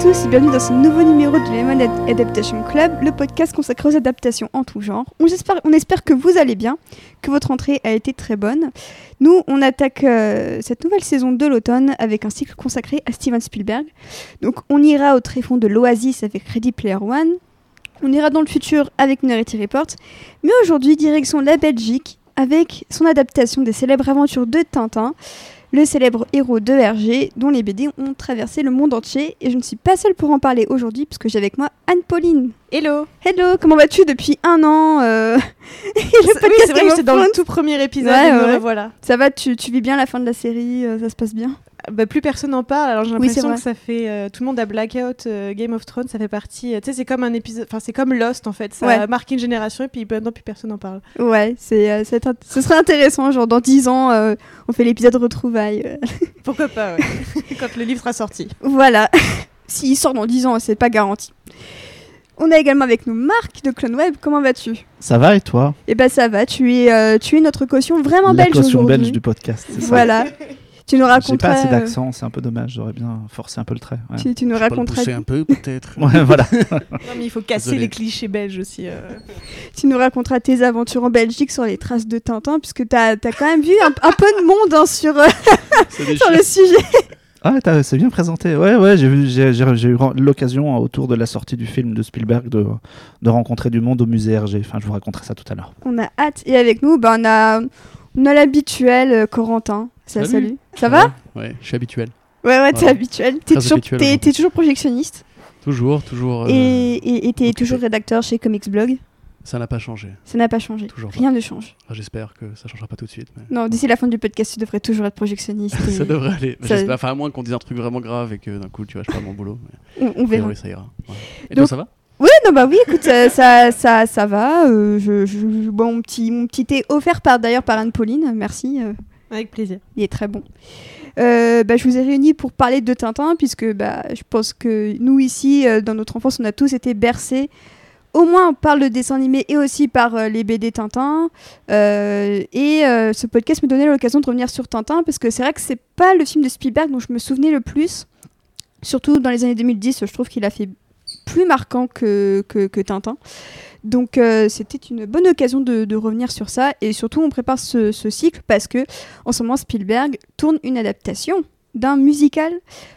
Tous et bienvenue dans ce nouveau numéro de Lemon Adaptation Club, le podcast consacré aux adaptations en tout genre. On espère, on espère que vous allez bien, que votre entrée a été très bonne. Nous, on attaque euh, cette nouvelle saison de l'automne avec un cycle consacré à Steven Spielberg. Donc on ira au tréfonds de l'Oasis avec Ready Player One, on ira dans le futur avec Minority Report, mais aujourd'hui direction la Belgique avec son adaptation des célèbres aventures de Tintin le célèbre héros de Hergé, dont les BD ont traversé le monde entier. Et je ne suis pas seule pour en parler aujourd'hui, puisque j'ai avec moi Anne-Pauline. Hello Hello, comment vas-tu depuis un an euh... Oui, c'est vrai que j'étais dans le tout premier épisode, Ouais, ouais, revoilà. Ça va, tu, tu vis bien la fin de la série, euh, ça se passe bien? Bah, plus personne n'en parle, alors j'ai l'impression que ça fait... euh, tout le monde a blackout, euh, Game of Thrones, ça fait partie... euh, tu sais, c'est comme un épisode... Enfin, c'est comme Lost, en fait. Ça Ouais. a marqué une génération, et puis maintenant, plus personne n'en parle. Ouais, c'est, euh, ce serait intéressant, genre dans 10 ans, euh, on fait l'épisode retrouvailles. euh. Pourquoi pas, ouais. Quand le livre sera sorti. voilà, s'il sort dans 10 ans, c'est pas garanti. On a également avec nous Marc de CloneWeb, comment vas-tu? Ça va et toi? Eh ben ça va, tu es, euh, tu es notre caution vraiment La belge caution aujourd'hui. belge du podcast, c'est ça Voilà. Tu nous J'ai raconteras. pas assez euh, d'accent, c'est un peu dommage, j'aurais bien forcé un peu le trait. ouais. tu, tu nous le raconteras. un peu, peut-être. Ouais, voilà. Non, mais il faut casser Désolé. les clichés belges aussi. euh. Tu nous raconteras tes aventures en Belgique sur les traces de Tintin, puisque t'as as quand même vu un, un peu de monde hein, sur, euh, sur le sujet. Ah, c'est bien présenté. Ouais, ouais, j'ai j'ai j'ai- j'ai eu l'occasion euh, autour de la sortie du film de Spielberg de, de rencontrer du monde au musée Hergé. Enfin, je vous raconterai ça tout à l'heure. On a hâte. Et avec nous, ben, on a, on a l'habituel euh, Corentin. Ça, Salut. salut. Ça va Ouais, je suis habituel. Ouais, ouais, t'es Ouais. habituel. T'es toujours, habituel toujours projectionniste. Toujours, toujours. euh, Et t'es toujours rédacteur chez Comics Blog. Ça n'a pas changé. Ça n'a pas changé. Toujours pas. Rien ne change. Enfin, J'espère que ça changera pas tout de suite. mais- Non, d'ici la fin du podcast, tu devrais toujours être projectionniste. et ça devrait aller. Ça-. Enfin, à moins qu'on dise un truc vraiment grave et que d'un coup, tu je perds mon boulot. Mais on, verra. priori, ça ira. Ouais. Et Donc- toi, ça va? Ouais, non, bah oui, écoute, ça, ça, ça, ça va. euh, je, je- mon petit, mon petit thé offert par d'ailleurs par Anne-Pauline, merci. euh, Avec plaisir. il est très bon. Euh, bah, je vous ai réunis pour parler de Tintin, puisque bah, je pense que nous ici, euh, dans notre enfance, on a tous été bercés, au moins par le dessin animé et aussi par euh, les BD Tintin. Euh, et euh, ce podcast me donnait l'occasion de revenir sur Tintin, parce que c'est vrai que c'est pas le film de Spielberg dont je me souvenais le plus. Surtout dans les années 2010, je trouve qu'il a fait plus marquant que, que, que Tintin. Donc euh, c'était une bonne occasion de, de revenir sur ça et surtout on prépare ce, ce cycle parce que en ce moment Spielberg tourne une adaptation d'un musical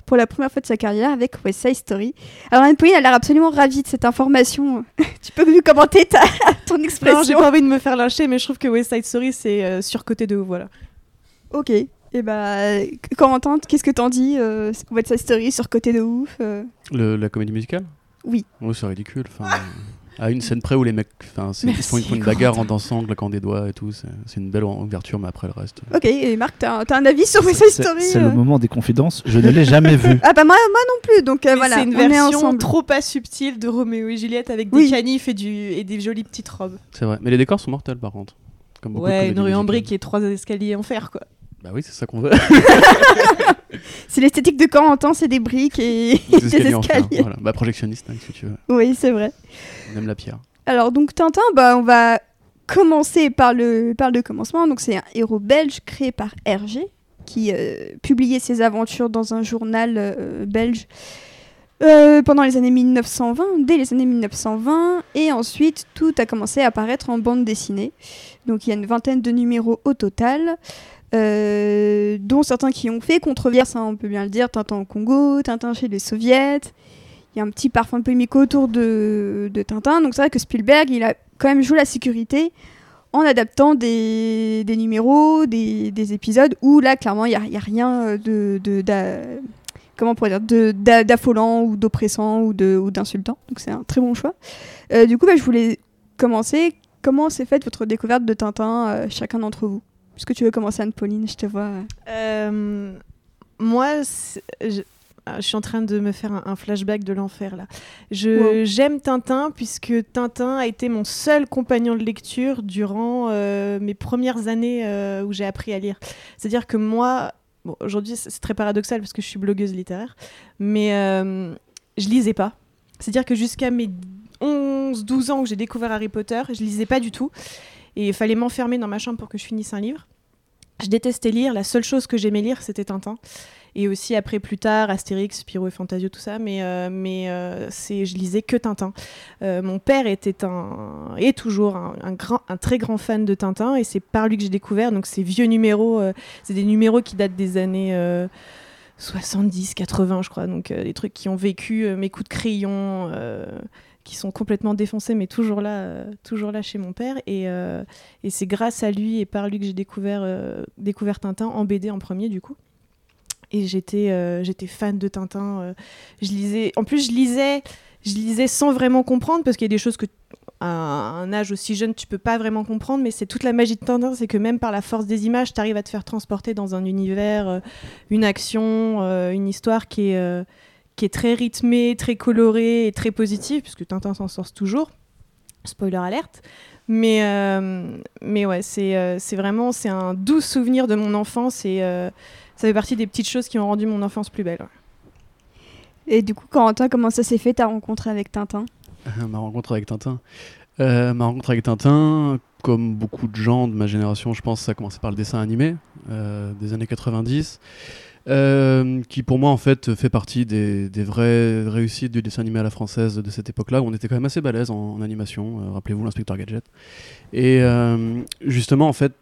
pour la première fois de sa carrière avec West Side Story. Alors Anne-Pauline a l'air absolument ravie de cette information. tu peux nous commenter ta, ton Non, j'ai expression pas envie de me faire lyncher, mais je trouve que West Side Story, c'est euh, surcoté de ouf, voilà. Ok. Et bah, euh, Corentin, qu'est-ce que t'en dis euh, West Side Story sur côté de ouf euh, Le- La comédie musicale? Oui. Oh, c'est ridicule. Enfin, à une scène près où les mecs enfin, ils font, ils font une bagarre en dansant, en claquant des doigts et tout. C'est c'est une belle ouverture, mais après le reste. Ok, et Marc, t'as t'as un avis sur West Side C'est Story c'est euh le moment des confidences. Je ne l'ai jamais vu. Ah bah moi, moi non plus, donc euh, voilà, c'est une on version trop pas subtile de Roméo et Juliette avec Oui. des canifs et, du, et des jolies petites robes. C'est vrai. Mais les décors sont mortels, par contre. Comme Ouais, une rue en briques et trois escaliers en fer, quoi. Bah oui, c'est ça qu'on veut. C'est l'esthétique de Corentin, c'est des briques et Des escaliers. voilà. Bah projectionniste, hein, si tu veux. Oui, c'est vrai. On aime la pierre. Alors donc Tintin, bah, on va commencer par le, par le commencement. Donc c'est un héros belge créé par Hergé qui euh, publiait ses aventures dans un journal euh, belge euh, pendant les années 1920, dès les années 1920, et ensuite tout a commencé à apparaître en bande dessinée. Donc il y a une vingtaine de numéros au total, euh, dont certains qui ont fait controverse, hein, on peut bien le dire, Tintin au Congo, Tintin chez les soviets. Il y a un petit parfum polémique autour de, de Tintin, donc c'est vrai que Spielberg, il a quand même joué la sécurité en adaptant des, numéros, des, des épisodes où là, clairement, il n'y a, rien de, de, comment dire, de- d'a- d'affolant ou d'oppressant ou de- d'insultant. Donc c'est un très bon choix. Euh, du coup, bah, je voulais commencer. Comment s'est faite votre découverte de Tintin, euh, chacun d'entre vous? Est-ce que tu veux commencer, Anne-Pauline? Je te vois. euh. Euh, moi, je, ah, je suis en train de me faire un, un flashback de l'enfer là. Wow. j'aime Tintin puisque Tintin a été mon seul compagnon de lecture durant euh, mes premières années euh, où j'ai appris à lire. C'est-à-dire que moi, bon, aujourd'hui c'est très paradoxal parce que je suis blogueuse littéraire, mais je lisais pas. C'est-à-dire que jusqu'à mes 11-12 ans où j'ai découvert Harry Potter, je lisais pas du tout et il fallait m'enfermer dans ma chambre pour que je finisse un livre. je détestais lire. La seule chose que j'aimais lire, c'était Tintin. Et aussi après plus tard Astérix, Spirou et Fantasio, tout ça. Mais, euh, mais euh, c'est, je lisais que Tintin. Euh, mon père était un, est toujours un, grand, un très grand fan de Tintin. Et c'est par lui que j'ai découvert. Donc ces vieux numéros, euh, c'est des numéros qui datent des années... euh, 70, 80, je crois. Donc, des trucs qui ont vécu mes coups de crayon, qui sont complètement défoncés, mais toujours là, euh, toujours là chez mon père. Et, euh, et c'est grâce à lui et par lui que j'ai découvert, euh, découvert Tintin en BD en premier, du coup. Et j'étais j'étais fan de Tintin. je lisais, en plus, je lisais, je lisais sans vraiment comprendre, parce qu'il y a des choses que à un âge aussi jeune, tu peux pas vraiment comprendre, mais c'est toute la magie de Tintin, c'est que même par la force des images, tu arrives à te faire transporter dans un univers, une action, une histoire qui est, qui est très rythmée, très colorée et très positive, puisque Tintin s'en sort toujours. Spoiler alerte. Mais, euh, mais ouais, c'est euh, c'est vraiment c'est un doux souvenir de mon enfance et euh, ça fait partie des petites choses qui ont rendu mon enfance plus belle. ouais. Et du coup, Corentin, comment ça s'est fait ta rencontre avec Tintin? Ma rencontre avec Tintin. Euh, ma rencontre avec Tintin, comme beaucoup de gens de ma génération, je pense, ça a commencé par le dessin animé euh, des années 90, euh, qui pour moi en fait fait partie des, vraies réussites du dessin animé à la française de cette époque-là, où on était quand même assez balèze en, animation. Euh, Rappelez-vous l'inspecteur Gadget. Et euh, justement, en fait,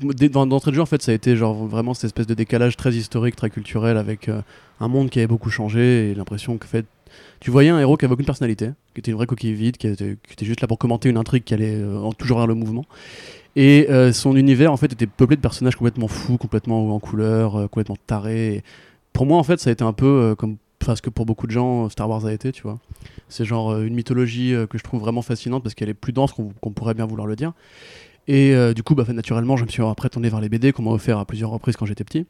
d'entrée de jeu, en fait, ça a été genre vraiment cette espèce de décalage très historique, très culturel, avec un monde qui avait beaucoup changé et l'impression que fait, tu voyais un héros qui avait aucune personnalité, qui était une vraie coquille vide, qui était, juste là pour commenter une intrigue qui allait toujours vers le mouvement. Et euh, son univers, en fait, était peuplé de personnages complètement fous, complètement en couleur, euh, complètement tarés. Pour moi, en fait, ça a été un peu euh, comme enfin, ce que pour beaucoup de gens Star Wars a été, tu vois. C'est genre une mythologie que je trouve vraiment fascinante parce qu'elle est plus dense qu'on pourrait bien vouloir le dire. Et du coup, bah, naturellement, je me suis après tourné vers les BD qu'on m'a offert à plusieurs reprises quand j'étais petit.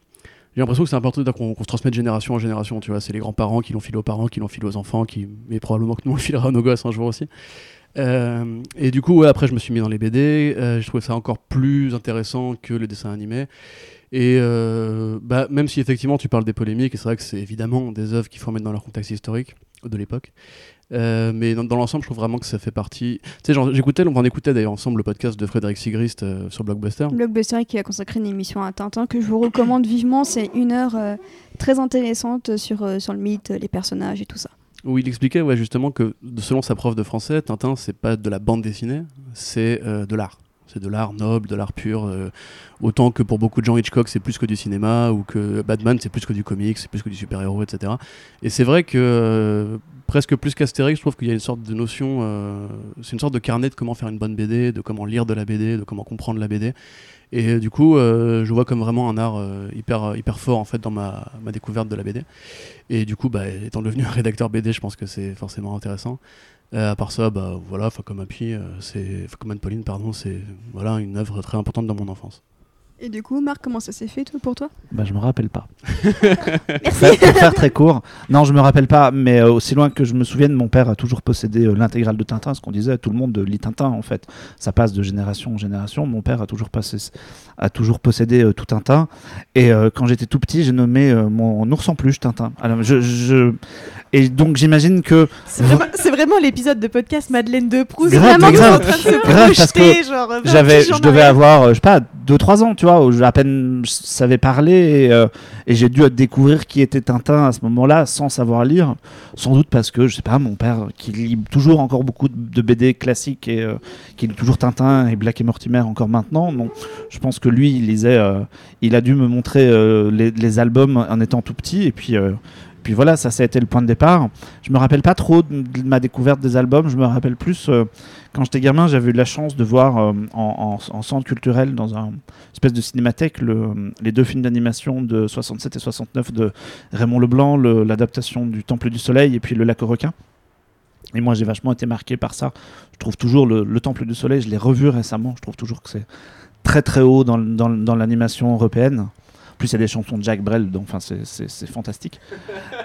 J'ai l'impression que c'est important qu'on se transmette de génération en génération, tu vois. C'est les grands-parents qui l'ont filé aux parents, qui l'ont filé aux enfants, qui... mais probablement que nous on le filera à nos gosses un jour aussi. Euh, et du coup, après, je me suis mis dans les BD. euh, je trouvais ça encore plus intéressant que le dessin animé. Et euh, bah, même si effectivement tu parles des polémiques, et c'est vrai que c'est évidemment des œuvres qu'il faut mettre dans leur contexte historique de l'époque. Mais dans, l'ensemble, je trouve vraiment que ça fait partie. Tu sais, j'écoutais, on écoutait d'ailleurs ensemble le podcast de Frédéric Sigrist sur Blockbuster. Blockbuster qui a consacré une émission à Tintin que je vous recommande vivement. C'est une heure très intéressante sur, sur le mythe, les personnages et tout ça. Où il expliquait justement que selon sa prof de français, Tintin, c'est pas de la bande dessinée, c'est euh, de l'art. C'est de l'art noble, de l'art pur. euh, autant que pour beaucoup de gens, Hitchcock, c'est plus que du cinéma, ou que Batman, c'est plus que du comics, c'est plus que du super-héros, etc. Et c'est vrai que, euh, presque plus qu'Astérix, je trouve qu'il y a une sorte de notion, c'est une sorte de carnet de comment faire une bonne BD, de comment lire de la BD, de comment comprendre la BD. Et du coup, je vois comme vraiment un art hyper, hyper fort en fait dans ma, ma découverte de la BD. Et du coup, bah, étant devenu un rédacteur BD, je pense que c'est forcément intéressant. Euh, à part ça, bah voilà, Facom Happy, euh, c'est Pauline, pardon, c'est voilà une œuvre très importante dans mon enfance. Et du coup, Marc, comment ça s'est fait pour toi? Bah, je me rappelle pas. Pour faire- pour faire très court, non, je me rappelle pas, mais euh, aussi loin que je me souvienne, mon père a toujours possédé euh, l'intégrale de Tintin, ce qu'on disait, tout le monde lit Tintin en fait. Ça passe de génération en génération. Mon père a toujours, passé, a toujours possédé euh, tout Tintin. Et euh, quand j'étais tout petit, j'ai nommé euh, mon ours en peluche Tintin. Alors, je, je- Et donc j'imagine que C'est vraiment, l'épisode de podcast Madeleine de Proust. Grave, vraiment grave, en train de se grave, parce projeter, genre, 20 j'avais, je devais avoir, euh, je sais pas, 2-3 ans, tu vois, où à peine je savais parler et, euh, et j'ai dû découvrir qui était Tintin à ce moment-là sans savoir lire. Sans doute parce que, je sais pas, mon père qui lit toujours encore beaucoup de, BD classiques et euh, qui lit toujours Tintin et Black et Mortimer encore maintenant. Donc, je pense que lui, il lisait, euh, il a dû me montrer les albums en étant tout petit et puis. Puis voilà, ça, a été le point de départ. Je me rappelle pas trop de ma découverte des albums. Je me rappelle plus euh, quand j'étais gamin, j'avais eu la chance de voir euh, en, en- en centre culturel, dans un espèce de cinémathèque, le- les deux films d'animation de 67 et 69 de Raymond Leblanc, le- l'adaptation du Temple du Soleil et puis Le Lac aux requins. Et moi, j'ai vachement été marqué par ça. Je trouve toujours le, le Temple du Soleil, je l'ai revu récemment. Je trouve toujours que c'est très très haut dans l'animation européenne. Plus, il y a des chansons de Jacques Brel, donc enfin, c'est- fantastique.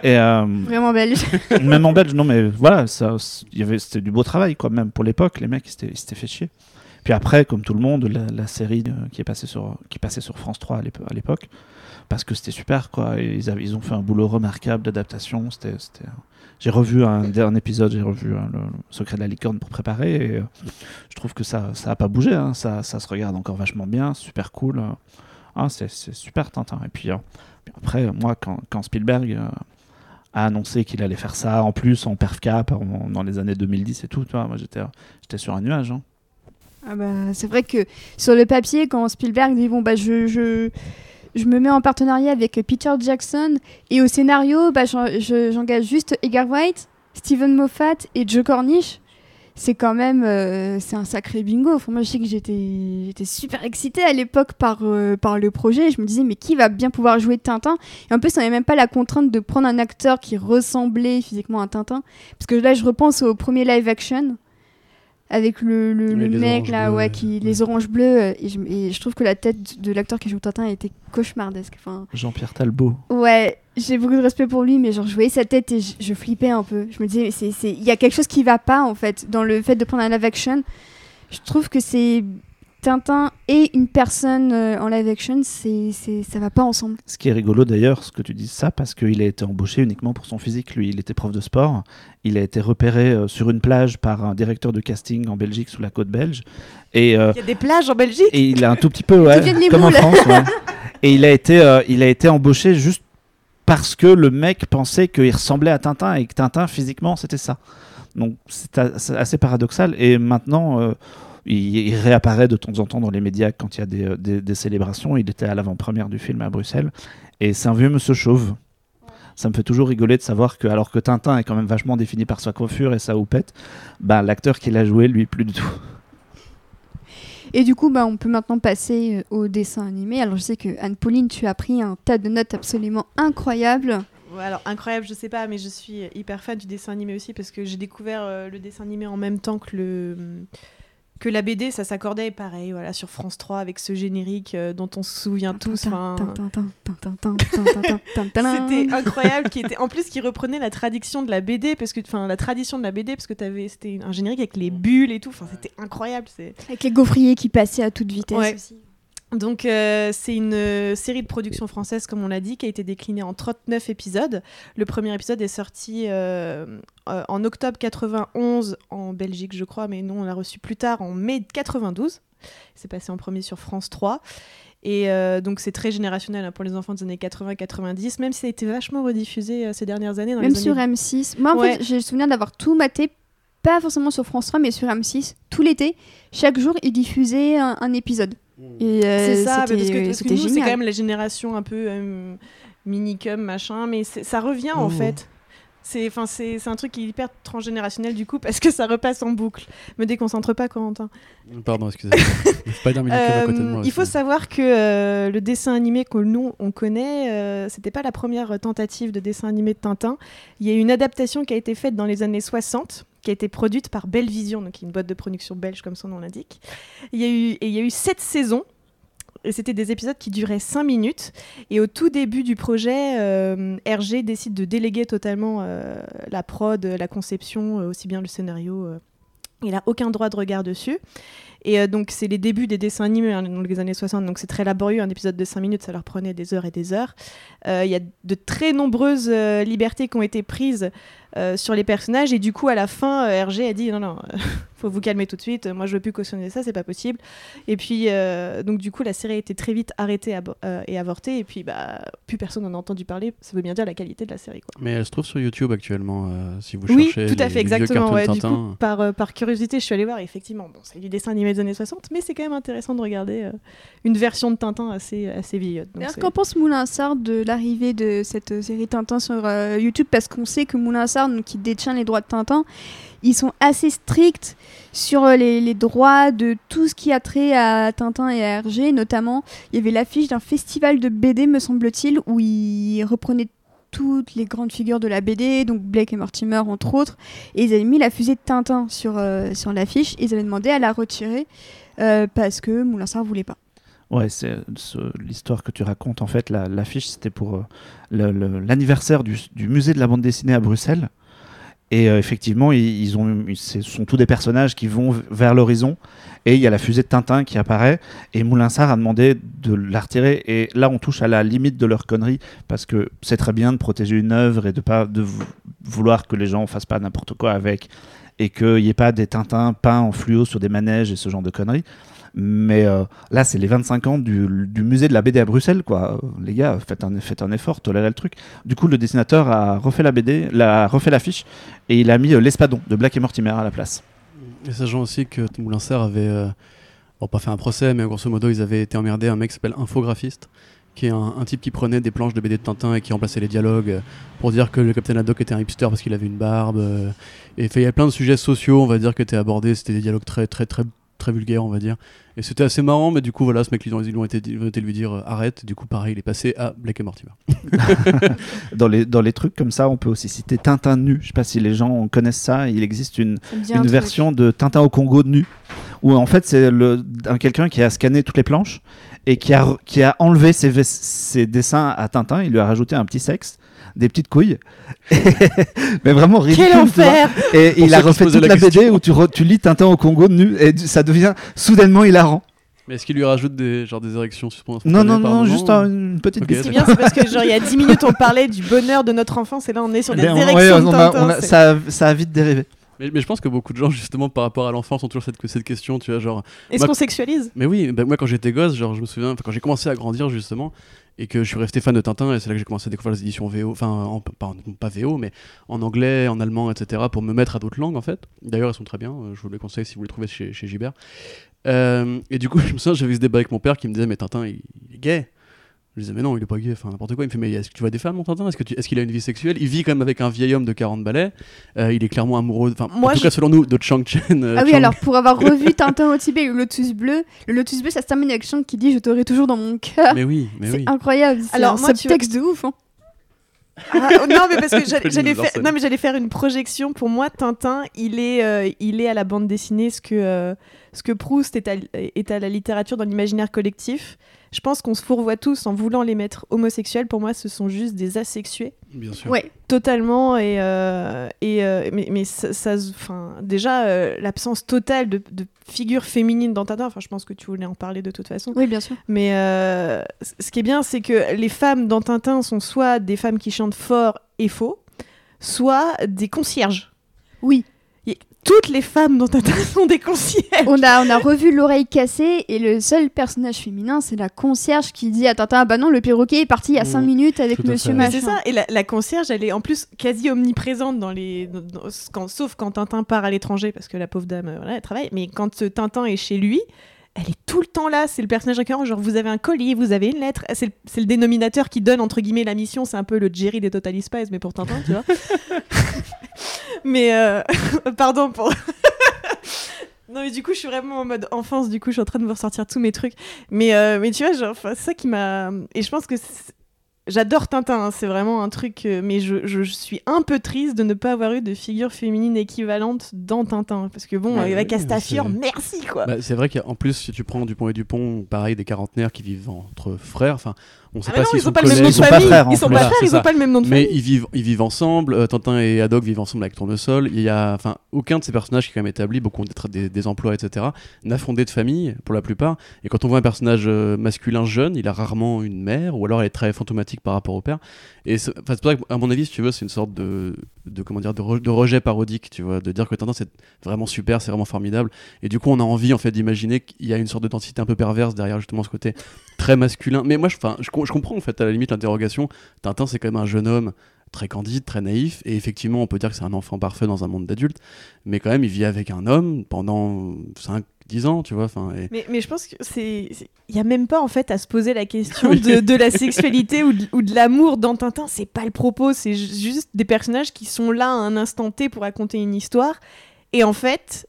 Et, euh, Vraiment belge. même en belge, non, mais voilà, ça, c- il y avait- c'était du beau travail, quoi, même pour l'époque, les mecs, ils s'étaient fait chier. Puis après, comme tout le monde, la, la série qui, est passée sur, qui passait sur France 3 à l'épo- à l'époque, parce que c'était super, quoi. et ils, avaient- ils ont fait un boulot remarquable d'adaptation. C'était, J'ai revu un dernier épisode, j'ai revu hein, le, le Secret de la licorne pour préparer, et euh, je trouve que ça ça a pas bougé, hein, ça, ça se regarde encore vachement bien, super cool. euh. Ah, c'est super Tintin. Et puis, euh, puis après, moi, quand, quand Spielberg euh, a annoncé qu'il allait faire ça en plus en perf cap dans les années 2010 et tout, tu vois, moi j'étais j'étais sur un nuage. hein. Ah bah, c'est vrai que sur le papier, quand Spielberg dit bon bah je, je, je me mets en partenariat avec Peter Jackson et au scénario bah, j'en- je- j'engage juste Edgar Wright, Steven Moffat et Joe Cornish. C'est quand même euh, c'est un sacré bingo. Enfin, moi je sais que j'étais j'étais super excitée à l'époque par, euh, par le projet. Je me disais mais qui va bien pouvoir jouer Tintin? Et en plus on n'avait même pas la contrainte de prendre un acteur qui ressemblait physiquement à Tintin. Parce que là je repense au premier live action avec le, le, mec là ouais qui les oranges bleues euh, et je, et je trouve que la tête de l'acteur qui joue Tintin était cauchemardesque enfin. Jean-Pierre Talbot. ouais j'ai beaucoup de respect pour lui mais genre je voyais sa tête et je, je flippais un peu. Je me disais c'est c'est il y a quelque chose qui va pas en fait dans le fait de prendre un live action. Je trouve que c'est Tintin et une personne euh, en live action c'est c'est ça va pas ensemble Ce qui est rigolo d'ailleurs, ce que tu dis ça, parce qu'il a été embauché uniquement pour son physique. Lui, il était prof de sport. Il a été repéré euh, sur une plage par un directeur de casting en Belgique, sous la côte belge. Et, euh, Il y a des plages en Belgique? et il a un tout petit peu, ouais, comme en Limoux, là. France. ouais. Et il a, été, euh, il a été embauché juste parce que le mec pensait qu'il ressemblait à Tintin et que Tintin, physiquement, c'était ça. Donc c'est assez paradoxal. Et maintenant, euh, il, il réapparaît de temps en temps dans les médias quand il y a des, euh, des- des célébrations. Il était à l'avant-première du film à Bruxelles. Et c'est un vieux monsieur chauve. Ça me fait toujours rigoler de savoir que, alors que Tintin est quand même vachement défini par sa coiffure et sa houppette, bah, l'acteur qui l'a joué, lui, plus du tout. et du coup bah on peut maintenant passer euh, au dessin animé alors je sais que Anne-Pauline tu as pris un tas de notes absolument incroyables Ouais, alors incroyable, je sais pas, mais je suis hyper fan du dessin animé aussi parce que j'ai découvert euh, le dessin animé en même temps que le que la BD, ça s'accordait pareil, voilà, sur France 3 avec ce générique euh, dont on se souvient tous. C'était incroyable, qui était en plus qui reprenait la tradition de la BD parce que enfin la tradition de la BD parce que t'avais c'était un générique avec les bulles et tout. Enfin c'était incroyable. C'est Avec les gaufriers qui passaient à toute vitesse Ouais. aussi. Donc euh, c'est une euh, série de production française comme on l'a dit qui a été déclinée en 39 épisodes. Le premier épisode est sorti euh, euh, en octobre 91 en Belgique je crois, mais nous on l'a reçu plus tard en mai 92. C'est passé en premier sur France 3. Et euh, donc c'est très générationnel hein, pour les enfants des années 80-90, même si ça a été vachement rediffusé ces dernières années. Dans Même les sur années... M6. Moi, en Ouais. fait, j'ai le souvenir d'avoir tout maté, pas forcément sur France 3, mais sur M6, tout l'été. Chaque jour, ils diffusaient un, un épisode. Et, euh, C'est ça, c'était- parce que, parce que nous, c'est quand même la génération un peu euh, minicum, machin, mais ça revient en Oh. fait. C'est enfin, c'est c'est un truc qui est hyper transgénérationnel du coup, parce que ça repasse en boucle. Me déconcentre pas, Corentin. Pardon, excusez-moi. Euh, il faut savoir que euh, le dessin animé que nous on connaît, euh, c'était pas la première tentative de dessin animé de Tintin. Il y a eu une adaptation qui a été faite dans les années 60, qui a été produite par Bellevision, donc qui est une boîte de production belge comme son nom l'indique. Il y a eu il y a eu sept saisons. Et c'était des épisodes qui duraient 5 minutes. Et au tout début du projet, euh, Hergé décide de déléguer totalement euh, la prod, la conception, euh, aussi bien le scénario. euh. il n'a aucun droit de regard dessus. Et donc, c'est les débuts des dessins animés hein, dans les années 60, donc c'est très laborieux. Un épisode de 5 minutes, ça leur prenait des heures et des heures. Il y a de très nombreuses libertés qui ont été prises sur les personnages. Et du coup, à la fin, euh, Hergé a dit non, non, euh, faut vous calmer tout de suite. Moi, je veux plus cautionner ça, c'est pas possible. Et puis, euh, donc, du coup, la série a été très vite arrêtée euh, et avortée. Et puis, bah, plus personne n'en a entendu parler. Ça veut bien dire la qualité de la série, quoi. Mais elle se trouve sur YouTube actuellement, euh, si vous Oui, cherchez. tout à les- fait, exactement. cartoons ouais. Du Tintin. coup, par, euh, par curiosité, je suis allée voir. et effectivement, bon, c'est du dessin animé des années 60, mais c'est quand même intéressant de regarder euh, une version de Tintin assez, assez vieillotte. Qu'en pense Moulin Sarr de l'arrivée de cette série Tintin sur euh, YouTube? Parce qu'on sait que Moulin Sarr, donc, qui détient les droits de Tintin, ils sont assez stricts sur euh, les, droits de tout ce qui a trait à Tintin et à Hergé. Notamment, il y avait l'affiche d'un festival de BD, me semble-t-il, où ils reprenaient toutes les grandes figures de la BD, donc Blake et Mortimer entre autres, et ils avaient mis la fusée de Tintin sur, euh, sur l'affiche, ils avaient demandé à la retirer euh, parce que Moulin Sarr voulait pas. Ouais, c'est ce- l'histoire que tu racontes. En fait, la- l'affiche, c'était pour l'anniversaire du musée de la bande dessinée à Bruxelles. Et euh, effectivement, ils, ce sont tous des personnages qui vont vers l'horizon. Et il y a la fusée de Tintin qui apparaît. Et Moulinsart a demandé de la retirer. Et là, on touche à la limite de leur connerie. Parce que c'est très bien de protéger une œuvre et de pas de vou- vouloir que les gens fassent pas n'importe quoi avec. et qu'il n'y ait pas des Tintins peints en fluo sur des manèges et ce genre de conneries. Mais euh, là, c'est les 25 ans du, musée de la BD à Bruxelles, quoi. Les gars, faites un, un effort, tolérez le truc. Du coup, le dessinateur a refait la BD, l'a refait l'affiche, et il a mis euh, l'espadon de Black et Mortimer à la place. Et sachant aussi que Moulinsert avait, euh, bon, pas fait un procès, mais grosso modo, ils avaient été emmerdés un mec qui s'appelle Infographiste, qui est un, type qui prenait des planches de BD de Tintin et qui remplaçait les dialogues pour dire que le Capitaine Haddock était un hipster parce qu'il avait une barbe. et il y a plein de sujets sociaux, on va dire, qui étaient abordés. C'était des dialogues très, très, très, très vulgaires, on va dire. Et c'était assez marrant, mais du coup, voilà, ce mec, ils ont, ils ont été, ils ont été lui dire euh, arrête. Du coup, pareil, il est passé à Black et Mortimer. Dans les, dans les trucs comme ça, on peut aussi citer Tintin nu. Je sais pas si les gens connaissent ça. Il existe une, un une truc. version de Tintin au Congo nu, où en fait c'est le- un quelqu'un qui a scanné toutes les planches et qui a, qui a enlevé ses, dessins à Tintin. Il lui a rajouté un petit sexe, des petites couilles, mais vraiment ridicule. Quel enfer Et il a refait toute la la, BD où tu, re- tu lis Tintin au Congo nu et ça devient soudainement hilarant. Mais est-ce qu'il lui rajoute des, genre, des érections Non, non, non, juste un- une petite Ok, bite. C'est bien, c'est parce que genre il y a 10 minutes on parlait du bonheur de notre enfance et là on est sur des Mais on- érections ouais, de on a- Tintin, on a- c'est- ça, a- ça a vite dérivé. Mais, mais je pense que beaucoup de gens, justement, par rapport à l'enfance, ont toujours cette, cette question, tu vois, genre. Est-ce qu'on sexualise? Mais oui, bah, moi quand j'étais gosse, genre je me souviens, quand j'ai commencé à grandir justement, et que je suis resté fan de Tintin, et c'est là que j'ai commencé à découvrir les éditions VO, enfin en- pas, pas VO, mais en anglais, en allemand, etc., pour me mettre à d'autres langues en fait. D'ailleurs, elles sont très bien, euh, je vous les conseille si vous les trouvez chez, chez Gibert. Euh, et du coup, je me souviens, j'avais ce débat avec mon père qui me disait, mais Tintin, il, il est gay. Je disais, mais non, il est pas gay, enfin n'importe quoi. Il me fait, mais est-ce que tu vois des femmes, mon Tintin Est-ce que tu- est-ce qu'il a une vie sexuelle? Il vit quand même avec un vieil homme de 40 balais. Euh, il est clairement amoureux, enfin, en tout je- cas, selon nous, de Chang Chen. euh, Ah oui, Chang- alors pour avoir revu Tintin au Tibet et le Lotus bleu, le Lotus bleu ça se termine avec Chang qui dit Je t'aurai toujours dans mon cœur. Mais oui, mais C'est oui. incroyable. C'est Alors, un moi, tu vois- subtexte de ouf. hein. Ah, oh, non, mais parce que j'allais- faire, non, mais j'allais faire une projection. Pour moi, Tintin, il est, euh, il est à la bande dessinée ce que, euh, ce que Proust est à, est à la littérature dans l'imaginaire collectif. Je pense qu'on se fourvoie tous en voulant les mettre homosexuels. Pour moi, ce sont juste des asexués. Bien sûr. Ouais. Totalement. Et, euh, et, euh, mais, mais ça, déjà, euh, l'absence totale de, de figure féminine dans Tintin. Enfin, je pense que tu voulais en parler de toute façon. Oui, bien sûr. Mais euh, ce qui est bien, c'est que les femmes dans Tintin sont soit des femmes qui chantent fort et faux, soit des concierges. Oui. Toutes les femmes dans Tintin sont des concierges. On a, on a revu l'oreille cassée et le seul personnage féminin, c'est la concierge qui dit à Tintin Ah bah non, le perroquet est parti il y a Mm. 5 minutes avec monsieur machin. c'est ça, et la, la concierge, elle est en plus quasi omniprésente dans les. dans- dans- quand- sauf quand Tintin part à l'étranger, parce que la pauvre dame, euh, voilà, elle travaille. Mais quand euh, Tintin est chez lui, elle est tout le temps là. C'est le personnage récurrent. Genre, vous avez un colis, vous avez une lettre. C'est le, c'est le dénominateur qui donne, entre guillemets, la mission. C'est un peu le Jerry des Total Spies, mais pour Tintin, tu vois. mais. euh, pardon pour. Non mais du coup je suis vraiment en mode enfance du coup je suis en train de vous ressortir tous mes trucs mais euh, mais tu vois genre c'est ça qui m'a et je pense que J'adore Tintin, hein, c'est vraiment un truc, euh, mais je, je- je suis un peu triste de ne pas avoir eu de figure féminine équivalente dans Tintin. Parce que bon, Ouais, avec ouais, Castafiore, merci quoi. Bah, c'est vrai qu'en plus, si tu prends Dupont et Dupont, pareil, des quarantenaires qui vivent entre frères, enfin, on sait Ah, pas mais non, ils ont pas le même Ils de sont pas frères, Ils sont pas frères, ils ont pas le même nom de Mais famille. ils vivent, ils vivent ensemble. euh, Tintin et Haddock vivent ensemble avec Tournesol. Il y a, enfin, aucun de ces personnages qui est quand même établi, beaucoup ont des, emplois, etc. N'a fondé de famille pour la plupart. Et quand on voit un personnage euh, masculin jeune, il a rarement une mère, ou alors elle est très fantomatique par rapport au père. Et c'est pour ça qu'à mon avis, si tu veux, c'est une sorte de, de comment dire, de, re- de rejet parodique, tu vois, de dire que Tintin c'est vraiment super, c'est vraiment formidable. Et du coup, on a envie en fait d'imaginer qu'il y a une sorte de densité un peu perverse derrière justement ce côté très masculin. Mais moi, je, enfin, je, je comprends en fait à la limite l'interrogation. Tintin, c'est quand même un jeune homme très candide, très naïf, et effectivement, on peut dire que c'est un enfant parfait dans un monde d'adultes, mais quand même, il vit avec un homme pendant 5-10 ans, tu vois. Enfin, et... Mais, mais je pense que c'est. Il n'y a même pas en fait à se poser la question de, de la sexualité ou de, ou de l'amour dans Tintin. C'est pas le propos, c'est ju- juste des personnages qui sont là à un instant T pour raconter une histoire. Et en fait,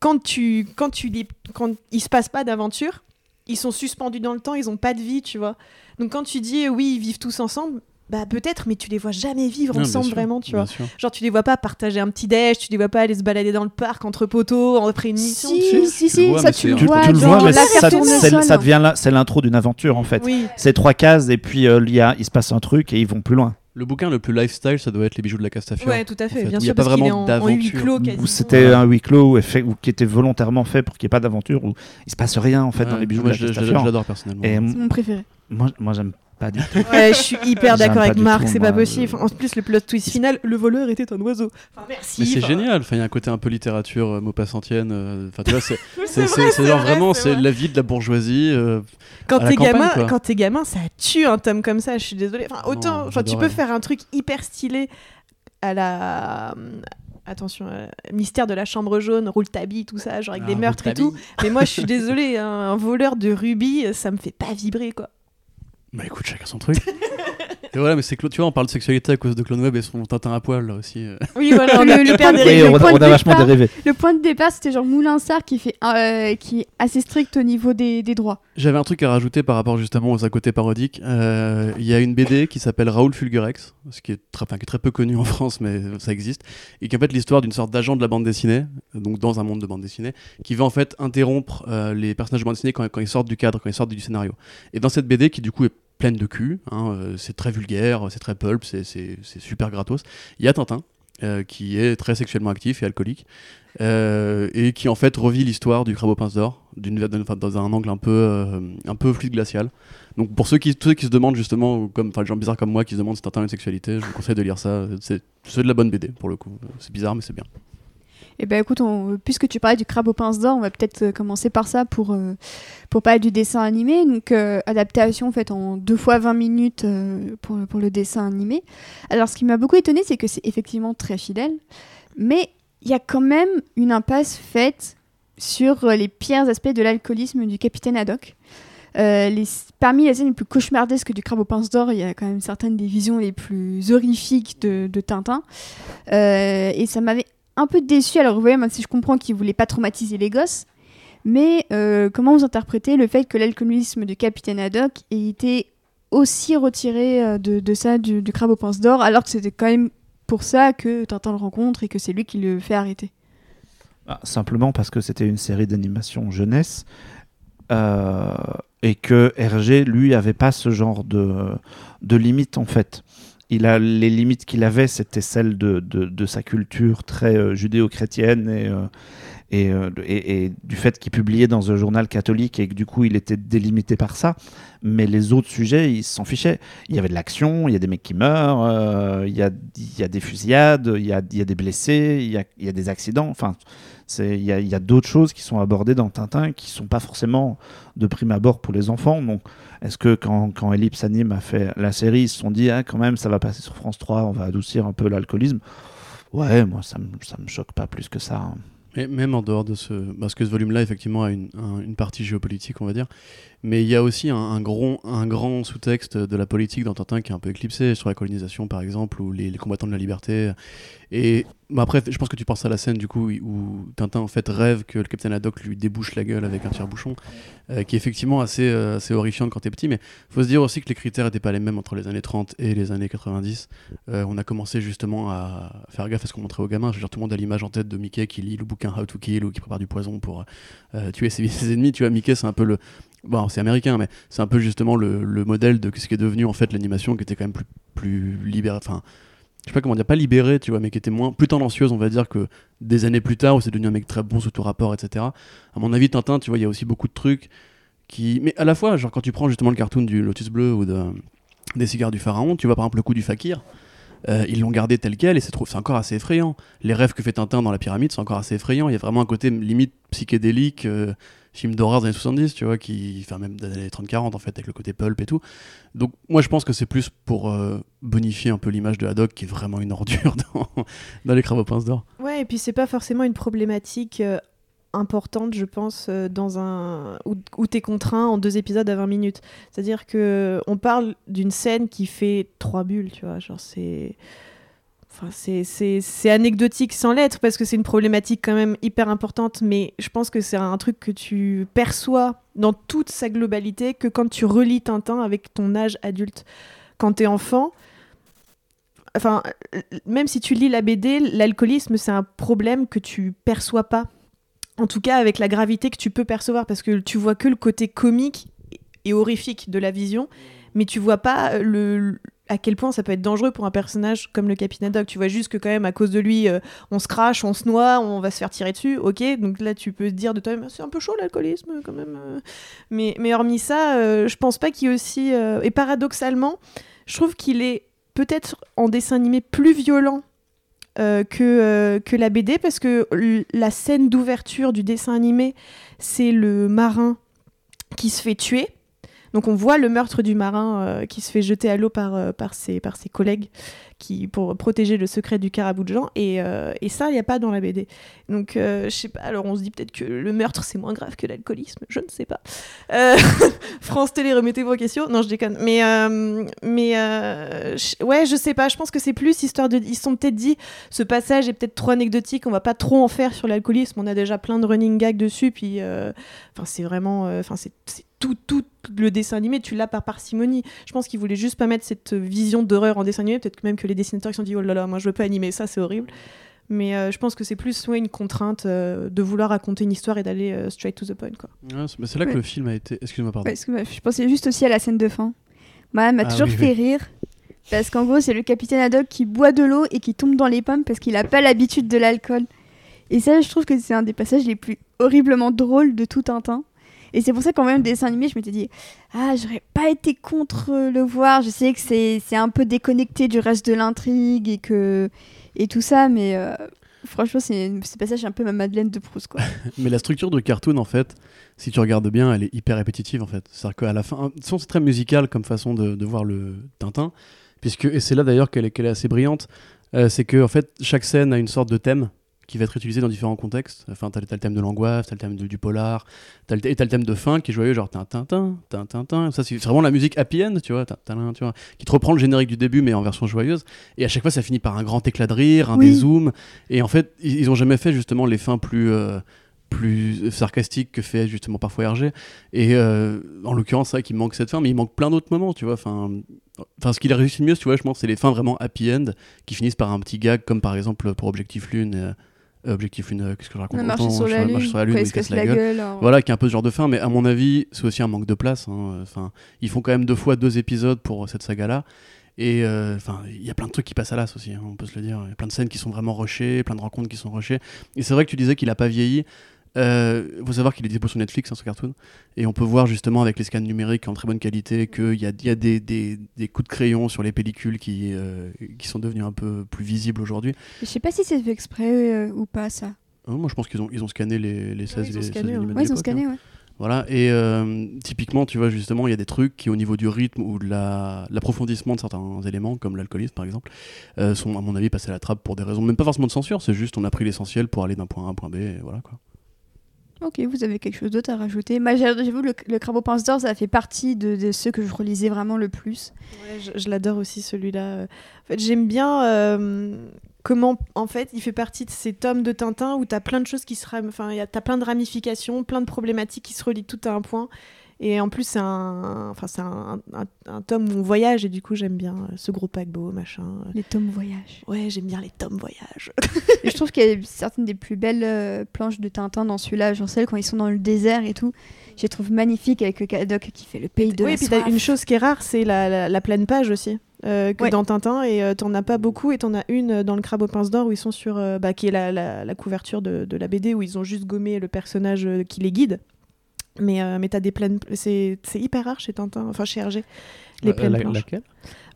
quand tu, quand tu lis, quand il se passe pas d'aventure, ils sont suspendus dans le temps, ils ont pas de vie, tu vois. Donc quand tu dis oui, ils vivent tous ensemble, bah peut-être, mais tu les vois jamais vivre ensemble sûr, vraiment, tu vois. sûr. Genre tu les vois pas partager un petit déj, tu les vois pas aller se balader dans le parc entre poteaux après une mission. Si, tu- si, si, vois, ça tu c'est le vois tu le vois, mais ça devient là, c'est l'intro d'une aventure en fait. Oui. C'est trois cases et puis euh, il y a- il se passe un truc et ils vont plus loin. Le bouquin le plus lifestyle, ça doit être Les bijoux de la Castafiore. Ouais, tout à fait, fait, bien il y sûr, a pas vraiment en, en d'aventure. quasiment. c'était un huis clos ou qui était volontairement fait pour qu'il n'y ait pas d'aventure où il se passe rien en fait dans les bijoux moi, de la Castafiore. je l'adore personnellement. Et C'est mon préféré. moi, moi j'aime Pas du tout. Ouais, je suis hyper d'accord avec Marc, c'est pas possible. le- En plus, le plot twist final, le voleur était un oiseau. Enfin, merci. Mais c'est génial, enfin, il y a un côté un peu littérature euh, maupassantien. euh, Enfin, tu vois, c'est C'est c'est- vrai, c'est- c'est genre vrai, vraiment, c'est c'est vrai. la vie de la bourgeoisie. euh, Quand à la t'es campagne, gamin, quoi. quand t'es gamin, ça tue un tome comme ça. Je suis désolée. Enfin, Non, autant, enfin, tu peux faire un truc hyper stylé à la. Attention, euh, mystère de la chambre jaune, roule tabi, tout ça, genre avec des ah, meurtres et tout. Mais moi, je suis désolée, hein, un voleur de rubis, ça me fait pas vibrer, quoi. Bah écoute, chacun son truc. Et voilà, mais c'est que tu vois, on parle de sexualité à cause de Clone Web et son Tintin à poil là aussi. euh. Oui, voilà, on Le- a le hyper point de- Oui, le on, point on de a vachement départ- dérivé. Le point de départ, c'était genre Moulinsart qui, fait, euh, qui est assez strict au niveau des, des droits. J'avais un truc à rajouter par rapport justement aux à côté parodiques. Euh, Il y a une BD qui s'appelle Raoul Fulgurex, ce qui est, très, enfin, qui est très peu connu en France, mais ça existe, et qui est en fait l'histoire d'une sorte d'agent de la bande dessinée, donc dans un monde de bande dessinée, qui va en fait interrompre euh, les personnages de bande dessinée quand, quand ils sortent du cadre, quand ils sortent du scénario. Et dans cette BD, qui du coup est pleine de cul, hein, euh, c'est très vulgaire, c'est très pulp, c'est- super gratos, il y a Tintin. euh, qui est très sexuellement actif et alcoolique, euh, et qui en fait revit l'histoire du crabe aux pinces d'or dans un angle un peu euh, un peu fluide glacial. Donc pour ceux qui ceux qui se demandent justement comme enfin les gens bizarres comme moi qui se demandent si Tintin a une sexualité, je vous conseille de lire ça. C'est de la bonne BD pour le coup. C'est bizarre mais c'est bien. Et ben écoute, puisque tu parlais du crabe aux pinces d'or, on va peut-être euh, commencer par ça pour, euh, pour parler du dessin animé. Donc, euh, adaptation faite en deux fois 20 minutes pour, pour le dessin animé. Alors, ce qui m'a beaucoup étonné, c'est que c'est effectivement très fidèle, mais il y a quand même une impasse faite sur les pires aspects de l'alcoolisme du capitaine Haddock. Parmi les scènes les plus cauchemardesques du crabe aux pinces d'or, il y a quand même certaines des visions les plus horrifiques de, de Tintin. Et ça m'avait un peu déçu. Alors, vous voyez, même si je comprends qu'il voulait pas traumatiser les gosses, mais euh, comment vous interprétez le fait que l'alcoolisme de Capitaine Haddock ait été aussi retiré euh, de, ça, du, crabe aux pinces d'or, alors que c'était quand même pour ça que Tintin le rencontre et que c'est lui qui le fait arrêter? Ah, Simplement parce que c'était une série d'animation jeunesse euh, et que Hergé, lui, avait pas ce genre de, de limites en fait. Il a, les limites qu'il avait, c'était celles de, de, sa culture très euh, judéo-chrétienne et, euh, euh, et- et du fait qu'il publiait dans un journal catholique et que du coup il était délimité par ça. Mais les autres sujets, il s'en fichait. Il y avait de l'action, il y a des mecs qui meurent, il, y a, il y a des fusillades, il y a, il y a des blessés, il y a, il y a des accidents. Enfin, il y a, a d'autres choses qui sont abordées dans Tintin qui sont pas forcément de prime abord pour les enfants. Donc, est-ce que quand, quand Ellipse Anime a fait la série, ils se sont dit, ah, quand même, ça va passer sur France 3, on va adoucir un peu l'alcoolisme? Ouais, moi, ça ça me choque pas plus que ça. hein. Même en dehors de ce. Parce que ce volume-là, effectivement, a une, un- une partie géopolitique, on va dire. Mais il y a aussi un, grand, un grand sous-texte de la politique dans Tintin qui est un peu éclipsé, sur la colonisation, par exemple, ou les combattants de la liberté. Et après, je pense que tu penses à la scène, du coup, où Tintin, en fait, rêve que le capitaine Haddock lui débouche la gueule avec un tire-bouchon, euh, qui est effectivement assez, euh, assez horrifiante quand t'es petit. Mais faut se dire aussi que les critères n'étaient pas les mêmes entre les années 30 et les années 90. Euh, on a commencé justement à faire gaffe à ce qu'on montrait aux gamins. Je veux dire, tout le monde a l'image en tête de Mickey qui lit le bouquin How to Kill ou qui prépare du poison pour tuer ses, ses ennemis. Tu vois, Mickey, c'est un peu le. Bon, c'est américain, mais c'est un peu justement le, le modèle de ce qui est devenu en fait l'animation qui était quand même plus, plus libérée. Je sais pas comment dire, pas libérée, tu vois, mais qui était moins, plus tendancieuse, on va dire, que des années plus tard où c'est devenu un mec très bon sous tout rapport, etc. À mon avis, Tintin, tu vois, il y a aussi beaucoup de trucs qui. Mais à la fois, genre, quand tu prends justement le cartoon du Lotus Bleu ou de, des cigares du pharaon, tu vois par exemple le coup du fakir. Euh, ils l'ont gardé tel quel et c'est encore assez effrayant. Les rêves que fait Tintin dans la pyramide, c'est encore assez effrayant. Il y a vraiment un côté limite psychédélique, euh, film d'horreur des années 70, tu vois, qui, enfin même des années 30-40 en fait, avec le côté pulp et tout. Donc moi je pense que c'est plus pour euh, bonifier un peu l'image de Haddock qui est vraiment une ordure dans, dans les crabes aux pinces d'or. Ouais, et puis c'est pas forcément une problématique euh, importante, je pense, euh, dans un où, où t'es contraint en deux épisodes à 20 minutes. C'est-à-dire que on parle d'une scène qui fait trois bulles, tu vois, genre c'est Enfin, c'est- anecdotique sans l'être parce que c'est une problématique quand même hyper importante, mais je pense que c'est un truc que tu perçois dans toute sa globalité que quand tu relis Tintin avec ton âge adulte. Quand t'es enfant, enfin, même si tu lis la BD, l'alcoolisme c'est un problème que tu perçois pas. En tout cas, avec la gravité que tu peux percevoir, parce que tu vois que le côté comique et horrifique de la vision, mais tu vois pas le à quel point ça peut être dangereux pour un personnage comme le Capitaine Haddock. Tu vois juste que quand même à cause de lui, euh, on se crache, on se noie, on va se faire tirer dessus. Ok, donc là tu peux dire de toi-même, c'est un peu chaud l'alcoolisme quand même. euh. Mais, mais hormis ça, euh, je pense pas qu'il ait aussi. euh, et paradoxalement, je trouve qu'il est peut-être en dessin animé plus violent. que, que la BD parce que la scène d'ouverture du dessin animé c'est le marin qui se fait tuer donc on voit le meurtre du marin euh, qui se fait jeter à l'eau par, euh, par, ses, par ses collègues qui, pour protéger le secret du carabou de Jean. Et, euh, et ça, il n'y a pas dans la BD. Donc je sais pas, alors on se dit peut-être que le meurtre c'est moins grave que l'alcoolisme, je ne sais pas. France Télé, remettez-vous en question. Non, je déconne. Mais, mais ouais, je sais pas, je pense que c'est plus histoire de. Ils sont peut-être dit, ce passage est peut-être trop anecdotique, on va pas trop en faire sur l'alcoolisme, on a déjà plein de running gags dessus, puis. Enfin, c'est vraiment. Enfin, c'est tout, tout le dessin animé, tu l'as par parcimonie. Je pense qu'ils voulaient juste pas mettre cette vision d'horreur en dessin animé. Peut-être même que les dessinateurs ils se sont dit oh là là, moi je veux pas animer ça, c'est horrible. Mais euh, je pense que c'est plus ouais, une contrainte euh, de vouloir raconter une histoire et d'aller euh, straight to the point. Quoi. Ouais, c'est mais c'est là que le film a été. Excuse-moi, pardon. Bah, je pensais juste aussi à la scène de fin. Moi, elle m'a Ah toujours oui, fait oui. rire. Parce qu'en gros, c'est le capitaine Haddock qui boit de l'eau et qui tombe dans les pommes parce qu'il n'a pas l'habitude de l'alcool. Et ça, je trouve que c'est un des passages les plus horriblement drôles de tout Tintin. Et c'est pour ça qu'en même dessin animé, je m'étais dit Ah, j'aurais pas été contre euh, le voir. Je sais que c'est un peu déconnecté du reste de l'intrigue et, que... et tout ça, mais euh, franchement, c'est ce passage un peu ma Madeleine de Proust. Quoi. Mais la structure de cartoon, en fait, si tu regardes bien, elle est hyper répétitive, en fait. C'est-à-dire qu'à la fin, c'est très musical comme façon de, de voir le Tintin, puisque, et c'est là d'ailleurs qu'elle est, qu'elle est assez brillante, euh, c'est que, en fait, chaque scène a une sorte de thème qui va être utilisé dans différents contextes. Enfin, t'as, t'as le thème de l'angoisse, t'as le thème de- du polar, t'as le, et t'as le thème de fin qui est joyeux, genre Tintin, Tintin, Tintin. Ça, c'est vraiment la musique happy end, tu vois, Tintin, tu vois, qui te reprend le générique du début, mais en version joyeuse. Et à chaque fois, ça finit par un grand éclat de rire, un Oui. des zooms. Et en fait, ils, ils ont jamais fait justement les fins plus. euh, plus sarcastique que fait justement parfois Hergé et euh, en l'occurrence c'est vrai qu'il manque cette fin mais il manque plein d'autres moments tu vois enfin enfin ce qu'il a réussi le mieux tu vois je pense c'est les fins vraiment happy end qui finissent par un petit gag comme par exemple pour Objectif Lune euh, Objectif Lune euh, qu'est-ce que je raconte On a marché sur je- la marche lune, sur la lune quoi, il il se casse la gueule alors. voilà qui est un peu ce genre de fin mais à mon avis c'est aussi un manque de place hein. enfin ils font quand même deux fois deux épisodes pour cette saga là et euh, enfin, il y a plein de trucs qui passent à l'as aussi, hein, on peut se le dire. Il y a plein de scènes qui sont vraiment rushées, plein de rencontres qui sont rushées. Et c'est vrai que tu disais qu'il a pas vieilli. Euh, faut savoir qu'il est dispo sur Netflix, hein, ce cartoon. Et on peut voir justement avec les scans numériques en très bonne qualité qu'il y a, il y a des, des- des coups de crayon sur les pellicules qui, euh, qui sont devenus un peu plus visibles aujourd'hui. Je sais pas si c'est fait exprès euh, ou pas ça. Moi, je pense qu'ils ont, ils ont scanné les, les 16 ils et ont les scanné, 16 animés de Ouais, ils ont scanné, hein. ouais. Voilà, et euh, typiquement, tu vois, justement, il y a des trucs qui, au niveau du rythme ou de la- l'approfondissement de certains éléments, comme l'alcoolisme par exemple, euh, sont, à mon avis, passés à la trappe pour des raisons, même pas forcément de censure, c'est juste on a pris l'essentiel pour aller d'un point A à un point B, et voilà quoi. Ok, vous avez quelque chose d'autre à rajouter j'avoue, le, le Crabe aux pinces d'or, ça fait partie de, ceux que je relisais vraiment le plus. Je, l'adore aussi celui-là. En fait, j'aime bien euh, comment, en fait, il fait partie de ces tomes de Tintin où tu as plein de choses qui se enfin, t'as plein de ramifications, plein de problématiques qui se relient tout à un point. Et en plus, c'est un, enfin, c'est un, un- un tome où on voyage et du coup, j'aime bien euh, ce gros paquebot, machin. Les tomes voyage. Ouais, j'aime bien les tomes voyage. Et je trouve qu'il y a certaines des plus belles euh, planches de Tintin dans celui-là, genre celles quand ils sont dans le désert et tout. Je les trouve magnifiques avec le Cadoc qui fait le pays de oui, la et puis soif. une chose qui est rare, c'est la, la, la pleine page aussi. euh, que Ouais. dans Tintin et euh, t'en as pas beaucoup et t'en as une euh, dans le crabe aux pinces d'or où ils sont sur euh, bah, qui est la, la, la couverture de, de la BD où ils ont juste gommé le personnage euh, qui les guide mais euh, mais t'as des pleines c'est c'est hyper rare chez Tintin enfin chez Hergé les Euh, pleines la- planches laquelle?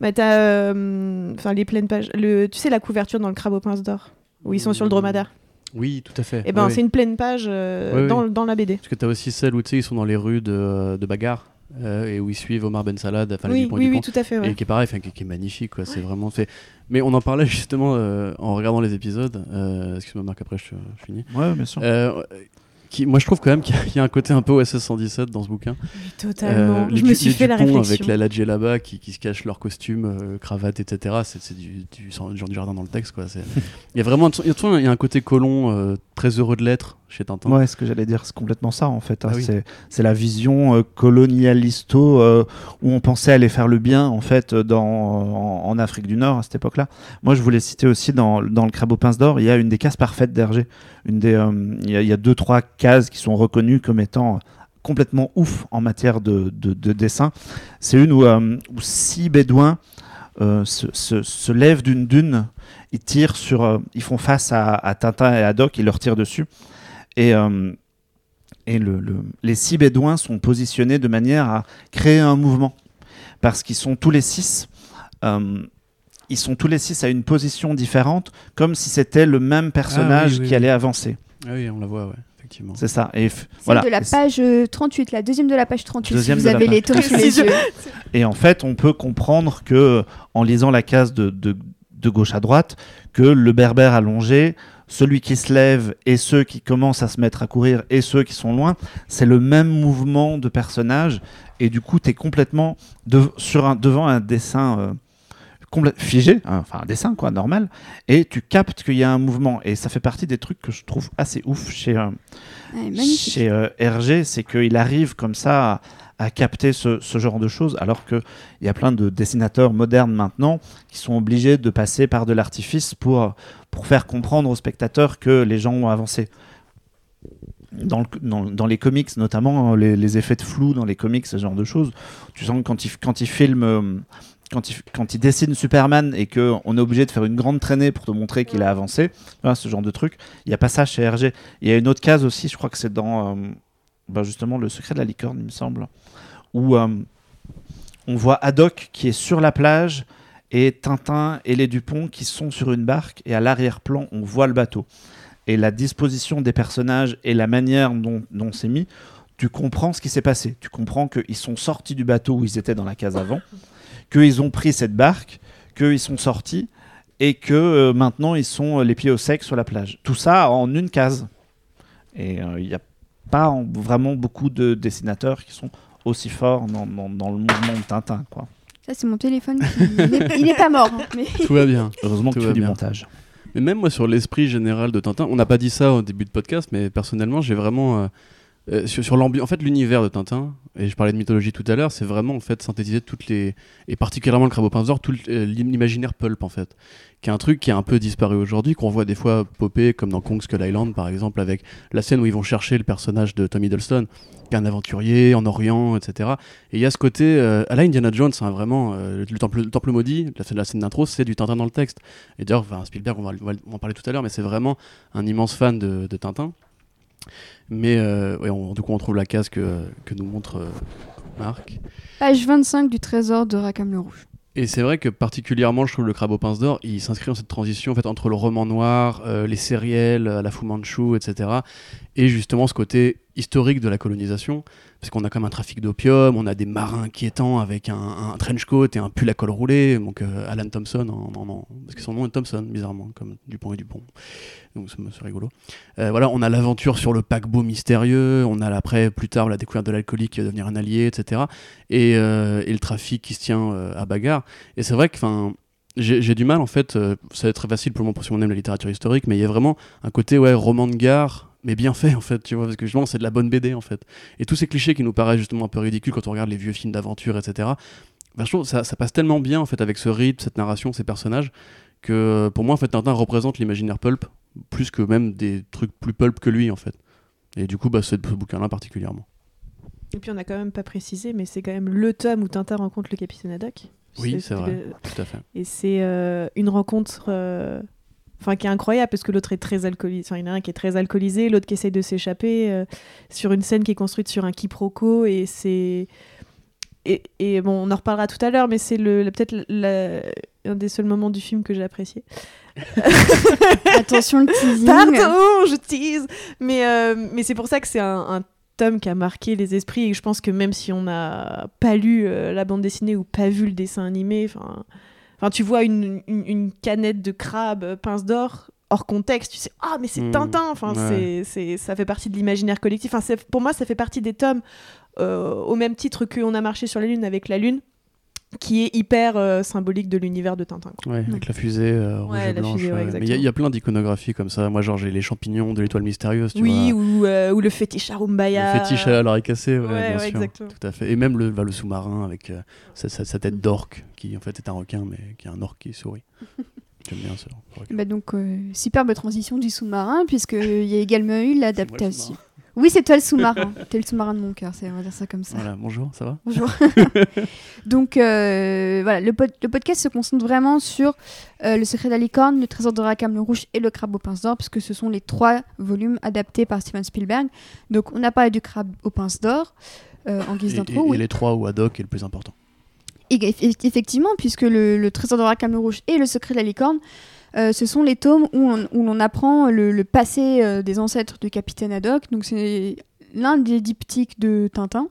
Bah t'as euh, enfin les pleines pages le tu sais la couverture dans le crabe aux pinces d'or où ils sont sur le dromadaire? Oui, tout à fait. et ben Oui, c'est oui. une pleine page euh, oui. dans, dans la BD Parce que t'as aussi celle où tu sais, ils sont dans les rues de, de bagarre euh, et où ils suivent Omar Ben Salad, enfin, oui oui oui tout à fait ouais. Et qui est pareil, enfin, qui, qui est magnifique, quoi. C'est vraiment fait. Mais on en parlait justement euh, en regardant les épisodes. Euh, Excuse-moi, Marc, après je, je finis. Ouais, bien sûr. Qui, moi, je trouve quand même qu'il y, a- il y a un côté un peu OSS 117 dans ce bouquin. Oui, totalement Euh, les je me suis les fait la réflexion avec la Ladje là-bas qui, qui se cachent leur costume, euh, cravate, etc. C'est du, du, genre du jardin dans le texte, quoi. Il y a vraiment il y a un côté colon euh, très heureux de l'être chez Tintin. Ouais, ce que j'allais dire, c'est complètement ça en fait. hein. Ah oui. C'est- la vision euh, colonialisto euh, où on pensait aller faire le bien en fait euh, dans, en, en Afrique du Nord à cette époque-là. Moi, je voulais citer aussi dans, dans le Crabe aux pinces d'or, il y a une des cases parfaites d'Hergé. Une des, euh, il y, a- il y a deux trois cases qui sont reconnues comme étant complètement ouf en matière de, de- de dessin. C'est une où, où six bédouins euh, se, se- se lèvent d'une dune, ils tirent sur, euh, ils font face à, à Tintin et à Doc, ils leur tirent dessus, et, euh, et le, le- les six bédouins sont positionnés de manière à créer un mouvement, parce qu'ils sont tous les six, euh, ils sont tous les six à une position différente, comme si c'était le même personnage oui, oui, qui oui. allait avancer. Ah oui, on la voit, ouais, effectivement. C'est ça. Et f- Celle voilà. de la page euh, 38, la deuxième de la page 38, Deuxième si de vous la avez page. les tomes sous les Précision. yeux. Et en fait, on peut comprendre que, en lisant la case de, de- de gauche à droite, que le berbère allongé, celui qui se lève et ceux qui commencent à se mettre à courir et ceux qui sont loin, c'est le même mouvement de personnage. Et du coup, tu es complètement de- sur un, devant un dessin euh, figé, hein, enfin un dessin quoi, normal, et tu captes qu'il y a un mouvement. Et ça fait partie des trucs que je trouve assez ouf chez, euh, Ouais, magnifique. chez euh, Hergé, c'est qu'il arrive comme ça à, à capter ce, ce genre de choses, alors qu'il y a plein de dessinateurs modernes maintenant qui sont obligés de passer par de l'artifice pour, pour faire comprendre aux spectateurs que les gens ont avancé. Dans, dans- dans les comics, notamment euh, les, effets de flou dans les comics, ce genre de choses, tu sens que quand ils quand il filment, euh, quand il, quand il dessine Superman et qu'on est obligé de faire une grande traînée pour te montrer qu'il a avancé, ce genre de truc, il n'y a pas ça chez Hergé. Il y a une autre case aussi, je crois que c'est dans euh, bah, justement Le secret de la licorne, il me semble, où euh, on voit Haddock qui est sur la plage et Tintin et les Dupont qui sont sur une barque et à l'arrière-plan, on voit le bateau. Et la disposition des personnages et la manière dont, c'est mis, tu comprends ce qui s'est passé. Tu comprends qu'ils sont sortis du bateau où ils étaient dans la case avant, qu'ils ont pris cette barque, qu'ils sont sortis et que euh, maintenant ils sont euh, les pieds au sec sur la plage. Tout ça en une case. Et euh, il n'y a pas en- vraiment beaucoup de dessinateurs qui sont aussi forts dans, dans- dans le mouvement de Tintin. Quoi. Ça, c'est mon téléphone. qui- Il n'est- pas mort. hein, mais... Tout va bien. Heureusement que tu fais du montage. Mais même moi, sur l'esprit général de Tintin, on n'a pas dit ça au début de podcast, mais personnellement, j'ai vraiment. euh, euh, sur l'ambiance, en fait, l'univers de Tintin, et je parlais de mythologie tout à l'heure, c'est vraiment en fait synthétiser toutes les. Et particulièrement le crabe d'or, tout euh, l'imaginaire pulp en fait. Qui est un truc qui a un peu disparu aujourd'hui, qu'on voit des fois popper, comme dans Kong Skull Island par exemple, avec la scène où ils vont chercher le personnage de Tom Hiddleston, qui est un aventurier en Orient, etc. Et il y a ce côté. Euh, à la Indiana Jones, hein, vraiment, euh, le, temple, le temple maudit, la, la scène d'intro, c'est du Tintin dans le texte. Et d'ailleurs, enfin, Spielberg, on va, on en parler tout à l'heure, mais c'est vraiment un immense fan de Tintin. Mais euh, ouais, on- du coup, on trouve la case que, que nous montre euh, Marc. Page 25 du trésor de Rackham le Rouge. Et c'est vrai que particulièrement, je trouve le Crabe aux pinces d'or, il s'inscrit dans cette transition en fait, entre le roman noir, euh, les sériels, euh, la Fu Manchu, etc. Et justement ce côté historique de la colonisation, parce qu'on a même un trafic d'opium, on a des marins inquiétants avec un, trench coat et un pull à col roulé, donc euh, Alan Thompson, en, en- parce que son nom est Thompson, bizarrement, comme Dupont et Dupont. Donc c'est rigolo. Euh, voilà, on a l'aventure sur le paquebot mystérieux, on a après, plus tard, la découverte de l'alcoolique qui va devenir un allié, etc. Et, euh, et le trafic qui se tient à bagarre. Et c'est vrai que, enfin, j'ai du mal en fait, euh, ça va être très facile pour moi pour si on aime la littérature historique, mais il y a vraiment un côté ouais roman de gare, mais bien fait en fait, tu vois, parce que justement c'est de la bonne BD en fait. Et tous ces clichés qui nous paraissent justement un peu ridicules quand on regarde les vieux films d'aventure, etc. Ben, je trouve ça, ça passe tellement bien en fait avec ce rythme, cette narration, ces personnages, que pour moi en fait Tintin représente l'imaginaire pulp plus que même des trucs plus pulp que lui en fait. Et du coup, bah, ce bouquin-là particulièrement. Et puis on n'a quand même pas précisé, mais c'est quand même le tome où Tintin rencontre le capitaine Haddock. Oui, c'est vrai. le- Tout à fait. Et c'est euh, une rencontre euh, enfin, qui est incroyable parce que l'autre est très alcoolisé. Enfin, il y en a un qui est très alcoolisé, l'autre qui essaye de s'échapper euh, sur une scène qui est construite sur un quiproquo. Et c'est. Et, et bon, on en reparlera tout à l'heure, mais c'est le, le- peut-être un des seuls moments du film que j'ai apprécié. Attention le teasing. Pardon, je tease Mais, euh, mais c'est pour ça que c'est un, un tome qui a marqué les esprits et je pense que même si on n'a pas lu euh, la bande dessinée ou pas vu le dessin animé, enfin, enfin, tu vois une, une, une canette de crabe euh, pince d'or hors contexte, tu sais ah mais c'est Mmh, Tintin, enfin ouais. c'est ça fait partie de l'imaginaire collectif. Enfin pour moi ça fait partie des tomes euh, au même titre que On a marché sur la lune avec la lune, qui est hyper euh, symbolique de l'univers de Tintin. quoi. Ouais, avec la fusée euh, rouge Ouais, et la blanche. fusée, ouais, ouais. Mais il y y, a plein d'iconographies comme ça. Moi, genre, j'ai les champignons de l'étoile mystérieuse. Tu Oui, vois. ou, euh, ou le fétiche Arumbaya. Le fétiche à l'oreille cassée, ouais, Ouais, bien ouais, sûr. exactement. Tout à fait. Et même le, bah, le sous-marin avec euh, sa, sa- sa tête d'orque, qui en fait est un requin, mais qui est un orque qui sourit. J'aime bien ça. Bah donc, euh, superbe transition du sous-marin, puisqu'il y a également eu l'adaptation. Oui, c'est toi le sous-marin. T'es le sous-marin de mon cœur, c'est- on va dire ça comme ça. Voilà, bonjour, ça va Bonjour. Donc euh, voilà, le, pod- le podcast se concentre vraiment sur euh, Le secret de la licorne, Le trésor de Rackham le rouge et Le crabe aux pinces d'or, puisque ce sont les trois volumes adaptés par Steven Spielberg. Donc on a parlé du crabe aux pinces d'or euh, en guise d'intro. et- et oui. les trois où Haddock est le plus important. Et effectivement, puisque le, le trésor de Rackham le rouge et Le secret de la licorne, euh, ce sont les tomes où on, où l'on apprend le, le passé euh, des ancêtres du capitaine Haddock. Donc c'est l'un des diptyques de Tintin.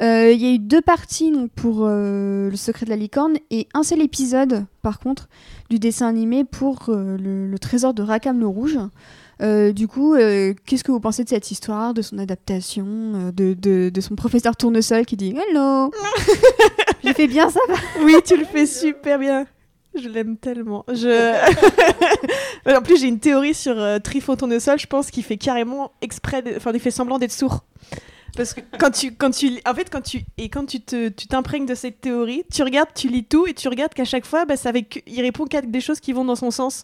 Euh, Il y a eu deux parties donc, pour Le secret de la licorne et un seul épisode, par contre, du dessin animé pour le, le trésor de Rackham le rouge. Du coup, qu'est-ce que vous pensez de cette histoire, de son adaptation, de, de- de son professeur tournesol qui dit Hello J'ai fait bien ça Oui, tu le fais super bien. Je l'aime tellement. Je... en plus, j'ai une théorie sur euh, Trifon Tournesol. Je pense qu'il fait carrément exprès, de- enfin, il fait semblant d'être sourd. Parce que quand tu, quand tu, en fait, quand tu et quand tu te, tu t'imprègnes de cette théorie, tu regardes, tu lis tout et tu regardes qu'à chaque fois, bah, ça avec, il répond qu'à des choses qui vont dans son sens.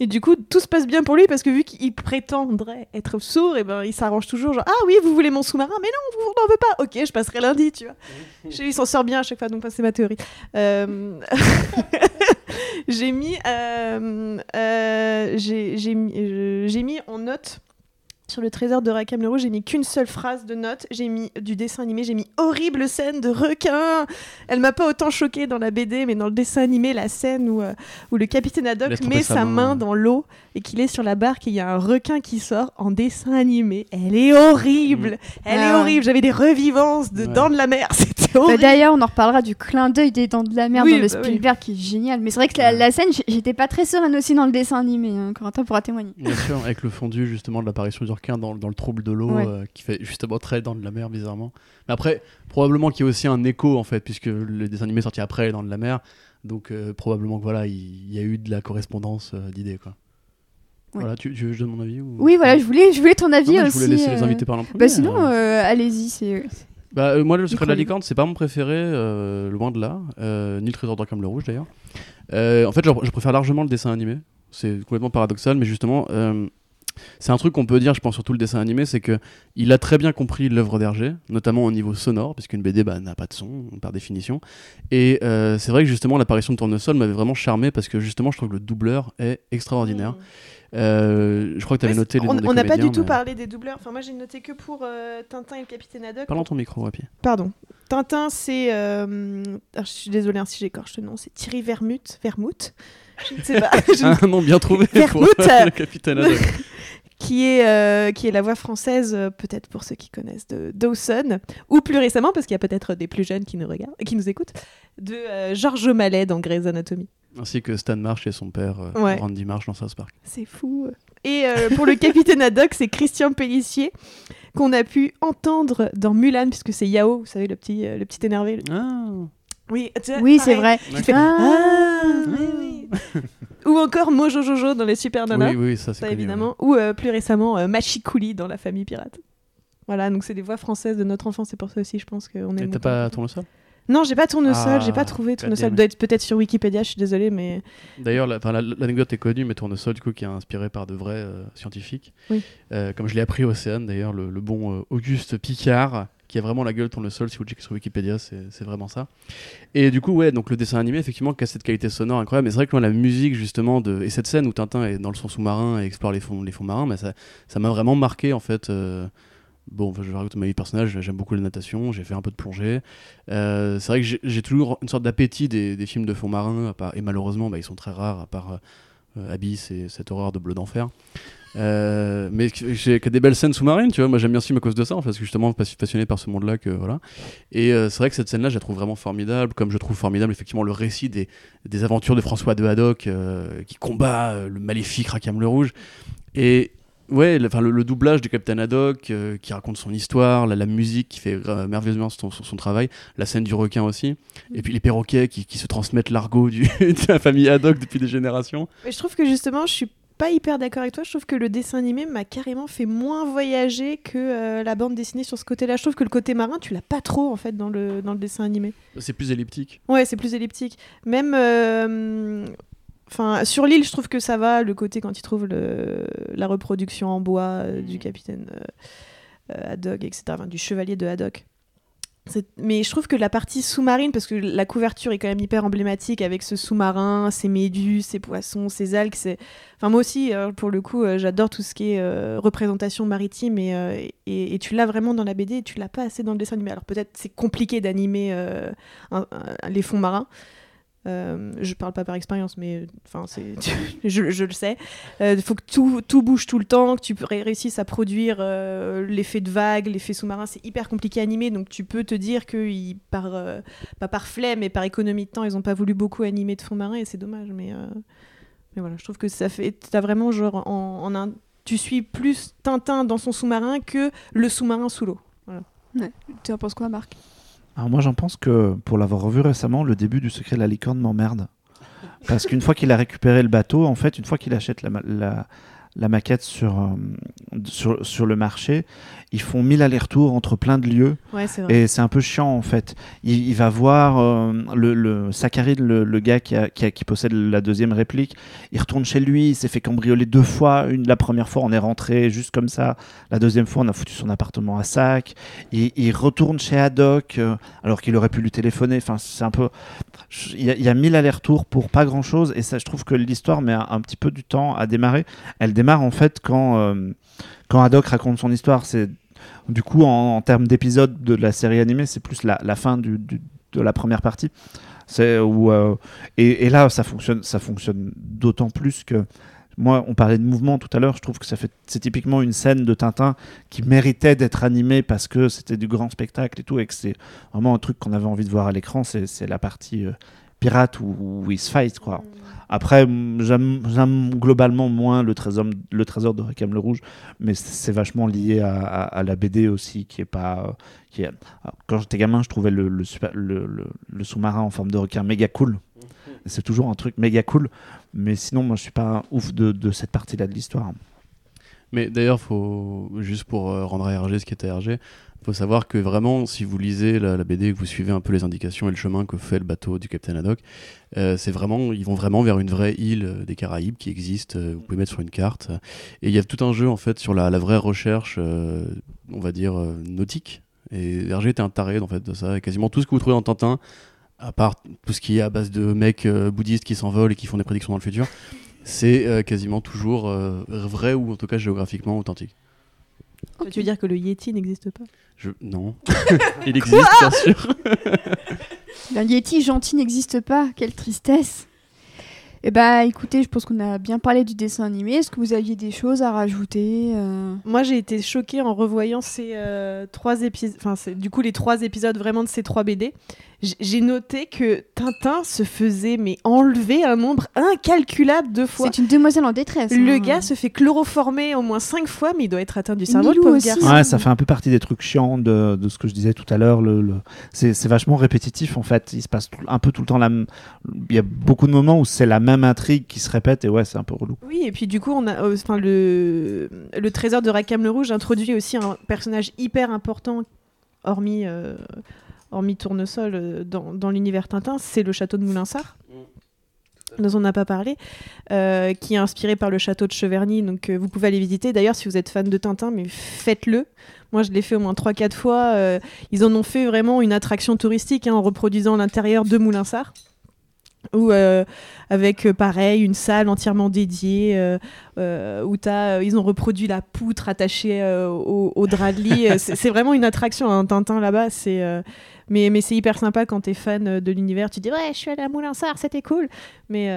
Et du coup, tout se passe bien pour lui parce que vu qu'il prétendrait être sourd, et ben, il s'arrange toujours. Genre, ah oui, vous voulez mon sous-marin, mais non, vous n'en veut pas. Ok, je passerai lundi, tu vois. Il s'en sort bien à chaque fois, donc c'est ma théorie. Euh, j'ai mis, euh, euh, j'ai j'ai mis, euh, j'ai mis en note sur le trésor de Rackham le Rouge, j'ai mis qu'une seule phrase de note. J'ai mis du dessin animé, j'ai mis horrible scène de requin. Elle m'a pas autant choquée dans la BD, mais dans le dessin animé, la scène où, euh, où le capitaine Haddock met sa sa main. main dans l'eau et qu'il est sur la barque et il y a un requin qui sort en dessin animé. Elle est horrible, elle est Ah. horrible. J'avais des revivances de Ouais. Dents de la mer, c'était Bah, horrible. D'ailleurs, on en reparlera du clin d'œil des dents de la mer Oui, dans le bah oui. Spielberg qui est génial. Mais c'est vrai que la, scène, j'étais pas très sereine aussi dans le dessin animé. Hein. Corentin pourra témoigner. Bien sûr, avec le fondu justement de l'apparition du requin dans, dans le trouble de l'eau, Ouais. euh, qui fait justement très dans de la mer bizarrement. Mais après, probablement qu'il y a aussi un écho en fait, puisque le dessin animé est sorti après dans de la mer, donc euh, probablement que voilà, il il y, a eu de la correspondance euh, d'idées quoi. Ouais. Voilà, tu, tu veux que je donne mon avis ou... Oui, voilà, je voulais, je voulais ton avis aussi. je voulais laisser les euh. invités parler en premier. Bah sinon, euh. allez-y, c'est. Bah, euh, moi, le secret de la licorne, c'est pas mon préféré, euh, loin de là, euh, ni le trésor d'Arkham le Rouge d'ailleurs. En fait, je, je préfère largement le dessin animé. C'est complètement paradoxal, mais justement, c'est un truc qu'on peut dire, je pense, surtout le dessin animé, c'est que il a très bien compris l'œuvre d'Hergé, notamment au niveau sonore, puisqu'une BD bah, n'a pas de son par définition. Et c'est vrai que justement, l'apparition de Tournesol m'avait vraiment charmé parce que justement, je trouve que le doubleur est extraordinaire. Euh, je crois que tu avais noté les on noms des on n'a pas du tout mais- parlé des doubleurs. Enfin, moi, j'ai noté que pour euh, Tintin et le capitaine Haddock. Parle dans ton micro, Wapi. Pardon. Tintin, c'est. euh, alors, je suis désolée hein, si j'écorche le nom. C'est Thierry Vermouth. Vermouth Je ne sais pas. Je Un nom bien trouvé pour Vermouth. le capitaine Haddock. qui, est, euh, qui est la voix française, euh, peut-être pour ceux qui connaissent, de Dawson. Ou plus récemment, parce qu'il y a peut-être des plus jeunes qui nous, regardent, qui nous écoutent, de euh, Georges Mallet dans Grey's Anatomy. Ainsi que Stan Marsh et son père, euh, Ouais. Randy Marsh dans South Park. C'est fou. Et euh, pour le capitaine Haddock, c'est Christian Pellissier qu'on a pu entendre dans Mulan, puisque c'est Yao, vous savez, le petit, euh, le petit énervé. Ah, Oui, Oui, c'est vrai. Ah. Ah, oui, oui. Ou encore Mojo Jojo dans les Super Nanas, oui, oui, ça c'est ça évidemment. Ou euh, plus récemment euh, Machikouli dans La Famille Pirate. Voilà, donc c'est des voix françaises de notre enfance, c'est pour ça aussi je pense qu'on est. Et t'as pas tournesol Non, j'ai pas tournesol, Ah, j'ai pas trouvé tournesol. Doit être peut-être sur Wikipédia, je suis désolée, mais D'ailleurs, la- enfin, la- l'anecdote est connue, mais tournesol, du coup, qui est inspiré par de vrais euh, scientifiques. Oui. Euh, comme je l'ai appris au Océane, d'ailleurs, le, le bon euh, Auguste Picard, qui a vraiment la gueule tournesol, si vous checkez sur Wikipédia, c'est vraiment ça. Et du coup, ouais, donc le dessin animé, effectivement, qui a cette qualité sonore incroyable. Mais c'est vrai que moi, la musique, justement, de... et cette scène où Tintin est dans le son sous-marin et explore les fonds, les fonds marins, ça ça m'a vraiment marqué, en fait. Bon, enfin, je vais raconter ma vie personnelle, j'aime beaucoup la natation, j'ai fait un peu de plongée. Euh, c'est vrai que j'ai- toujours une sorte d'appétit des, films de fond marin, et malheureusement, bah, ils sont très rares, à part euh, Abyss et cette horreur de bleu d'enfer. Euh, mais j'ai que des belles scènes sous-marines, tu vois. Moi, j'aime bien ce film à cause de ça, en fait, parce que justement, je suis passionné par ce monde-là, que voilà. Et euh, c'est vrai que cette scène-là, je la trouve vraiment formidable, comme je trouve formidable, effectivement, le récit des, aventures de François de Haddock, qui combat le maléfique Rackham le Rouge. Et ouais, le, enfin, le, le doublage du Capitaine Haddock, euh, qui raconte son histoire, la, la musique qui fait euh, merveilleusement son, son, son travail, la scène du requin aussi, et puis les perroquets qui, qui se transmettent l'argot du- de la famille Haddock depuis des générations. Mais je trouve que justement, je suis pas hyper d'accord avec toi. Je trouve que le dessin animé m'a carrément fait moins voyager que euh, la bande dessinée sur ce côté-là. Je trouve que le côté marin, tu l'as pas trop en fait dans le, dans le dessin animé. C'est plus elliptique. Ouais, c'est plus elliptique. Même. euh, Enfin, sur l'île, je trouve que ça va, le côté quand il trouve le, la reproduction en bois euh, du capitaine. euh, euh, Haddock, etc. Enfin, du chevalier de Haddock. Mais je trouve que la partie sous-marine, parce que la couverture est quand même hyper emblématique avec ce sous-marin, ces méduses, ces poissons, ces algues. Enfin, moi aussi, euh, pour le coup, j'adore tout ce qui est représentation maritime et, et, et tu l'as vraiment dans la BD et tu l'as pas assez dans le dessin animé. Alors peut-être c'est compliqué d'animer les fonds marins. Euh, je parle pas par expérience, mais euh, enfin, je, je le sais. Il faut que tout, tout bouge tout le temps, que tu ré- réussisses à produire euh, l'effet de vague, l'effet sous-marin. C'est hyper compliqué à animer, donc tu peux te dire que par, euh, pas par flemme, mais par économie de temps, ils ont pas voulu beaucoup animer de fonds marins et c'est dommage. Mais, euh, mais voilà, je trouve que ça fait. T'as vraiment genre en, en un. Tu suis plus Tintin dans son sous-marin que le sous-marin sous l'eau. Tu en penses quoi, Marc? Alors moi j'en pense que pour l'avoir revu récemment, le début du secret de la licorne m'emmerde. Parce qu'une fois qu'il a récupéré le bateau, en fait, une fois qu'il achète la, ma- la, la maquette euh, sur le marché, ils font mille allers-retours entre plein de lieux. Ouais. Et c'est un peu chiant en fait. Il, il va voir euh, le, le le, le gars qui, a- qui, a- qui possède la deuxième réplique. Il retourne chez lui, il s'est fait cambrioler deux fois. Une, la première fois, on est rentré juste comme ça. La deuxième fois, on a foutu son appartement à sac. Il, il retourne chez Haddock euh, alors qu'il aurait pu lui téléphoner. Enfin, c'est un peu. Il y, a, il y a mille allers-retours pour pas grand chose. Et ça, je trouve que l'histoire met un, un petit peu du temps à démarrer. Elle démarre en fait quand, euh, quand Haddock raconte son histoire. C'est du coup, en, termes d'épisode de la série animée, c'est plus la, fin de la première partie. Euh, et, là, ça fonctionne, ça fonctionne d'autant plus que moi, on parlait de mouvement tout à l'heure. Je trouve que ça fait, c'est typiquement une scène de Tintin qui méritait d'être animée parce que c'était du grand spectacle et tout, et que c'est vraiment un truc qu'on avait envie de voir à l'écran. C'est, la partie euh, pirate où, où ils se fight, quoi. Après, j'aime, globalement moins le trésor, le trésor de Requiem le Rouge, mais c'est vachement lié à, la BD aussi, qui est pas. Qui est... Quand j'étais gamin, je trouvais le, sous-marin en forme de requin méga cool. C'est toujours un truc méga cool, mais sinon, moi, je suis pas ouf de cette partie-là de l'histoire. Mais d'ailleurs, faut juste pour euh, rendre à RG ce qui était RG, faut savoir que vraiment, si vous lisez la, la BD que vous suivez un peu les indications et le chemin que fait le bateau du Capitaine Haddock, euh, c'est vraiment, ils vont vraiment vers une vraie île euh, des Caraïbes qui existe. vous pouvez mettre sur une carte. Et il y a tout un jeu en fait sur la, vraie recherche, on va dire nautique. Et RG était un taré en fait de ça. Et quasiment tout ce que vous trouvez dans Tintin, à part tout ce qui est à base de mecs bouddhistes qui s'envolent et qui font des prédictions dans le futur, c'est euh, quasiment toujours euh, vrai ou en tout cas géographiquement authentique. Tu veux dire que le Yeti n'existe pas? Je... Non. Il existe, bien sûr. Un Yeti gentil n'existe pas, quelle tristesse. Eh bah écoutez, je pense qu'on a bien parlé du dessin animé. Est-ce que vous aviez des choses à rajouter euh? Moi, j'ai été choquée en revoyant ces euh, trois épisodes, enfin, c'est- du coup, les trois épisodes vraiment de ces trois BD. J'ai noté que Tintin se faisait mais enlever un nombre incalculable de fois. C'est une demoiselle en détresse. Le hein. gars se fait chloroformer au moins cinq fois, mais il doit être atteint du cerveau, le Milou pauvre aussi. garçon. Ouais, ça fait un peu partie des trucs chiants de, de ce que je disais tout à l'heure. Le, le- C'est c'est vachement répétitif en fait. Il se passe tout- un peu tout le temps la même. Il y a beaucoup de moments où c'est la même intrigue qui se répète et ouais, c'est un peu relou. Oui, et puis du coup, on a, euh, enfin, le, le trésor de Rakam le Rouge introduit aussi un personnage hyper important, hormis, euh, hormis Tournesol, euh, dans, dans l'univers Tintin, c'est le château de Moulinsart. dont on n'a pas parlé, euh, qui est inspiré par le château de Cheverny. Donc euh, vous pouvez aller visiter. D'ailleurs, si vous êtes fan de Tintin, mais faites-le. Moi, je l'ai fait au moins 3-4 fois. Euh, ils en ont fait vraiment une attraction touristique hein, en reproduisant l'intérieur de Moulinsart. Ou euh, avec euh, pareil une salle entièrement dédiée euh, où ils ont reproduit la poutre attachée au, au drap de lit. C'est vraiment une attraction, un Tintin là-bas. C'est, mais mais c'est hyper sympa quand t'es fan de l'univers. Tu dis ouais, je suis allé à Moulinsart, c'était cool. Mais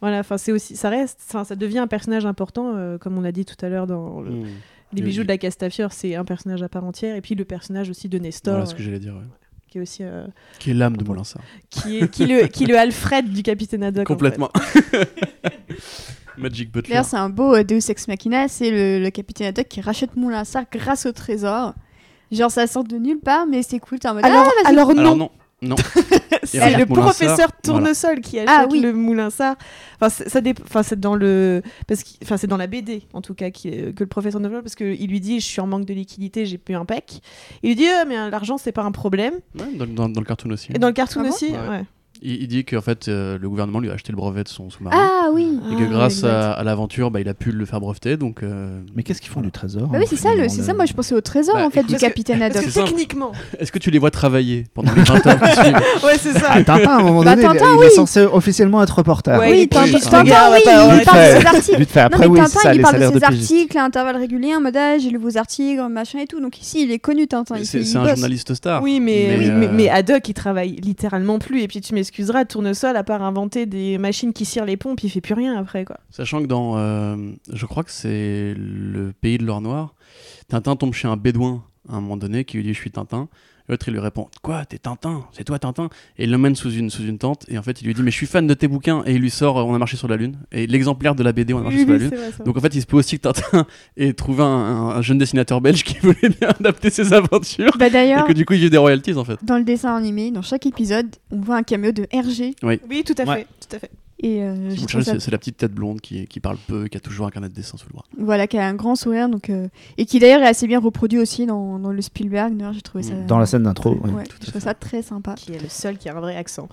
voilà, enfin c'est aussi, ça reste, ça devient un personnage important, comme on a dit tout à l'heure dans le- Mmh. les bijoux oui. de la Castafiore, c'est un personnage à part entière. Et puis le personnage aussi de Nestor, Voilà ce que j'allais dire. ouais. Qui est aussi euh, Qui est l'âme de Molinsart. qui est qui est le qui le Alfred du Capitaine Haddock. en fait. Complètement. Magic Butler. D'ailleurs, c'est un beau euh, Deus Ex Machina. C'est le, le capitaine Haddock qui rachète Moulinsart grâce au trésor. Genre, ça sort de nulle part, mais c'est cool. T'es en mode, Alors, ah, vas-y. alors non, Alors non, non. c'est le professeur Tournesol qui achète Ah oui. le Moulinsart. Enfin, c'est- ça enfin, c'est dans le parce que enfin c'est dans la BD en tout cas qui est- que le professeur Tournesol parce que il lui dit je suis en manque de liquidité, j'ai plus un pec. Il lui dit Ah, mais euh, l'argent c'est pas un problème. Ouais, dans, dans- dans le cartoon aussi. Et dans le cartoon Ah aussi, Ouais. ouais. Il, il dit qu'en fait, euh, le gouvernement lui a acheté le brevet de son sous-marin. Ah oui. et que Ah, grâce à, à l'aventure, bah, il a pu le faire breveter. Donc, euh, Mais qu'est-ce qu'ils font du trésor Bah oui, c'est ça, le- c'est ça. Moi, je pensais au trésor Bah, en fait écoute, du parce que- capitaine Parce Haddock. que C'est simple. techniquement, est-ce que tu les vois travailler pendant les 20 heures qui suivent ouais, c'est ça. Ah, Tintin, à un moment Bah, donné, il- Tintin, il, oui. est censé officiellement être reporter. Ouais, Oui, il Tintin, oui, il parle de ses articles. Vite fait, après, non, mais oui, c'est Tintin, ça, il les parle de salaires ses pigiste. articles à intervalles réguliers en mode ah, j'ai lu vos articles, machin et tout. Donc ici, il est connu, Tintin. il C'est fait- c'est il un bosse. journaliste star. Oui, mais, Mais, oui, euh, mais, mais Haddock, il travaille littéralement plus. Et puis tu m'excuseras, Tournesol, à part inventer des machines qui cirent les pompes, il fait plus rien après. quoi. Sachant que dans, euh, je crois que c'est le pays de l'or noir, Tintin tombe chez un bédouin à un moment donné qui lui dit je suis Tintin. L'autre il lui répond quoi t'es Tintin? C'est toi Tintin? Et il l'emmène sous une sous une tente et en fait il lui dit mais je suis fan de tes bouquins et il lui sort euh, on a marché sur la lune et l'exemplaire de la BD on a marché Oui, sur la oui, lune vrai, donc en fait il se peut aussi que Tintin ait trouvé un, un- un jeune dessinateur belge qui voulait bien adapter ses aventures Bah et d'ailleurs, que du coup il vit des royalties en fait dans le dessin animé, dans chaque épisode, on voit un cameo de RG. Oui, tout à Ouais. fait. Tout à fait. Et euh, ça- c'est la petite tête blonde qui, qui parle peu et qui a toujours un carnet de dessin sous le bras Voilà, qui a un grand sourire. Donc, euh, Et qui d'ailleurs est assez bien reproduit aussi dans, dans le Spielberg. D'ailleurs, j'ai trouvé ça. Dans la scène d'intro. oui. Ouais, tout à je trouve ça très sympa. Qui est le seul qui a un vrai accent.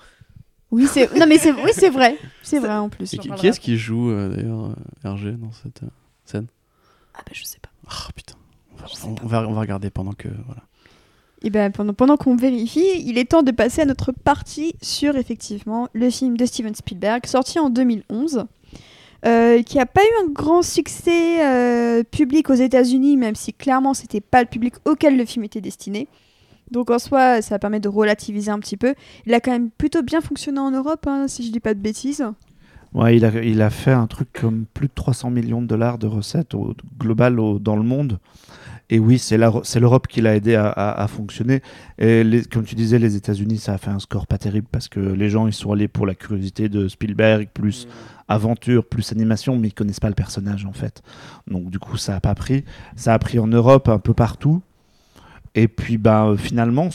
Oui, c'est non mais c'est oui, c'est vrai. C'est vrai en plus. et qui, est-ce qui joue euh, d'ailleurs euh, RG dans cette euh, scène? Ah bah je sais pas. Ah putain. On va, on va, on va regarder pendant que. Voilà. Et ben pendant, pendant qu'on vérifie, il est temps de passer à notre partie sur effectivement le film de Steven Spielberg, sorti en 2011, euh, qui a pas eu un grand succès euh, public aux États-Unis, même si clairement c'était pas le public auquel le film était destiné. Donc en soi, ça permet de relativiser un petit peu. Il a quand même plutôt bien fonctionné en Europe, hein, si je dis pas de bêtises. Ouais, il a, il a fait un truc comme plus de 300 millions de dollars de recettes au, global au- dans le monde. Et oui, c'est l'Europe qui l'a aidé à, fonctionner. Et comme tu disais, les États-Unis, ça a fait un score pas terrible parce que les gens, ils sont allés pour la curiosité de Spielberg, plus aventure, plus animation, mais ils connaissent pas le personnage en fait. Donc du coup, ça a pas pris. Ça a pris en Europe, un peu partout. Et puis bah, euh, finalement,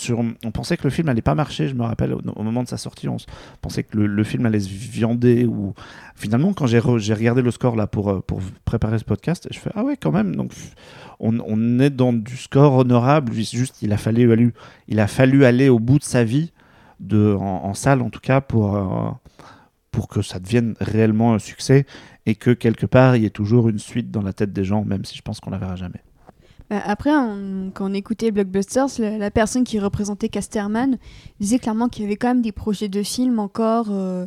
on pensait que le film allait pas marcher. Je me rappelle au, moment de sa sortie, on pensait que le, film allait se viander. Ou finalement, quand j'ai re- j'ai regardé le score là pour, euh, pour préparer ce podcast, je fais ah ouais quand même. On, est dans du score honorable. Juste, il a fallu aller, il a fallu aller au bout de sa vie de en, salle en tout cas pour euh, pour que ça devienne réellement un succès et que quelque part il y ait toujours une suite dans la tête des gens, même si je pense qu'on la verra jamais. Bah, Après, on- quand on écoutait Blockbusters, la, la personne qui représentait Casterman disait clairement qu'il y avait quand même des projets de films encore. euh,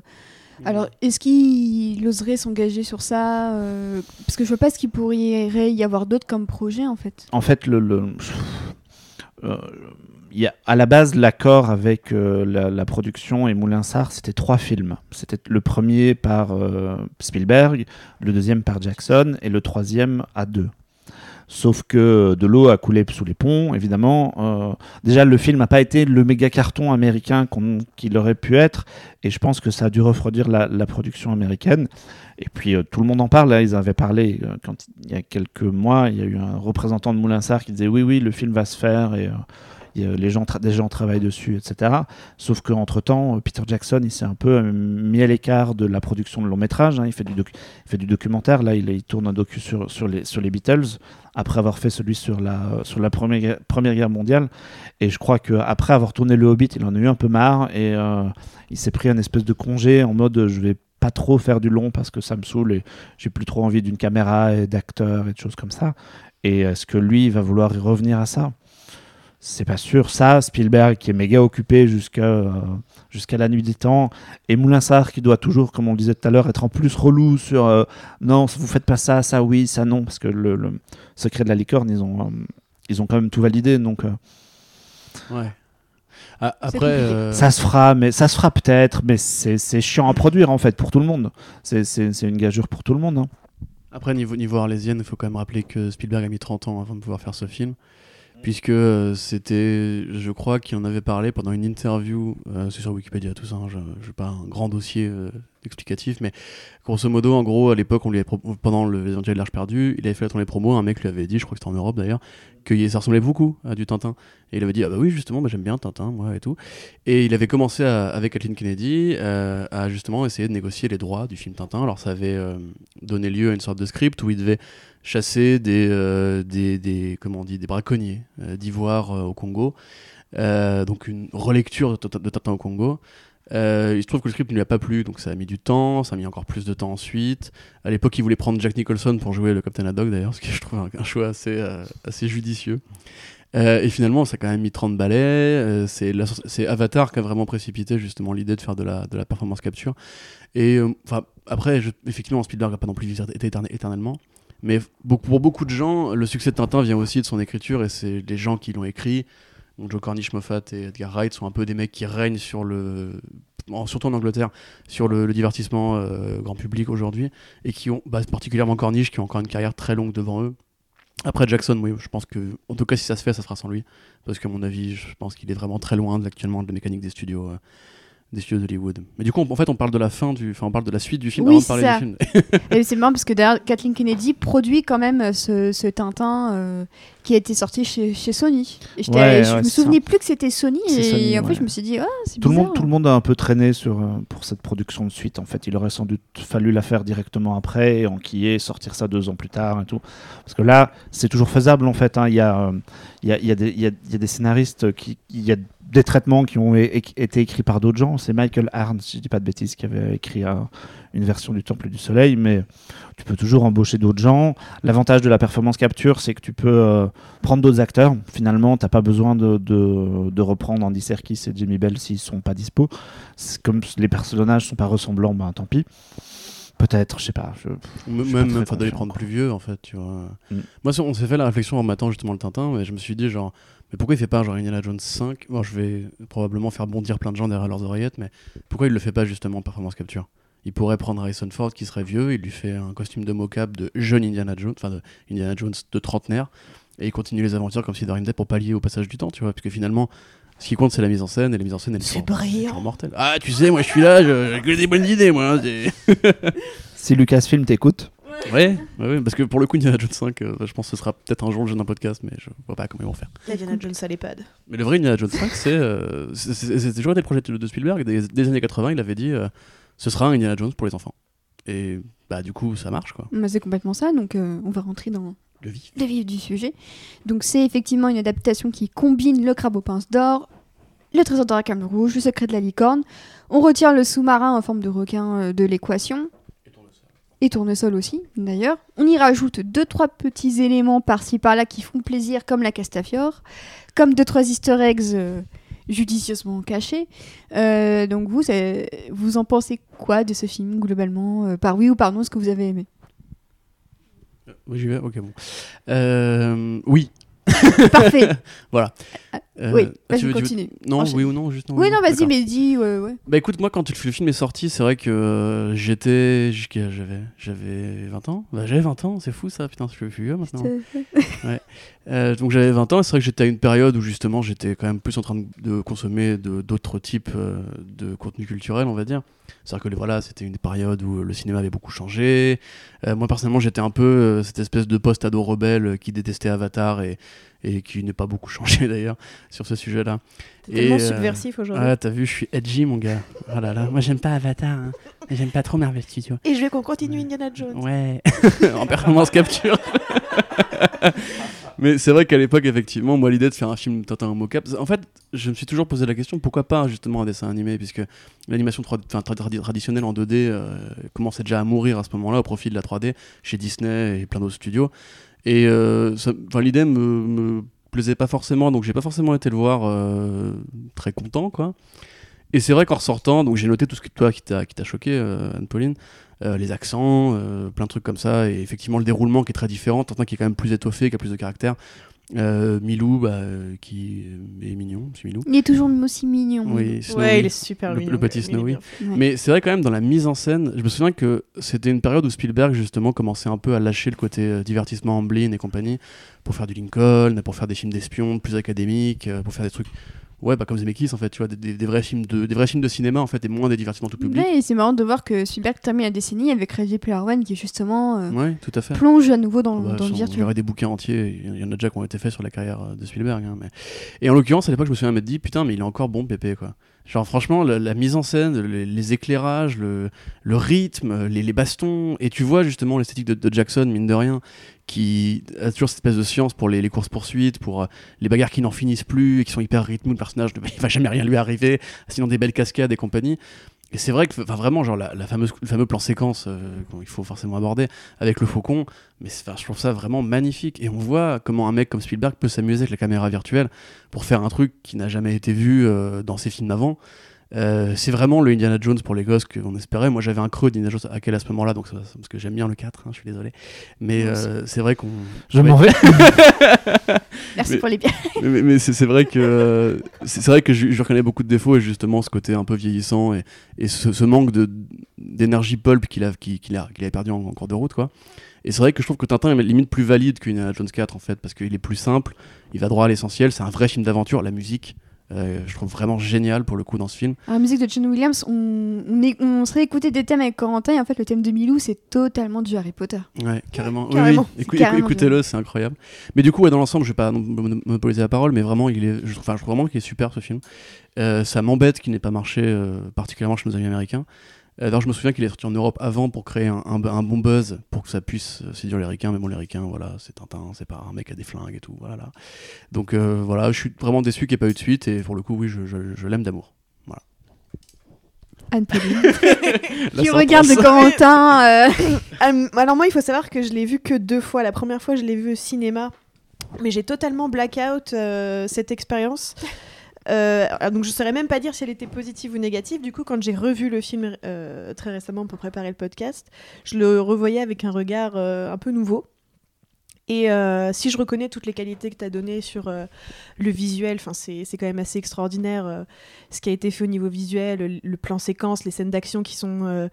Alors, est-ce qu'il oserait s'engager sur ça euh, Parce que je vois pas ce qu'il pourrait y avoir d'autres comme projet en fait. En fait, le, le- euh, y a, à la base, l'accord avec euh, la, la production et Moulin Sarr, c'était trois films. C'était le premier par euh, Spielberg, le deuxième par Jackson et le troisième à deux. Sauf que de l'eau a coulé sous les ponts, évidemment. Euh, déjà, le film n'a pas été le méga carton américain qu'il aurait pu être, et je pense que ça a dû refroidir la, production américaine. Et puis euh, tout le monde en parle. Là, ils avaient parlé euh, quand il y a quelques mois. Il y a eu un représentant de Moulin Sarr qui disait oui, oui, le film va se faire les gens, des gens travaillent dessus, etc. Sauf qu'entre temps, Peter Jackson, il s'est un peu euh, mis à l'écart de la production de long métrage. hein. Il fait du documentaire. Là, il, tourne un docu sur les Beatles après avoir fait celui sur la première guerre, mondiale. Et je crois que après avoir tourné le Hobbit, il en a eu un peu marre et euh, il s'est pris un espèce de congé en mode je vais pas trop faire du long parce que ça me saoule et j'ai plus trop envie d'une caméra et d'acteurs et de choses comme ça. Et est-ce que lui il va vouloir y revenir à ça? C'est pas sûr. Ça, Spielberg qui est méga occupé jusqu'à euh, jusqu'à la nuit des temps et Moulin Sarr qui doit toujours, comme on le disait tout à l'heure, être en plus relou sur euh, non, vous faites pas ça, ça oui, ça non, parce que le, le secret de la licorne, ils ont, euh, ils ont quand même tout validé, donc euh, Ouais. Ah, après, euh, ça se fera, mais ça se fera peut-être, mais c'est c'est chiant à produire en fait pour tout le monde. C'est- C'est c'est une gageure pour tout le monde. hein. après niveau, niveau arlésienne, il faut quand même rappeler que Spielberg a mis 30 ans avant de pouvoir faire ce film. Puisque euh, c'était, je crois qu'il en avait parlé pendant une interview, euh, c'est sur Wikipédia tout ça, hein, je n'ai pas un grand dossier euh, explicatif, mais grosso modo, en gros, à l'époque, on lui pendant le Aventuriers de l'Arche perdue, il avait fait la tournée promo, un mec lui avait dit, je crois que c'était en Europe d'ailleurs, que ça ressemblait beaucoup à du Tintin. Et il avait dit, ah bah oui, justement, bah, j'aime bien Tintin, moi et tout. Et il avait commencé avec Kathleen Kennedy euh, à justement essayer de négocier les droits du film Tintin. Alors ça avait euh, donné lieu à une sorte de script où il devait chasser des, euh, des, comment on dit, des braconniers d'ivoire au Congo. Donc une relecture de Tintin au Congo. Euh, il se trouve que le script ne lui a pas plu, donc ça a mis du temps, ça a mis encore plus de temps ensuite. À l'époque, il voulait prendre Jack Nicholson pour jouer le Captain Haddock d'ailleurs, ce qui je trouve un, choix assez, euh, judicieux. Euh, et finalement, ça a quand même mis 30 balais. C'est Avatar qui a vraiment précipité justement l'idée de faire de la, performance capture. Et enfin, après, effectivement, Spielberg n'a pas non plus été éterne- éternellement. Mais pour beaucoup de gens, le succès de Tintin vient aussi de son écriture et c'est les gens qui l'ont écrit. Donc Joe Cornish Moffat et Edgar Wright sont un peu des mecs qui règnent sur le, surtout en Angleterre, sur le, divertissement euh, grand public aujourd'hui et qui ont, bah, particulièrement Cornish, qui ont encore une carrière très longue devant eux. Après Jackson, je pense que, en tout cas, si ça se fait, ça sera sans lui, parce qu'à mon avis, je pense qu'il est vraiment très loin de, actuellement de la mécanique des studios. euh, des studios d'Hollywood. Mais du coup, on- en fait, on parle de la fin du, enfin, on parle de la suite du film Oui, avant de parler c'est ça. du film. Et c'est marrant parce que d'ailleurs, Kathleen Kennedy produit quand même euh, ce, ce Tintin euh, qui a été sorti chez, chez Sony. Et Ouais, je me souvenais plus que c'était Sony. Et Sony, en fait, ouais. je me suis dit, ah, c'est Tout le, monde, tout le monde a un peu traîné sur, euh, pour cette production de suite. En fait, il aurait sans doute fallu la faire directement après, et enquiller, sortir ça deux ans plus tard et tout. Parce que là, c'est toujours faisable en fait. hein. Il y, a, il y, a, il y, a y a- il y a des scénaristes qui. Il y a des traitements qui ont été écrits par d'autres gens. C'est Michael Arndt, si je dis pas de bêtises, qui avait écrit un- une version du Temple du Soleil, mais tu peux toujours embaucher d'autres gens. L'avantage de la performance capture, c'est que tu peux euh, prendre d'autres acteurs. Finalement, t'as pas besoin de, de, de reprendre Andy Serkis et Jamie Bell s'ils sont pas dispo. Comme les personnages sont pas ressemblants, ben tant pis. Peut-être, je sais pas. je- Je suis même faudrait les prendre plus vieux en fait tu vois Mm. moi on s'est fait la réflexion en matant justement le Tintin mais je me suis dit genre mais pourquoi il fait pas genre Indiana Jones 5 bon je vais probablement faire bondir plein de gens derrière leurs oreillettes mais pourquoi il le fait pas justement en performance capture? Il pourrait prendre Harrison Ford qui serait vieux il lui fait un costume de mocap de jeune Indiana Jones enfin de Indiana Jones de trentenaire et il continue les aventures comme si de rien n'était pour pallier au passage du temps tu vois parce que finalement ce qui compte c'est la mise en scène et les mises en scène elles C'est sont, brillant. mortelles. Ah tu sais moi je suis là je- j'ai que des bonnes idées moi hein, c'est- Si Lucasfilm t'écoute, Ouais, ouais, ouais, parce que pour le coup, Indiana Jones 5, euh, je pense que ce sera peut-être un jour le jeu d'un podcast, mais je vois pas comment ils vont faire. Indiana Jones à l'EHPAD. Mais le vrai Indiana Jones 5, c'est, euh, c'est- c'est toujours été le projet de Spielberg. Des, des années 80, il avait dit euh, ce sera un Indiana Jones pour les enfants. Et bah, du coup, ça marche, quoi. Bah, c'est complètement ça, donc euh, on va rentrer dans Le vif. le vif du sujet. Donc c'est effectivement une adaptation qui combine le crabe aux pinces d'or, le trésor de la rouge, le secret de la licorne. On retire le sous-marin en forme de requin de l'équation. Et tournesol aussi, d'ailleurs. On y rajoute deux trois petits éléments par-ci par-là qui font plaisir, comme la Castafiore, comme deux trois Easter eggs euh, judicieusement cachés. Euh, donc vous, vous en pensez quoi de ce film globalement euh, Par oui ou par non, ce que vous avez aimé? Oui, j'y vais, ok, bon. Oui. Parfait. Voilà. Ah, Euh, oui, tu vas-y, veux- continue. Non, Enchaîne. oui ou non, juste non. Oui, non, vas-y, mais dis, ouais, ouais. Bah écoute, moi quand le film est sorti, c'est vrai que euh, j'étais. J'avais j'avais 20 ans Bah j'avais 20 ans, c'est fou ça, putain, je suis vieux maintenant. Euh, donc j'avais 20 ans et c'est vrai que j'étais à une période où justement j'étais quand même plus en train de, consommer de- d'autres types de contenu culturel, on va dire. C'est-à-dire que voilà, c'était une période où le cinéma avait beaucoup changé. Euh, moi personnellement, j'étais un peu cette espèce de post-ado rebelle qui détestait Avatar et, et qui n'est pas beaucoup changé d'ailleurs sur ce sujet-là. T'es tellement euh, subversif aujourd'hui. Ah, t'as vu, je suis edgy mon gars. Oh là là, moi j'aime pas Avatar, hein. Mais j'aime pas trop Marvel Studios. Et je veux qu'on continue Indiana Jones. Ouais, en performance capture. Mais c'est vrai qu'à l'époque, effectivement, moi, l'idée de faire un film Tintin en mocap, en fait, je me suis toujours posé la question pourquoi pas justement un dessin animé, puisque l'animation 3D enfin, tra- tradi- traditionnelle en 2D euh, commençait déjà à mourir à ce moment-là au profit de la 3D chez Disney et plein d'autres studios. Et euh, l'idée me, me plaisait pas forcément, donc j'ai pas forcément été le voir euh, très content, quoi. Et c'est vrai qu'en ressortant, donc j'ai noté tout ce que toi qui t'a qui t'a choqué, euh, Anne-Pauline, les accents, plein de trucs comme ça, et effectivement le déroulement qui est très différent, Tintin qui est quand même plus étoffé, qui a plus de caractère. Euh, Milou, bah, euh, qui est mignon, c'est Milou. Il est toujours aussi mignon. Oui, Snowy. Ouais, il est super Le- mignon. le petit Snowy. Ouais. Mais c'est vrai quand même dans la mise en scène, je me souviens que c'était une période où Spielberg justement commençait un peu à lâcher le côté euh, divertissement Amblin et compagnie pour faire du Lincoln, pour faire des films d'espions plus académiques, euh, pour faire des trucs ouais bah comme Zemeckis en fait, tu vois des, des- des vrais films de des vrais films de cinéma en fait et moins des divertissements tout public. Ouais, et c'est marrant de voir que Spielberg termine la décennie avec Ready Player One qui justement euh, Ouais, tout à fait. plonge à nouveau dans, Bah, dans le sans- Il y virtuel. aurait des bouquins entiers, il y en a déjà qui ont été faits sur la carrière euh, de Spielberg. hein, mais... Et en l'occurrence, à l'époque, je me souviens m'être dit, putain, mais il est encore bon, Pépé, quoi. Genre franchement, la, mise en scène, les, éclairages, le, rythme, les, bastons, et tu vois justement l'esthétique de, Jackson, mine de rien, qui a toujours cette espèce de science pour les, les courses-poursuites, pour euh, les bagarres qui n'en finissent plus, et qui sont hyper rythmées, le personnage, il va jamais rien lui arriver, sinon des belles cascades et compagnie. Et c'est vrai que, enfin, vraiment, genre la, fameuse, le fameux plan séquence euh, qu'il faut forcément aborder avec le faucon, mais je trouve ça vraiment magnifique. Et on voit comment un mec comme Spielberg peut s'amuser avec la caméra virtuelle pour faire un truc qui n'a jamais été vu euh, dans ses films d'avant. Euh, c'est vraiment le Indiana Jones pour les gosses qu'on espérait. Moi, j'avais un creux d'Indiana Jones à quel à ce moment-là, donc ça- parce que j'aime bien le 4, hein, je suis désolé. Mais euh, c'est vrai qu'on. Je Ouais. m'en vais. Merci Mais- pour les biens. mais, mais- mais c'est c'est vrai que c'est c'est vrai que je, je reconnais beaucoup de défauts et justement ce côté un peu vieillissant et, et ce, ce manque de d'énergie pulp qu'il a qu'il qu'il a qu'il avait perdu en, en cours de route quoi. Et c'est vrai que je trouve que Tintin est limite plus valide qu'une Jones 4 en fait parce qu'il est plus simple, il va droit à l'essentiel, c'est un vrai film d'aventure, la musique euh, je trouve vraiment génial pour le coup dans ce film. Alors, la musique de John Williams, on, on, est- on serait écouté des thèmes avec Corentin et en fait le thème de Milou c'est totalement du Harry Potter. Ouais, carrément. Oui. Écoutez-le, c'est incroyable. Mais du coup, ouais, dans l'ensemble, je vais pas monopoliser la parole, mais vraiment, il est, je, enfin, je trouve vraiment qu'il est super ce film. Euh, ça m'embête qu'il n'ait pas marché euh, particulièrement chez nos amis américains. D'ailleurs, je me souviens qu'il est sorti en Europe avant pour créer un, un- un bon buzz pour que ça puisse euh, séduire les ricains. Mais bon, les ricains, voilà, c'est Tintin, c'est pas un mec à des flingues et tout. Voilà. là. Donc euh, voilà, je suis vraiment déçu qu'il n'y ait pas eu de suite et pour le coup, oui, je, je- je l'aime d'amour. Anne-Pauline. Qui sentence. regarde de Corentin. Euh, alors moi, il faut savoir que je l'ai vu que deux fois. La première fois, je l'ai vu au cinéma, mais j'ai totalement blackout euh, cette expérience. Euh, donc je saurais même pas dire si elle était positive ou négative. Du coup, quand j'ai revu le film euh, très récemment pour préparer le podcast, je le revoyais avec un regard euh, un peu nouveau. Et euh, si je reconnais toutes les qualités que tu as données sur le visuel, c'est quand même assez extraordinaire ce qui a été fait au niveau visuel, le, plan séquence, les scènes d'action qui sont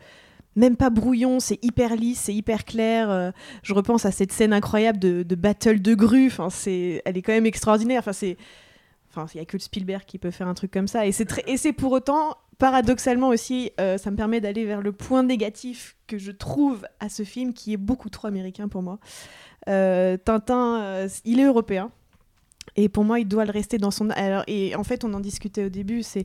même pas brouillon, c'est hyper lisse, c'est hyper clair. je repense à cette scène incroyable de, de battle de grue. Enfin, elle est quand même extraordinaire. Enfin, c'est, enfin, il y a que le Spielberg qui peut faire un truc comme ça. Et c'est très, et c'est pour autant, paradoxalement aussi, euh, ça me permet d'aller vers le point négatif que je trouve à ce film, qui est beaucoup trop américain pour moi. Euh, Tintin, euh, il est européen. Et pour moi, il doit le rester dans son. Alors, et en fait, on en discutait au début, c'est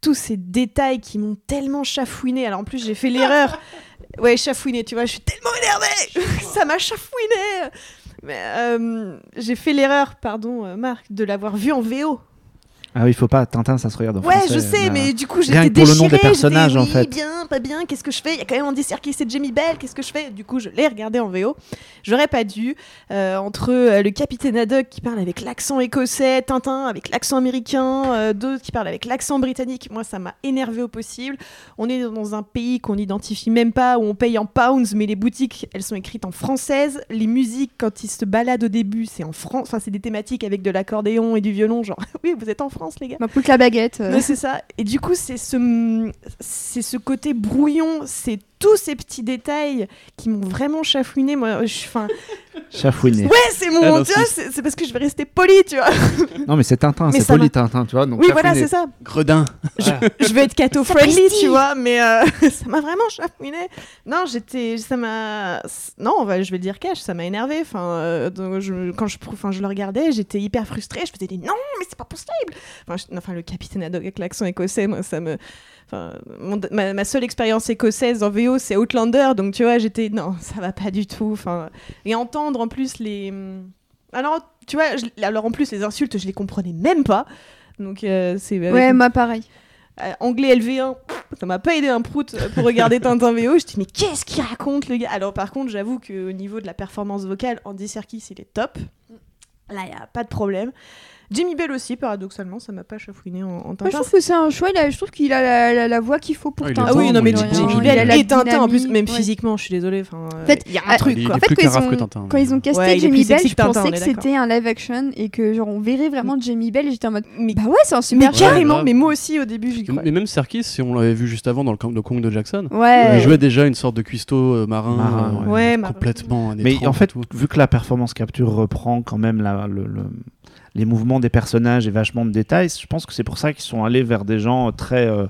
tous ces détails qui m'ont tellement chafouiné. Alors en plus, j'ai fait l'erreur. Ouais, chafouiné, tu vois, je suis tellement énervée Ça m'a chafouiné Mais euh, j'ai fait l'erreur, pardon, Marc, de l'avoir vu en VO. Ah oui, il faut pas. Tintin, ça se regarde en Ouais, français, je sais, mais du coup, j'étais que pour le nom déchirée. des personnages, en fait. bien, pas bien, qu'est-ce que je fais? Il y a quand même Andy Serkis et Jamie Bell, qu'est-ce que je fais? Du coup, je l'ai regardé en VO. J'aurais pas dû. Euh, entre euh, le capitaine Haddock qui parle avec l'accent écossais, Tintin avec l'accent américain, euh, d'autres qui parlent avec l'accent britannique, moi, ça m'a énervé au possible. On est dans un pays qu'on n'identifie même pas, où on paye en pounds, mais les boutiques, elles sont écrites en française. Les musiques, quand ils se baladent au début, c'est en France. Enfin, c'est des thématiques avec de l'accordéon et du violon, genre, oui, vous êtes en France, les gars. Ma poule la baguette. euh. C'est ça. Et du coup, c'est ce, c'est ce côté brouillon, c'est tous ces petits détails qui m'ont vraiment chafouiné. Moi, je suis, enfin, Chafouiné. ouais, c'est mon, Ah tu vois, c'est- parce que je vais rester poli, tu vois. Non, mais c'est Tintin, c'est poli Tintin, tu vois. Donc oui, voilà, c'est ça. Gredin. Je veux être cato friendly, tu vois, mais euh, ça m'a vraiment chafouiné. Non, j'étais, ça m'a, non, on va- je vais le dire cash, ça m'a énervé. Enfin, euh, donc je- quand je, enfin, je le regardais, j'étais hyper frustrée. Je faisais des non, mais c'est pas possible. Enfin, je- enfin, le capitaine Haddock avec l'accent écossais, moi, ça me, enfin, mon- ma, ma seule expérience écossaise en VO, c'est Outlander, donc tu vois, j'étais non, ça va pas du tout. Enfin, et entendre en plus les, alors, tu vois, je- alors en plus les insultes, je les comprenais même pas. Donc euh, c'est avec Ouais, moi pareil. euh, anglais LV1, ça m'a pas aidé un prout euh, pour regarder Tintin VO. Je dis mais qu'est-ce qu'il raconte le gars? Alors par contre, j'avoue qu'au niveau de la performance vocale, Andy Serkis il est top. Là, il y a pas de problème. Jimmy Bell aussi, paradoxalement, ça m'a pas chafouiné en, en Moi, je Tintin. trouve que c'est un choix. il a- je trouve qu'il a la, la- la voix qu'il faut pour Ah, est Tintin. Ah oui, non mais Jimmy est Bell et Tintin en plus, même ouais. physiquement, je suis désolée. Enfin, euh, En fait, il y a un ah, truc il quoi. est En fait, quand ils, que ont, Tintin, quand mais- ils ont casté Ouais, est Bell, je que Tintin, pensais que est c'était un live action et que genre on verrait vraiment Jamie Bell. Et j'étais en mode Mais, bah ouais, c'est un mais super Ouais, carrément, mais moi aussi au début, j'y croyais. Mais même Serkis, si on l'avait vu juste avant dans le Kong de Jackson, Ouais. il jouait déjà une sorte de cuistot euh, marin, euh, marin. complètement Mais 30 en fait, vu que la performance capture reprend quand même la- les mouvements des personnages et vachement de détails, je pense que c'est pour ça qu'ils sont allés vers des gens très euh,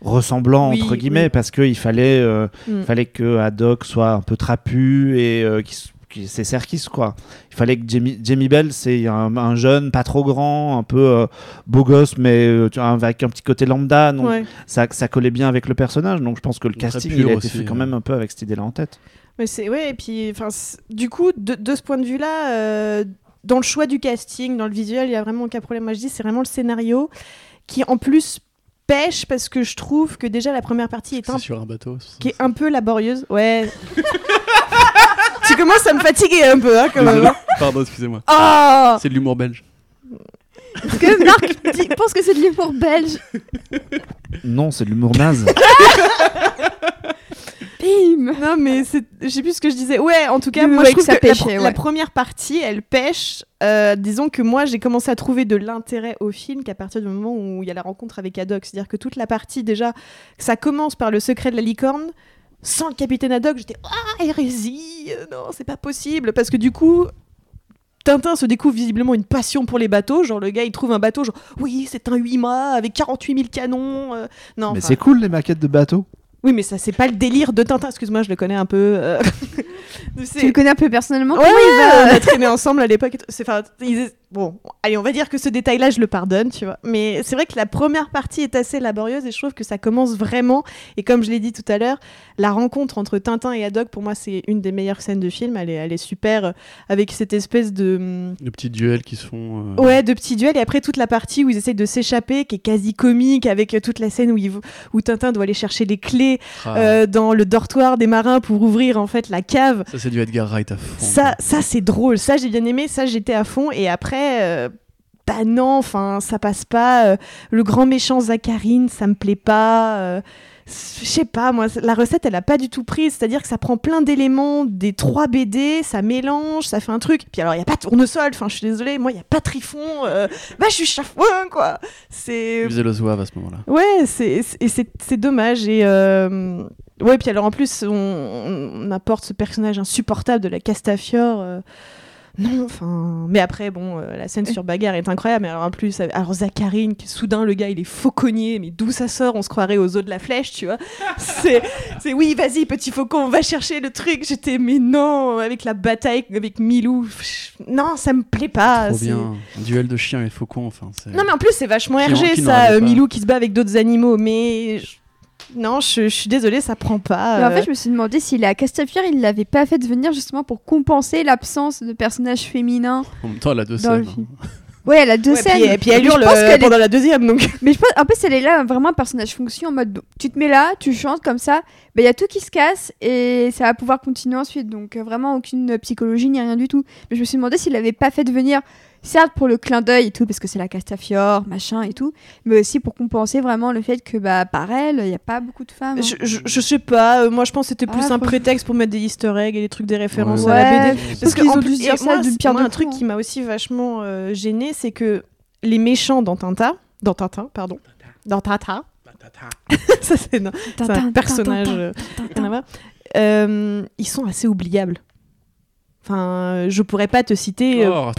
ressemblants Oui, entre guillemets, oui. parce qu'il fallait, euh, Mm. fallait que Haddock soit un peu trapu et euh, qu'il c'est Serkis quoi. Il fallait que Jamie, Jamie Bell, c'est un, un jeune, pas trop grand, un peu euh, beau gosse, mais euh, avec un petit côté lambda. Donc Ouais. ça, ça collait bien avec le personnage. Donc je pense que le casting, il a été aussi, fait quand même un peu avec cette idée-là en tête. Mais c'est ouais et puis enfin du coup de, de ce point de vue-là euh, dans le choix du casting, dans le visuel, il y a vraiment aucun problème. Moi je dis c'est vraiment le scénario qui en plus pêche parce que je trouve que déjà la première partie est un C'est sur un bateau. c'est ça qui est un peu laborieuse. Ouais. tu commences à me fatiguer un peu hein, quand même. Désolé. Pardon, excusez-moi. Oh C'est de l'humour belge. Est-ce que Marc dit- pense que c'est de l'humour belge Non, c'est de l'humour naze. Non, mais c'est- je sais plus ce que je disais. Ouais, en tout cas, Oui, moi ouais, je trouve que ça que, la première partie, elle pêche. Euh, disons que moi, j'ai commencé à trouver de l'intérêt au film qu'à partir du moment où il y a la rencontre avec Haddock. C'est-à-dire que toute la partie, déjà, ça commence par le secret de la licorne. Sans le capitaine Haddock, j'étais Ah, hérésie Non, c'est pas possible. Parce que du coup. Tintin se découvre visiblement une passion pour les bateaux. Genre, le gars, il trouve un bateau, genre, oui, c'est un 8 mâts avec 48 000 canons. euh, non, mais c'est cool les maquettes de bateaux. Oui, mais ça, c'est pas le délire de Tintin. Excuse-moi, je le connais un peu. euh. Tu le connais un peu personnellement? Ouais, il va? on a traîné ensemble à l'époque. enfin, ils- Bon, allez, on va dire que ce détail-là, je le pardonne, tu vois. Mais c'est vrai que la première partie est assez laborieuse et je trouve que ça commence vraiment. Et comme je l'ai dit tout à l'heure, la rencontre entre Tintin et Haddock, pour moi, c'est une des meilleures scènes de film. Elle est, elle est super euh, avec cette espèce de. hum, De petits duels qui se font. euh, Ouais, de petits duels. Et après, toute la partie où ils essayent de s'échapper, qui est quasi comique, avec euh, toute la scène où, ils où Tintin doit aller chercher les clés ah, euh, dans le dortoir des marins pour ouvrir en fait la cave. Ça, c'est du Edgar Wright à fond. Ça, ça c'est drôle. Ça, j'ai bien aimé. Ça, j'étais à fond. Et après, euh, bah non, enfin, ça passe pas. Euh, le grand méchant Zacharine, ça me plaît pas. Euh, je sais pas, moi, la recette, elle a pas du tout prise. C'est-à-dire que ça prend plein d'éléments des trois BD, ça mélange, ça fait un truc. Puis alors, il y a pas de tournesol. Enfin, je suis désolée, moi, il y a pas de trifon. Euh, bah, je suis chafouin, quoi. C'est. Le zouave à ce moment-là. Ouais, c'est c'est- et c'est c'est dommage et euh, ouais puis alors en plus on, on apporte ce personnage insupportable de la Castafiore. euh, non, enfin, mais après bon, euh, la scène sur bagarre est incroyable. Mais alors en plus, alors Zacharine, qui soudain le gars il est fauconnier, mais d'où ça sort? On se croirait aux os de la flèche, tu vois? C'est, c'est oui, vas-y petit faucon, on va chercher le truc. J'étais mais non, avec la bataille avec Milou, non, ça me plaît pas. Trop c'est- bien. Un duel de chiens et de faucons, enfin. non, mais en plus, c'est vachement RG, ça, euh. Milou qui se bat avec d'autres animaux, mais. je- Non, je, je suis désolée, ça prend pas. Mais en euh. fait, je me suis demandé si la Castafiore, il l'avait pas fait venir justement pour compenser l'absence de personnages féminins. En même temps, elle a deux scènes. film. Ouais, elle a deux Ouais, scènes. puis, et puis elle hurle pense euh, est- pendant la deuxième, donc. Mais je pense, en plus, elle est là vraiment un personnage fonction en mode tu te mets là, tu chantes comme ça, il y a tout qui se casse et ça va pouvoir continuer ensuite. Donc euh, vraiment aucune psychologie ni rien du tout. Mais je me suis demandé s'il l'avait pas fait venir, certes pour le clin d'œil et tout, parce que c'est la Castafiore, machin et tout, mais aussi pour compenser vraiment le fait que bah, par elle, il n'y a pas beaucoup de femmes. hein. Je, je, je sais pas, euh, moi je pense que c'était plus Ah, un prétexte pour mettre des easter eggs et des trucs, des références Ouais. à la BD. parce Parce qu'ils que en ont plus, dû dire ça c'est- pierre moi, deux un truc qui m'a aussi vachement euh, gêné, c'est que les méchants dans Tintin, dans Tintin, pardon, dans Tintin, ça c'est un personnage. Euh. Euh, ils sont assez oubliables. Enfin, je pourrais pas te citer. euh, Oh.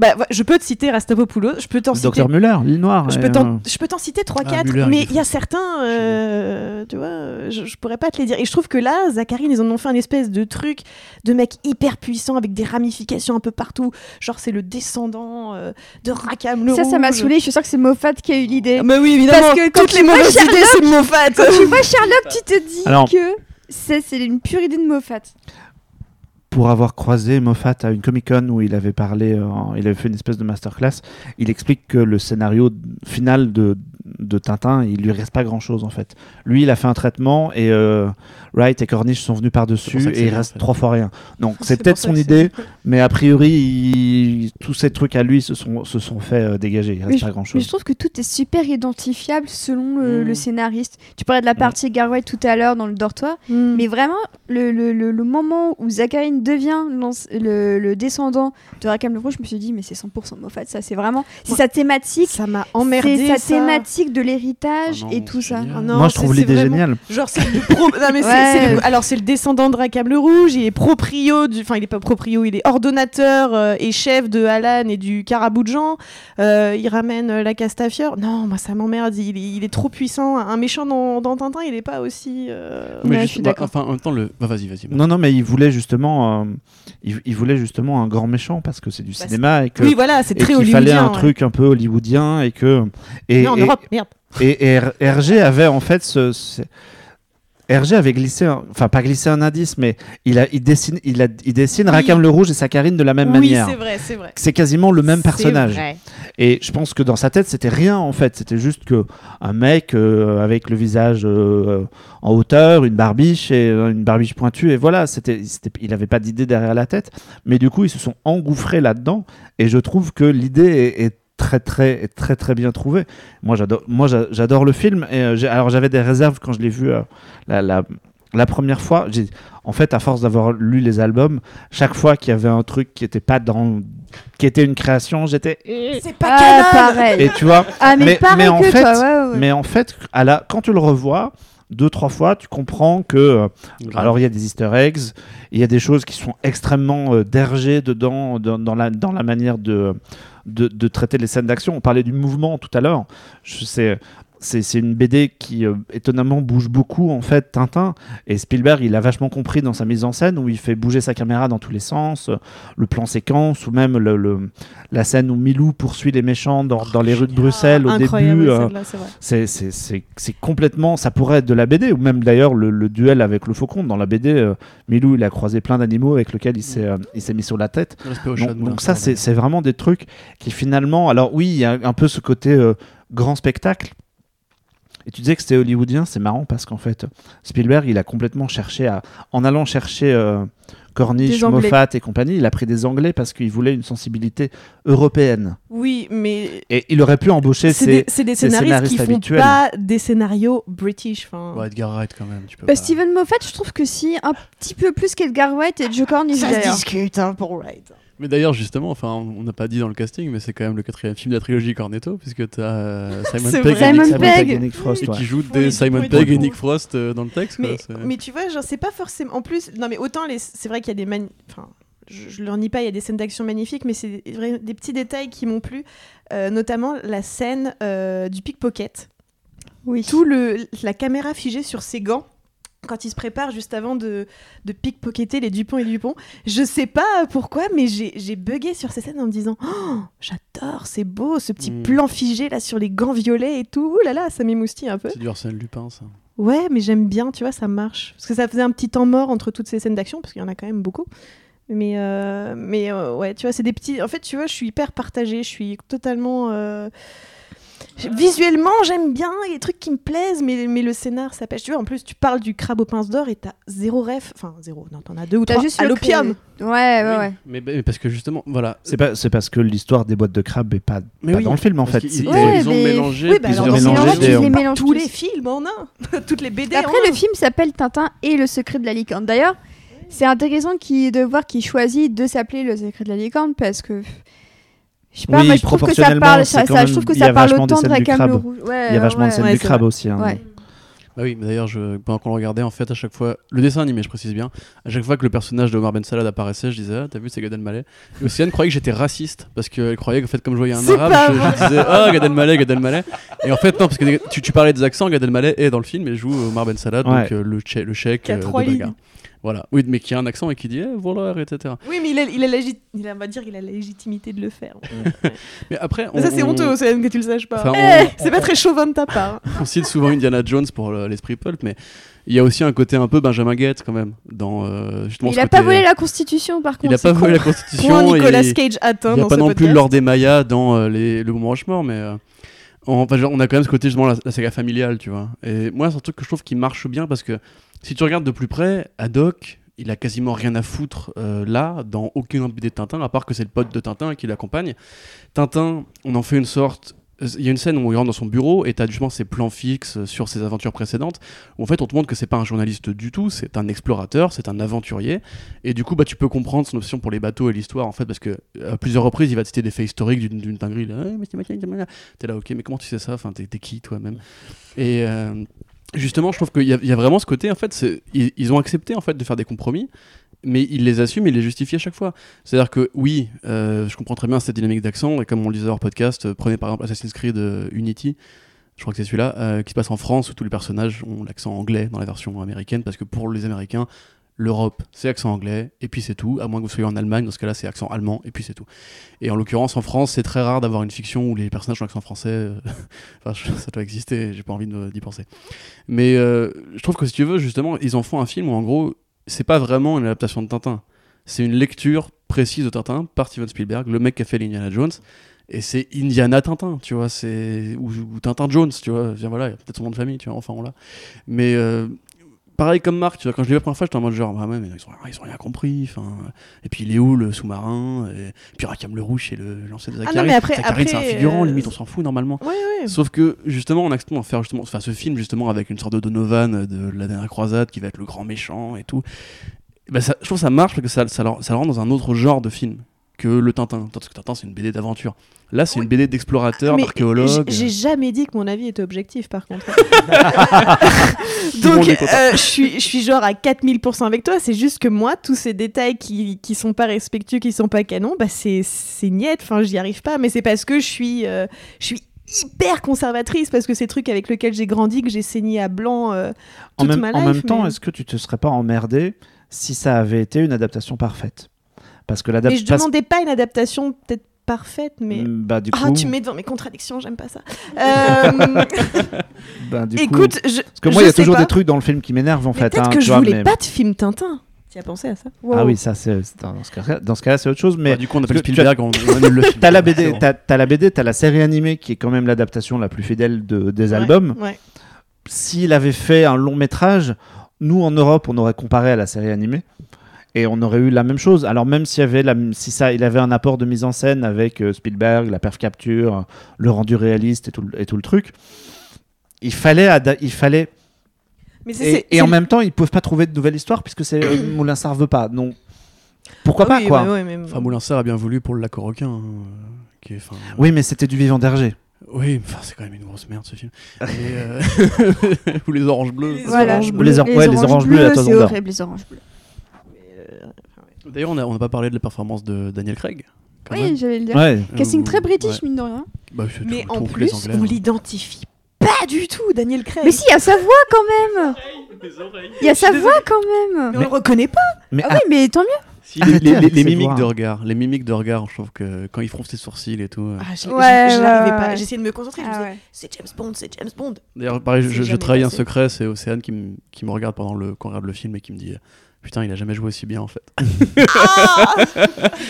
Bah, je peux te citer Rastapopoulos, je peux t'en citer. docteur Muller, l'île noire. Je peux, euh, t'en, je peux t'en citer 3-4, Ah, Muller, mais il y a certains, euh, tu vois, je, je pourrais pas te les dire. Et je trouve que là, Zacharine, ils en ont fait un espèce de truc de mec hyper puissant avec des ramifications un peu partout. Genre, c'est le descendant euh, de Rakam le Ça, ça m'a saoulé. Je suis sûre que c'est Moffat qui a eu l'idée. Ah, Mais oui, évidemment, Parce que quand toutes tu les vois mauvaises Sherlock- idées, c'est Moffat. Quand tu vois Sherlock, tu te dis Alors- que c'est, c'est une pure idée de Moffat. Pour avoir croisé Moffat à une Comic Con où il avait parlé, euh, il avait fait une espèce de masterclass, il explique que le scénario final de, de Tintin, il lui reste pas grand chose en fait. Lui, il a fait un traitement et euh, Wright et Cornish sont venus par-dessus et il reste trois fois rien. Donc c'est peut-être son idée, mais a priori, il- tous ces trucs à lui se sont, se sont fait euh, dégager. Il reste je, pas grand mais chose. je trouve que tout est super identifiable selon le, Mm. le scénariste. Tu parlais de la partie Garway tout à l'heure dans le dortoir, Mm. mais vraiment, le, le, le, le moment où Devient le, le descendant de Rakam le Rouge, je me suis dit, mais c'est 100% Moffat, ça, c'est vraiment. C'est Ouais. sa thématique. ça m'a emmerdé. C'est sa ça. thématique de l'héritage Oh non, et tout ça. Oh non, Moi, je trouve l'idée géniale. Genre c'est le pro... non, mais c'est- Ouais. le- alors c'est le descendant de Rakam le Rouge, il est proprio du enfin il est pas proprio, il est ordonnateur euh, et chef de Alan et du Caraboudjan. Euh, il ramène euh, la Castafiore. Non, moi ça m'emmerde, il, est- il est trop puissant, un méchant dans, dans Tintin, il est pas aussi euh, Mais Ouais, juste- je suis bah, d'accord. enfin, en même temps, le. bah, vas-y, vas-y. Non, non, mais il voulait justement, euh, il, il voulait justement un grand méchant parce que c'est du Bah, cinéma et que Oui, voilà, c'est et très qu'il fallait un ouais. truc un peu hollywoodien et que et, en et- Europe, merde. et- et R- Hergé avait en fait ce, ce- Hergé avait glissé, un- enfin pas glissé un indice, mais il a, il dessine, il a, il dessine Oui. Le Rouge et Saccharine de la même oui, manière. c'est vrai, c'est vrai. C'est quasiment le même personnage. vrai. Et je pense que dans sa tête, c'était rien en fait. C'était juste que un mec euh, avec le visage euh, en hauteur, une barbiche et euh, une barbiche pointue. Et voilà, c'était, c'était- il n'avait pas d'idée derrière la tête. Mais du coup, ils se sont engouffrés là-dedans. Et je trouve que l'idée est, est très très très très bien trouvée. Moi, j'adore, moi, j'a- j'adore le film. Et euh, alors, j'avais des réserves quand je l'ai vu euh, la, la- la première fois. J'ai, en fait, à force d'avoir lu les albums, chaque fois qu'il y avait un truc qui était pas dans, qui était une création, j'étais C'est Ah, pareil. et tu vois, Ah, mais, mais- pareil mais en que fait- toi, ouais, ouais. mais en fait, à la, quand tu le revois deux, trois fois, tu comprends que. euh, alors, il y a des easter eggs, il y a des choses qui sont extrêmement euh, dergées dedans, dans, dans la, dans la manière de, de, de traiter les scènes d'action. On parlait du mouvement tout à l'heure. Je sais. C'est c'est une BD qui euh, étonnamment bouge beaucoup en fait Tintin et Spielberg il a vachement compris dans sa mise en scène où il fait bouger sa caméra dans tous les sens euh, le plan séquence ou même le, le- la scène où Milou poursuit les méchants dans, dans les rues de Bruxelles au Ah, Incroyable, début euh, c'est vrai. c'est- c'est c'est- c'est complètement. Ça pourrait être de la BD, ou même d'ailleurs le, le duel avec le faucon. Dans la BD, euh, Milou, il a croisé plein d'animaux avec lesquels il s'est euh, il s'est mis sur la tête. Donc, donc ça, pardon. c'est c'est vraiment des trucs qui finalement. Alors oui, il y a un peu ce côté euh, grand spectacle. Et tu disais que c'était hollywoodien, c'est marrant parce qu'en fait, Spielberg, il a complètement cherché à. En allant chercher. euh, Corniche. Moffat et compagnie, il a pris des Anglais parce qu'il voulait une sensibilité européenne. Oui, mais Et il aurait pu embaucher c'est ses, des, c'est des ses scénaristes qui scénaristes font habituels. pas des scénarios british. Ouais, Edgar Wright quand même. Tu peux Bah, pas. Steven Moffat, je trouve que si, un petit peu plus qu'Edgar White et Joe Cornish d'ailleurs. discute hein, pour Wright. Mais d'ailleurs, justement, enfin, on n'a pas dit dans le casting, mais c'est quand même le quatrième film de la trilogie Cornetto, puisque t'as euh, Simon Pegg, et Nick- Simon Pegg. et Nick Frost, et qui joue Pour les des Simon Pegg et Nick. Frost euh, dans le texte. quoi, Mais, tu vois, genre, c'est pas forcément. En plus, non, mais autant, les... c'est vrai qu'il y a des. mani- Enfin, je, je leur nie pas, il y a des scènes d'action magnifiques, mais c'est des, petits détails qui m'ont plu. Euh, notamment la scène euh, du pickpocket. Oui. Tout le, la caméra figée sur ses gants. Quand il se prépare juste avant de, de pickpocketer les Dupont et Dupont. Je sais pas pourquoi, mais j'ai bugué sur ces scènes en me disant Oh, J'adore, c'est beau, ce petit Mm. plan figé là sur les gants violets et tout. Ouh là là, ça m'émoustille un peu. C'est du Arsène Lupin, ça. Ouais, mais j'aime bien, tu vois, ça marche. Parce que ça faisait un petit temps mort entre toutes ces scènes d'action, parce qu'il y en a quand même beaucoup. Mais, euh, mais euh, ouais, tu vois, c'est des petits. En fait, tu vois, je suis hyper partagée, je suis totalement. euh, Visuellement, j'aime bien, il y a des trucs qui me plaisent, mais, mais le scénar, ça pêche. Tu vois, en plus, tu parles du crabe aux pinces d'or et t'as zéro ref. Enfin, zéro, non, t'en as deux ou T'as trois. juste à l'opium. Ouais, ouais, Oui, ouais. Mais, mais parce que justement, voilà. C'est pas, c'est parce que l'histoire des boîtes de crabe est pas, Mais pas oui, dans le film en fait. ils, Ouais, ils ont mais- mélangé. Oui, bah Ils alors ont mélangé des- les tous tous. les films en un. Toutes les BD Après, en le un. film s'appelle Tintin et le secret de la licorne. D'ailleurs, c'est intéressant qui, de voir qu'il choisit de s'appeler le secret de la licorne parce que. Je sais pas, Oui, moi je trouve que ça proportionnellement, parle, c'est ça, quand ça- même- je trouve que ça parle autant de le rouge. Ouais, Il y a vachement ouais, de scènes ouais, du crabe aussi. hein. Ouais. Bah oui, d'ailleurs, je... pendant qu'on le regardait, en fait, à chaque fois, le dessin animé, je précise bien, à chaque fois que le personnage de Omar Ben Salad apparaissait, je disais, ah, t'as vu, c'est Gad Elmaleh. Et Océane croyait que j'étais raciste, parce qu'elle croyait qu'en fait, comme je voyais un arabe, je, je disais, ah, Gad Elmaleh, Gad Elmaleh. Et en fait, non, parce que tu, tu parlais des accents, Gad Elmaleh est dans le film et joue Omar Ben Salad, Ouais. donc euh, le, tché- le chèque Qui a euh, trois lignes. Voilà, oui, mais qui a un accent et qui dit, eh, voleur, etc. Oui, mais il a, il a, légit- il a- on va dire qu'il a la légitimité de le faire. Mais après, on, Mais ça, c'est on- honteux, Océane, que tu le saches pas. enfin, Eh, on- c'est pas très chauvin de ta part. on cite souvent Indiana Jones pour le- l'esprit pulp, mais il y a aussi un côté un peu Benjamin Guette quand même dans euh, justement Il ce a côté- pas volé la Constitution par Il contre. a pas c'est volé la con. Constitution. Nicolas et- Cage atteint Il n'y a dans pas non plus. Lord des Mayas dans euh, les, le Moment Rushmore, mais euh, on, enfin, genre, on a quand même ce côté justement la, la saga familiale, tu vois. Et moi, c'est un truc que je trouve qui marche bien parce que si tu regardes de plus près, Haddock, il a quasiment rien à foutre euh, là, dans aucun BD de Tintin, à part que c'est le pote de Tintin qui l'accompagne. Tintin, on en fait une sorte il y a une scène où il rentre dans son bureau et t'as justement ses plans fixes sur ses aventures précédentes où en fait on te montre que c'est pas un journaliste du tout, c'est un explorateur, c'est un aventurier. Et du coup bah tu peux comprendre son option pour les bateaux et l'histoire en fait parce que à plusieurs reprises il va te citer des faits historiques d'une dinguerie là, Ah, t'es là ok mais comment tu sais ça? Enfin t'es qui toi-même et euh, justement je trouve qu'il y, a- vraiment ce côté en fait ils, ont accepté en fait de faire des compromis mais ils les assument et ils les justifient à chaque fois. C'est-à-dire que oui, euh, je comprends très bien cette dynamique d'accent, et comme on le disait leur podcast, euh, prenez par exemple Assassin's Creed euh, Unity, je crois que c'est celui-là, euh, qui se passe en France où tous les personnages ont l'accent anglais dans la version américaine, parce que pour les Américains, l'Europe, c'est accent anglais, et puis c'est tout, à moins que vous soyez en Allemagne, dans ce cas-là, c'est accent allemand, et puis c'est tout. Et en l'occurrence, en France, c'est très rare d'avoir une fiction où les personnages ont accent français, euh, enfin, ça doit exister, j'ai pas envie d'y penser. Mais euh, je trouve que si tu veux, justement, ils en font un film où en gros, c'est pas vraiment une adaptation de Tintin c'est une lecture précise de Tintin par Steven Spielberg, le mec qui a fait l'Indiana Jones. Et c'est Indiana Tintin, tu vois, c'est ou, ou Tintin Jones, tu vois. Viens, voilà, il y a peut-être son nom de famille, tu vois, enfin on l'a. Mais euh, pareil comme Marc, tu vois, quand je l'ai vu la première fois, j'étais en mode genre, ah ouais, mais ils ont, ils ont rien compris. Enfin, et puis il est où le sous-marin et puis Rakam le rouge, c'est le lanceur de non, Zachary. mais après- Zachary, c'est un figurant, euh, limite, on s'en fout normalement. Ouais, ouais. Sauf que justement, on accepte de faire justement, enfin, ce film justement avec une sorte de Donovan de la dernière croisade qui va être le grand méchant et tout. Ben, ça- je trouve que ça marche parce que ça, ça, le- ça le rend dans un autre genre de film que le Tintin. Parce que Tintin, c'est une BD d'aventure. Là, c'est Oui. une BD d'explorateur, d'archéologue. J'ai jamais dit que mon avis était objectif, par contre. Donc, euh, je suis, je suis genre à 4000% avec toi. C'est juste que moi, tous ces détails qui, qui sont pas respectueux, qui sont pas canons, bah c'est c'est niette. Enfin, j'y arrive pas. Mais c'est parce que je suis, euh, je suis hyper conservatrice parce que ces trucs avec lesquels j'ai grandi, que j'ai saigné à blanc euh, En toute même, ma en même temps, est-ce que tu te serais pas emmerdé si ça avait été une adaptation parfaite? Parce que Mais je l'adaptation. demandais pas une adaptation peut-être parfaite, mais. Bah, du coup, Ah, tu mets dans mes contradictions, j'aime pas ça. Euh, bah, du coup- écoute, je. Parce que moi, il y a toujours pas, des trucs dans le film qui m'énervent en mais fait. Peut-être hein, que je voulais mais- pas de film Tintin. Tu as pensé à ça Ah oui, ça, c'est dans ce cas- dans ce cas-là, c'est autre chose. Mais Bah, du coup, on appelle que tu Spielberg, on, le film. T'as la BD, t'as, t'as la BD, t'as la série animée qui est quand même l'adaptation la plus fidèle de- des Ouais, albums. Ouais. S'il avait fait un long métrage, nous en Europe, on aurait comparé à la série animée et on aurait eu la même chose. Alors même s'il y avait, la, si ça, il avait un apport de mise en scène avec euh, Spielberg, la perf capture, le rendu réaliste et tout, le- et tout le truc, il fallait, il fallait. Mais Et, en même temps, ils peuvent pas trouver de nouvelle histoire puisque c'est euh, Moulin Sarr veut pas. Donc pourquoi Ah pas oui, quoi? ouais, ouais, mais- Enfin, Moulin Sarr a bien voulu pour le lac hein, qui est, enfin, Oui, mais c'était du vivant d'Hergé. Oui, enfin, c'est quand même une grosse merde ce film. Et, euh, Ou les oranges bleues. Les Voilà. oranges Ou bleues. les, or- ouais, les oranges bleus et la toison c'est horrible, les oranges D'ailleurs, on n'a on pas parlé de la performance de Daniel Craig. quand Oui, j'allais le dire. Ouais. Casting Euh, très british, ouais. mine de rien. Bah, Mais en plus, Anglais, on hein. l'identifie pas du tout, Daniel Craig. Mais si, il y a sa voix quand même Il y a sa voix quand même Mais on le reconnaît pas. Mais Ah oui, mais tant mieux Si, les, Arrêtez les- avec les ces mimiques de regard, les mimiques de regard, je trouve que quand ils fronce ses sourcils et tout. euh. Ah, je- Ouais, ouais, pas. J'essayais de me concentrer. je me Ah disais, ouais. c'est James Bond, c'est James Bond. D'ailleurs, pareil, je, je trahis un secret, c'est Océane qui, me- qui me regarde pendant le, quand on regarde le film et qui me dit Putain, il a jamais joué aussi bien en fait. Ah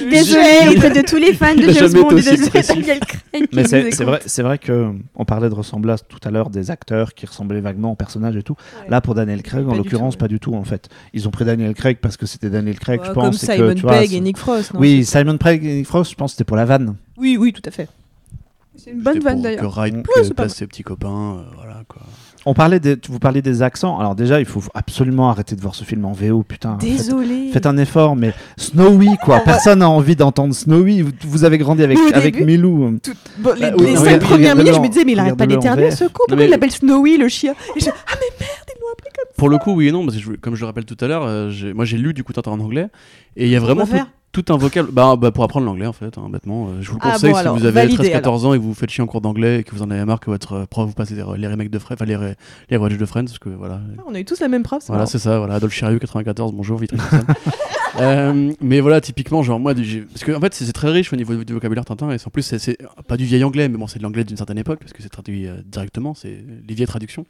Désolé auprès de tous les fans de James Bond et de Mais c'est vrai, c'est vrai que on parlait de ressemblance tout à l'heure des acteurs qui ressemblaient vaguement aux personnages et tout. Là, pour Daniel Craig, en l'occurrence, pas du tout en fait. Ils ont pris Daniel Craig parce que c'était Daniel Craig, je pense. Comme que, Simon tu vois, Pegg et Nick Frost. non Oui, Simon Pegg et Nick Frost, je pense que c'était pour la vanne. oui, oui, tout à fait. C'est une bonne vanne d'ailleurs. Que Ryan Ouais, que place ses petits copains, euh, voilà quoi. On parlait des, vous parliez des accents. Alors déjà, il faut absolument arrêter de voir ce film en VO, putain. Désolé. Faites un effort, mais Snowy, quoi. Personne n'a envie d'entendre Snowy. Vous, vous avez grandi avec, avec début- Milou. Tout- bon, les Bah oui, les non, cinq premières minutes, je me disais, mais il arrête pas d'éternuer ce con. Pourquoi il l'appelle Snowy, le chien? Et je- Ah, mais merde, ils l'ont appelé comme Pour le coup, oui et non, parce que je- comme je le rappelle tout à l'heure, euh, moi j'ai lu du coup Tintin en anglais et il y a vraiment tout, un vocable. Bah, bah, pour apprendre l'anglais en fait, hein, bêtement. Euh, je vous le Ah conseille bon, si alors, vous avez validé, 13-14 ans et que vous vous faites chier en cours d'anglais et que vous en avez marre que votre euh, prof vous passe des- les remakes de Friends, enfin les, ré- les de Friends, parce que voilà. Ah, On a eu tous la même prof, Voilà, c'est ça, voilà, Adolphe Chérieux 94, bonjour, Vitry Nixon. Euh, mais voilà, typiquement, genre moi, parce que en fait, c'est très riche au niveau du vocabulaire Tintin, et en plus, c'est- c'est pas du vieil anglais, mais bon, c'est de l'anglais d'une certaine époque, parce que c'est traduit euh, directement, c'est les vieilles traductions.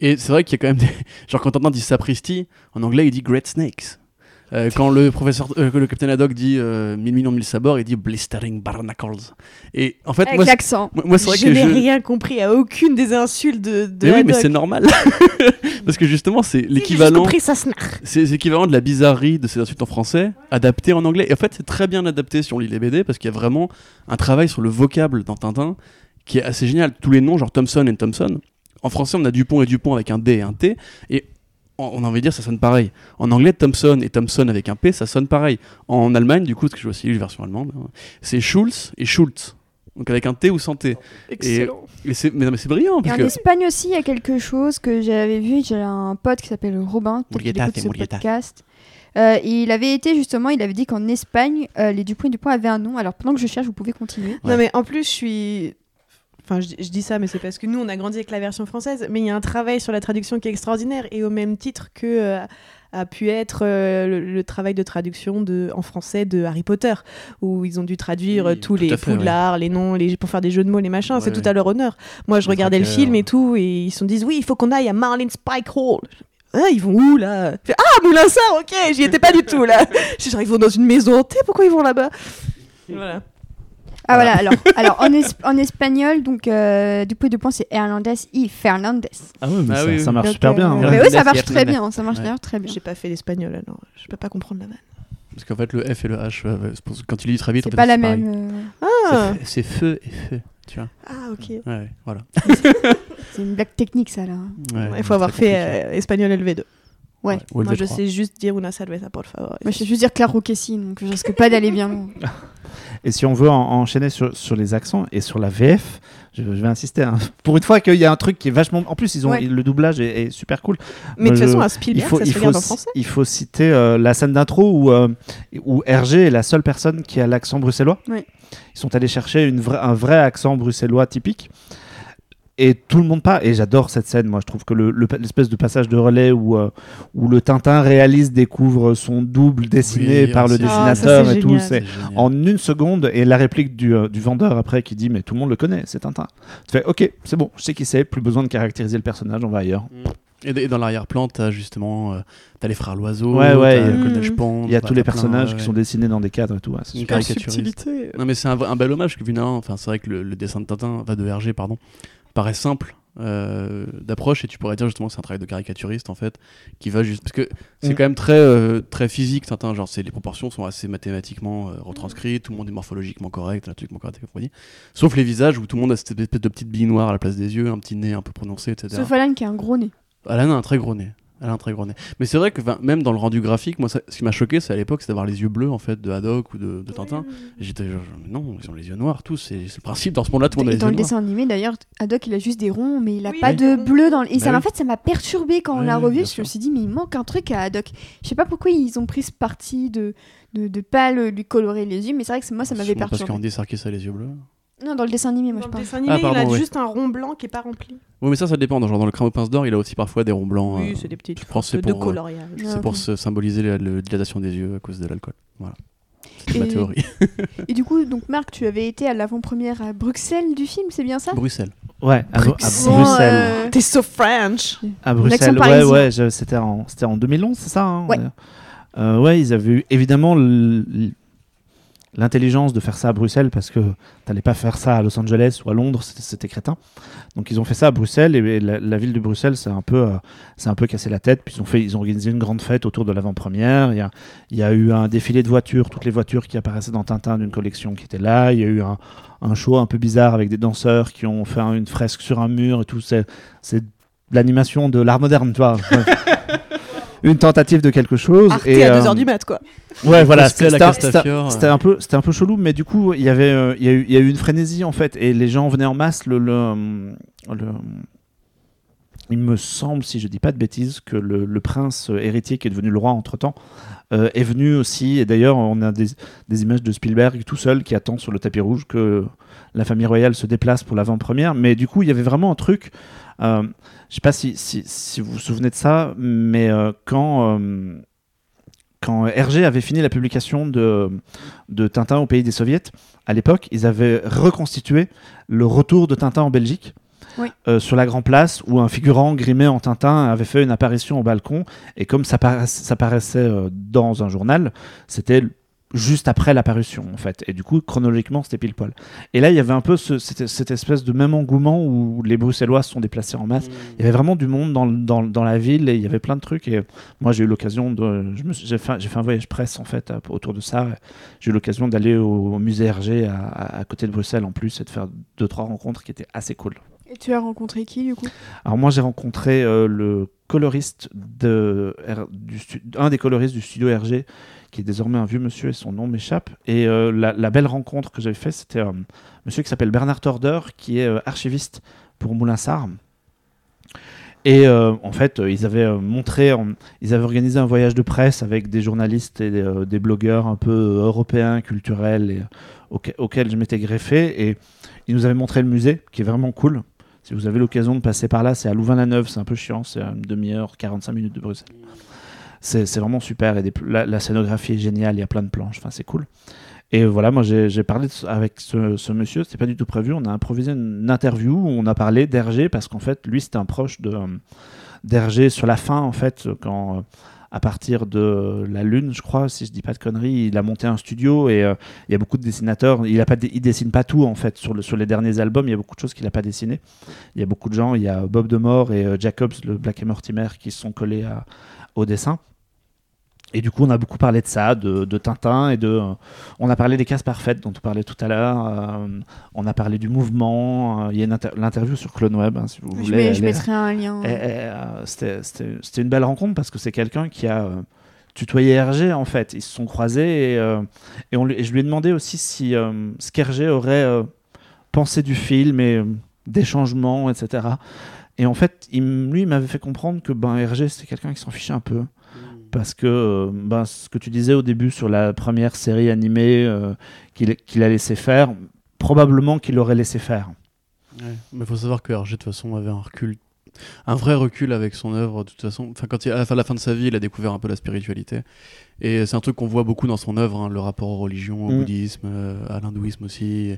Et c'est vrai qu'il y a quand même des. Genre, quand Tintin dit sapristi, en anglais, il dit Great Snakes. Euh, quand le professeur, euh, que le capitaine Haddock dit euh, mille millions de mille sabords, il dit blistering barnacles. Et en fait, Avec moi, c'est- l'accent. moi, moi, c'est vrai je que n'ai je. rien compris à aucune des insultes de, de Mais oui, mais c'est normal. Parce que justement, c'est Si, l'équivalent. compris ça. C'est l'équivalent de la bizarrerie de ces insultes en français, adapté en anglais. Et en fait, c'est très bien adapté si on lit les BD, parce qu'il y a vraiment un travail sur le vocable dans Tintin qui est assez génial. Tous les noms, genre Thompson et Thompson. En français, on a Dupont et Dupont avec un D et un T. Et on a envie de dire, ça sonne pareil. En anglais, Thompson et Thompson avec un P, ça sonne pareil. En Allemagne, du coup, parce que je vois aussi la version allemande, hein, c'est Schulz et Schultz. Donc avec un T ou sans T. Excellent. Et c'est, mais non, mais c'est brillant. Et Parce en que... Espagne aussi, il y a quelque chose que j'avais vu. J'ai un pote qui s'appelle Robin, Murrieta, écoute ce Murrieta. podcast. Euh, et il avait été justement, il avait dit qu'en Espagne, euh, les Dupont et Dupont avaient un nom. Alors pendant que je cherche, vous pouvez continuer. Non, mais en plus, je suis. Enfin, je, je dis ça, mais c'est parce que nous, on a grandi avec la version française. Mais il y a un travail sur la traduction qui est extraordinaire. Et au même titre que euh, a pu être euh, le, le travail de traduction de, en français de Harry Potter, où ils ont dû traduire Oui, euh, tous les ouais. poudlards, les noms, les, pour faire des jeux de mots, les machins. c'est Ouais, tout à leur honneur. Moi, je Les regardais le film et tout, et ils se disent oui, il faut qu'on aille à Marlin Spike Hall. Ah, ils vont où là? Fais, Ah, Moulin Sart, ok, j'y étais pas du tout là. Je suis genre, ils vont dans une maison hantée, pourquoi ils vont là-bas? Voilà. Ah voilà, alors, alors en, es- en espagnol, donc euh, Dupont et Dupont, c'est Hernandez y Fernandez. Ah ouais, mais Ah ça, oui, ça oui. marche Donc, super euh, bien. hein. mais oui, ça marche très bien, ça marche Ouais. d'ailleurs très bien. J'ai pas fait l'espagnol alors, je peux pas comprendre la vanne. Parce qu'en fait, le F et le H, euh, quand tu lis très vite, C'est pas la même. euh, Ah, C'est feu et feu, tu vois. ah ok. Ouais, voilà. C'est une blague technique, ça là. Ouais, Il faut avoir fait euh, espagnol LV2. Ouais. Ou Moi, je LV3. sais juste dire una cerveza, por favor. Moi, je sais juste dire Claro que si, donc je risque pas d'aller bien loin. Et si on veut en- enchaîner sur, sur les accents et sur la VF, je, je vais insister. hein. Pour une fois qu'il y a un truc qui est vachement. En plus, ils ont Ouais. le doublage est, est super cool. Mais de toute façon, je- à Il Spielberg, faut, ça il, se faut, en français. il faut citer euh, la scène d'intro où, euh, où Hergé est la seule personne qui a l'accent bruxellois. Ils sont allés chercher une vra- un vrai accent bruxellois typique. Et tout le monde pas. Et j'adore cette scène. Moi, je trouve que le- le- l'espèce de passage de relais où, euh, où le Tintin réalise, découvre son double dessiné Oui, par le Ah, dessinateur et tout. génial. C'est en une seconde et la réplique du, euh, du vendeur après qui dit mais tout le monde le connaît, c'est Tintin. Tu fais ok, c'est bon, je sais qui c'est, plus besoin de caractériser le personnage, on va ailleurs. Et, d- et dans l'arrière-plan, t'as justement euh, t'as les frères Loiseau, Ouais, ouais, il y a- t'as tous les plein, personnages ouais, qui ouais. sont dessinés dans des cadres et tout. ouais, c'est Une super. caricaturiste. Non mais c'est un, bel hommage que enfin c'est vrai que le, le dessin de Tintin, enfin de Hergé pardon, paraît simple euh, d'approche et tu pourrais dire justement c'est un travail de caricaturiste en fait qui va juste parce que c'est Mm. quand même très euh, très physique Tintin, genre c'est les proportions sont assez mathématiquement euh, retranscrites, tout le monde est morphologiquement correct, anatomiquement correct, et compagnie. sauf les visages où tout le monde a cette espèce de petite bille noire à la place des yeux, un petit nez un peu prononcé, etc. Sauf Alan qui a un gros nez. Alan a un très gros nez. Elle a un très gros nez. Mais c'est vrai que même dans le rendu graphique, moi, ça- ce qui m'a choqué, c'est à l'époque, c'est d'avoir les yeux bleus en fait de Haddock ou de, de Tintin. J'étais genre, non, ils ont les yeux noirs, tous. C'est le principe. Dans ce monde-là, tout le monde a les dans yeux le noirs. dessin animé d'ailleurs, Haddock il a juste des ronds, mais il a Oui, pas oui. de bleu dans le. Et ça, Bah en oui. fait, ça m'a perturbé quand on l'a revu, bien parce que je me suis dit, mais il manque un truc à Haddock. Je sais pas pourquoi ils ont pris ce parti de, de, de pas le- lui colorer les yeux, mais c'est vrai que moi ça m'avait Sûrement Parce perturbé. qu'Andy Serkis a les yeux bleus. Non, dans le dessin animé, moi Dans je le parle. dessin animé, Ah, pardon, il a ouais. juste un rond blanc qui est pas rempli. Oui, mais ça, ça dépend. Dans, genre, dans le crâne aux pinces d'or, il a aussi parfois des ronds blancs. Oui, euh, c'est des petites je pense de pour, euh, coloriage. Ouais. C'est Ah, pour se symboliser la, la dilatation des yeux à cause de l'alcool. Voilà. C'est ma théorie. Et du coup, donc Marc, tu avais été à l'avant-première à Bruxelles du film, c'est bien ça? Bruxelles. Ouais, à, Bru- à Bruxelles. Bruxelles. Euh, T'es so French. À Bruxelles, ouais, ouais, je- c'était en, c'était en 2011, c'est ça hein, Ouais. d'ailleurs. Euh, ouais, ils avaient eu évidemment l- l- l'intelligence de faire ça à Bruxelles parce que t'allais pas faire ça à Los Angeles ou à Londres, c'était- crétin. Donc ils ont fait ça à Bruxelles et la, ville de Bruxelles, c'est un peu, euh, c'est un peu cassé la tête. Puis ils ont fait, ils ont organisé une grande fête autour de l'avant-première. Il y a, il y a eu un défilé de voitures, toutes les voitures qui apparaissaient dans Tintin d'une collection qui était là. Il y a eu un, un show un peu bizarre avec des danseurs qui ont fait un- une fresque sur un mur et tout. C'est, l'animation de l'art moderne, tu vois. une tentative de quelque chose. Arte et, à euh, 2h du mat, quoi. Ouais, voilà, c'était un peu, c'était un peu chelou, mais du coup, il y avait, euh, il y a eu, il y a eu une frénésie en fait, et les gens venaient en masse. Le, le, le- il me semble, si je dis pas de bêtises, que le, le prince euh, héritier qui est devenu le roi entre temps est venu aussi. Et d'ailleurs, on a des, des images de Spielberg tout seul qui attend sur le tapis rouge que la famille royale se déplace pour l'avant-première. Mais du coup, il y avait vraiment un truc. euh, je sais pas si, si, si vous vous souvenez de ça, mais euh, quand euh, quand Hergé avait fini la publication de, de Tintin au pays des soviets, à l'époque, ils avaient reconstitué le retour de Tintin en Belgique. Oui. euh, sur la Grand Place, où un figurant grimé en Tintin avait fait une apparition au balcon, et comme ça, paraissait, ça paraissait euh, dans un journal, c'était juste après l'apparition en fait. Et du coup chronologiquement c'était pile poil. Et là il y avait un peu ce- cette, cette espèce de même engouement où les bruxellois se sont déplacés en masse. Il y avait vraiment du monde dans, dans, dans la ville et il y avait plein de trucs. Et moi j'ai eu l'occasion de j'ai fait, fait un voyage presse en fait autour de ça. J'ai eu l'occasion d'aller au, au musée Hergé à, à- à côté de Bruxelles en plus et de faire deux trois rencontres qui étaient assez cool. Et tu as rencontré qui du coup? Alors moi j'ai rencontré euh, le coloriste de R- du un des coloristes du studio Hergé qui est désormais un vieux monsieur et son nom m'échappe. Et euh, la, belle rencontre que j'avais fait c'était un monsieur qui s'appelle Bernard Torder qui est euh, archiviste pour Moulinsart et euh, en fait euh, ils avaient euh, montré ils avaient organisé un voyage de presse avec des journalistes et euh, des blogueurs un peu euh, européens culturels euh, auxquels je m'étais greffé. Et ils nous avaient montré le musée qui est vraiment cool. Si vous avez l'occasion de passer par là, c'est à Louvain-la-Neuve, c'est un peu chiant, c'est à une demi-heure, 45 minutes de Bruxelles. C'est vraiment super, et la, scénographie est géniale, il y a plein de planches, enfin c'est cool. Et voilà, moi j'ai parlé avec ce, ce monsieur, c'était pas du tout prévu, on a improvisé une interview où on a parlé d'Hergé, parce qu'en fait, lui c'était un proche euh, d'Hergé sur la fin, en fait, quand... euh, à partir de la Lune, je crois, si je dis pas de conneries, il a monté un studio et euh, il y a beaucoup de dessinateurs. Il a pas, il dessine pas tout en fait sur, sur les derniers albums. Il y a beaucoup de choses qu'il a pas dessinées. Il y a beaucoup de gens. Il y a Bob Demore et Jacobs, le Black et Mortimer, qui sont collés au dessin. Et du coup, on a beaucoup parlé de ça, de, de Tintin et de. euh, on a parlé des cases parfaites dont on parlait tout à l'heure. euh, on a parlé du mouvement. euh, Il y a l'interview sur CloneWeb, hein, si vous je, voulez. mets- je mettrai un lien. euh, C'était une belle rencontre parce que c'est quelqu'un qui a tutoyé Hergé en fait. Ils se sont croisés et, et, on lui- et je lui ai demandé aussi si ce qu'Hergé aurait pensé du film et des changements, etc. Et en fait, il, lui, il m'avait fait comprendre que ben, Hergé, c'était quelqu'un qui s'en fichait un peu. Parce que euh, ben, ce que tu disais au début sur la première série animée euh, qu'il a laissé faire, probablement qu'il l'aurait laissé faire. Ouais, Mais il faut savoir que Hergé, de toute façon, avait un recul, un vrai recul avec son œuvre. De toute façon, enfin, quand il, à la fin, de sa vie, il a découvert un peu la spiritualité. Et c'est un truc qu'on voit beaucoup dans son œuvre, hein, le rapport aux religions, au Mm. bouddhisme, euh, à l'hindouisme aussi,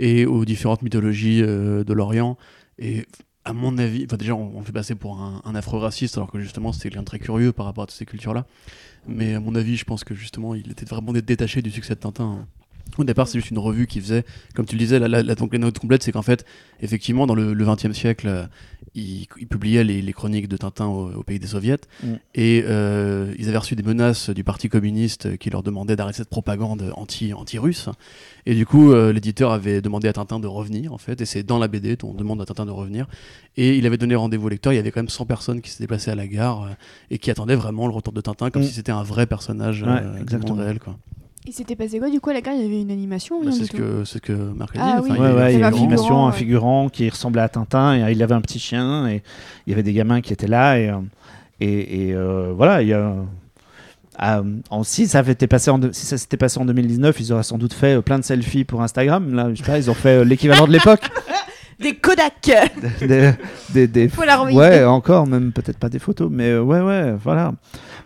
et aux différentes mythologies euh, de l'Orient. Et à mon avis, enfin, déjà, on, fait passer pour un, un afro-raciste, alors que justement, c'était quelqu'un très curieux par rapport à toutes ces cultures-là. Mais à mon avis, je pense que justement, il était vraiment dé- détaché du succès de Tintin. Au départ, c'est juste une revue qui faisait, comme tu le disais, la, la, la, donc, la note complète, c'est qu'en fait, effectivement, dans le, 20e siècle, euh, il, il publiait les, les chroniques de Tintin au, au pays des soviets, Mm. et euh, ils avaient reçu des menaces du Parti communiste qui leur demandait d'arrêter cette propagande anti- anti-russe. et du coup, euh, l'éditeur avait demandé à Tintin de revenir, en fait, et c'est dans la BD qu'on demande à Tintin de revenir. Et il avait donné rendez-vous au lecteur, il y avait quand même 100 personnes qui s'étaient déplacées à la gare euh, et qui attendaient vraiment le retour de Tintin comme Mm. si c'était un vrai personnage Ouais, du exactement. monde réel. Quoi. Il s'était passé quoi du coup à la gare Il y avait une animation ou Bah, c'est du ce que, c'est ce que Marc a Ah dit. oui. Enfin, Ouais, il y ouais, avait il y a un une figurant, animation, un ouais. figurant qui ressemblait à Tintin, et euh, il avait un petit chien, et il y avait des gamins qui étaient là, et, euh, et, et, euh, voilà, il y a. ah, en- si ça avait été passé en si ça s'était passé en 2019, ils auraient sans doute fait euh, plein de selfies pour Instagram. Là, je sais pas, ils ont fait euh, l'équivalent de l'époque. Des Kodak des, des, des- ouais, encore, même peut-être pas des photos, mais euh, ouais, ouais, voilà.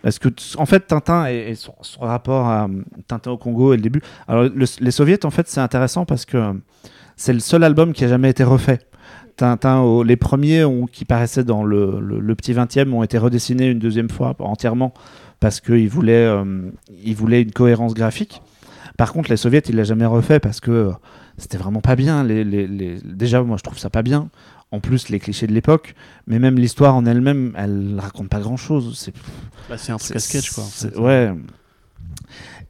Parce que en fait, Tintin et, et son, son rapport à euh, Tintin au Congo et le début. Alors, le- les soviets, en fait, c'est intéressant parce que euh, c'est le seul album qui a jamais été refait. Tintin, les premiers ont- qui paraissaient dans le, le- le petit 20e ont été redessinés une deuxième fois entièrement parce qu'ils voulaient, euh, ils voulaient une cohérence graphique. Par contre, les soviets, ils l'ont jamais refait parce que euh, c'était vraiment pas bien. Les, les- les- Déjà, moi, je trouve ça pas bien. En plus, les clichés de l'époque, mais même l'histoire en elle-même, elle raconte pas grand-chose. C'est Bah, un truc à sketch, quoi. en c'est- fait. Ouais.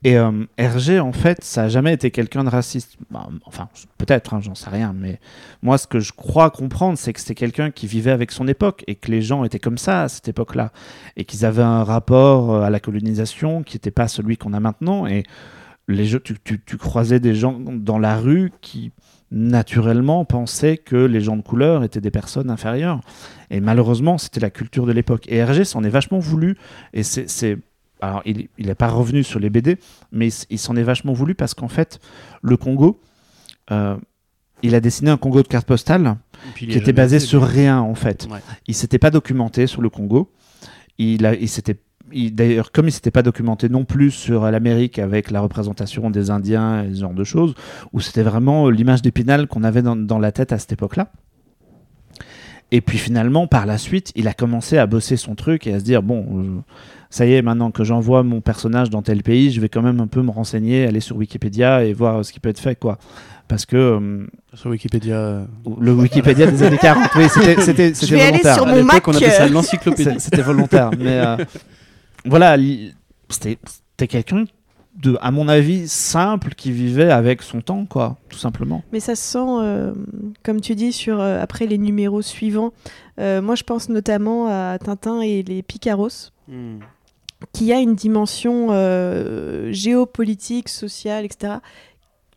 Et euh, Hergé, en fait, ça a jamais été quelqu'un de raciste. Bah, enfin, peut-être, hein, j'en sais rien. Mais moi, ce que je crois comprendre, c'est que c'était quelqu'un qui vivait avec son époque et que les gens étaient comme ça à cette époque-là. Et qu'ils avaient un rapport euh, à la colonisation qui n'était pas celui qu'on a maintenant. Et les jeux, tu, tu- tu croisais des gens dans la rue qui naturellement pensaient que les gens de couleur étaient des personnes inférieures. Et malheureusement, c'était la culture de l'époque. Et Hergé s'en est vachement voulu. Et c'est. c'est- Alors, il n'est pas revenu sur les BD, mais il, s'en est vachement voulu parce qu'en fait, le Congo, euh, il a dessiné un Congo de carte postale qui était basé sur rien, en fait. Ouais. Il s'était pas documenté sur le Congo. Il, a, il s'était. Il- D'ailleurs, comme il s'était pas documenté non plus sur l'Amérique avec la représentation des Indiens et ce genre de choses, où c'était vraiment euh, l'image d'Épinal qu'on avait dans, dans la tête à cette époque-là. Et puis finalement, par la suite, il a commencé à bosser son truc et à se dire bon, euh, ça y est, maintenant que j'envoie mon personnage dans tel pays, je vais quand même un peu me renseigner, aller sur Wikipédia et voir ce qui peut être fait, quoi. Parce que euh, Sur Wikipédia. le Wikipédia des années 40, oui, c'était Je vais aller volontaire. sur à mon l'époque, Mac, on appelait ça l'encyclopédie. C'est- C'était volontaire. mais euh, voilà, c'était quelqu'un de, à mon avis, simple qui vivait avec son temps, quoi, tout simplement. Mais ça se sent, euh, comme tu dis, sur euh, après les numéros suivants. Euh, moi, je pense notamment à Tintin et les Picaros, Hmm. qui a une dimension euh, géopolitique, sociale, etc.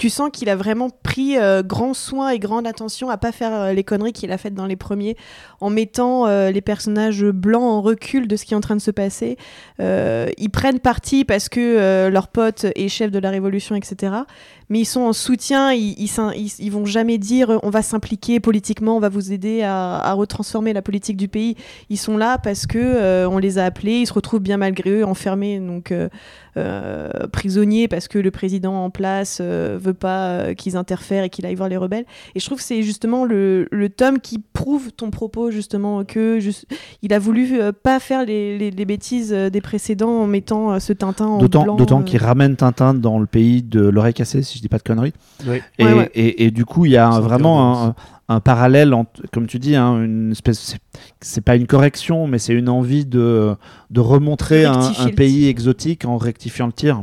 Tu sens qu'il a vraiment pris euh, grand soin et grande attention à pas faire euh, les conneries qu'il a faites dans les premiers, en mettant euh, les personnages blancs en recul de ce qui est en train de se passer. Ils prennent parti parce que leur pote est chef de la révolution, etc. Mais ils sont en soutien, ils, ils, vont jamais dire euh, on va s'impliquer politiquement, on va vous aider à, à retransformer la politique du pays. Ils sont là parce que euh, on les a appelés, ils se retrouvent bien malgré eux enfermés, donc euh, euh, prisonniers parce que le président en place veut pas qu'ils interfèrent et qu'il aille voir les rebelles. Et je trouve que c'est justement le, le tome qui prouve ton propos justement que juste, il a voulu pas faire les, les- les bêtises des précédents en mettant ce Tintin en blanc. d'autant qu'il ramène Tintin dans le pays de l'oreille cassée, si je dis pas de conneries. Oui. Et, Ouais, ouais. et- et du coup, il y a un- vraiment un, un parallèle, entre, comme tu dis, hein, une espèce. c'est- pas une correction, mais c'est une envie de, de remontrer un, pays exotique en rectifiant le tir.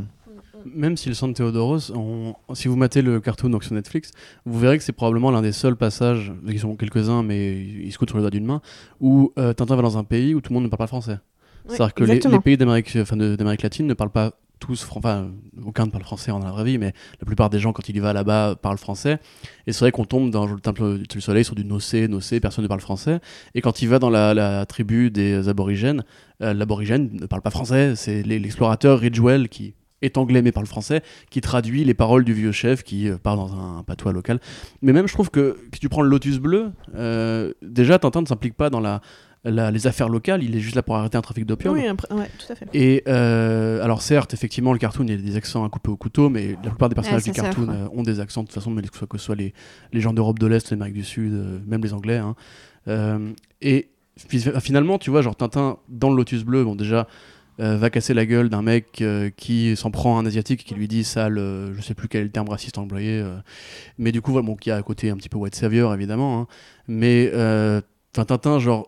Même si le sang de Théodoros, on- si vous matez le cartoon donc sur Netflix, vous verrez que c'est probablement l'un des seuls passages, ils sont quelques-uns, mais ils se coûtent sur le doigt d'une main, où euh, Tintin va dans un pays où tout le monde ne parle pas français. C'est-à-dire que les, les pays d'Amérique enfin, de- d'Amérique latine ne parlent pas tous, enfin, aucun ne parle français dans la vraie vie, mais la plupart des gens, quand il y va là-bas, parlent français. Et c'est vrai qu'on tombe dans le temple du soleil sur du nocé, nocé, personne ne parle français. Et quand il va dans la, tribu des aborigènes, euh, l'aborigène ne parle pas français, c'est l'e- l'explorateur Ridgewell qui est anglais mais parle français, qui traduit les paroles du vieux chef qui euh, parle dans un, patois local. Mais même, je trouve que si tu prends le Lotus Bleu, euh, déjà, Tintin ne s'implique pas dans la, la- les affaires locales, il est juste là pour arrêter un trafic d'opium. Oui, ouais, tout à fait. Et euh, alors certes, effectivement, le cartoon, il y a des accents à couper au couteau, mais la plupart des personnages Ouais, du ça, cartoon euh, ont des accents de toute façon, mais que ce soit, que ce soit les, les gens d'Europe de l'Est, l'Amérique du Sud, euh, même les Anglais. hein. Et fi- finalement, tu vois, genre Tintin, dans le Lotus Bleu, bon déjà, va casser la gueule d'un mec qui s'en prend à un asiatique qui lui dit sale, euh, je sais plus quel est le terme raciste employé, mais du coup, voilà, bon, qui a à côté un petit peu white savior évidemment, hein. mais Tintin, genre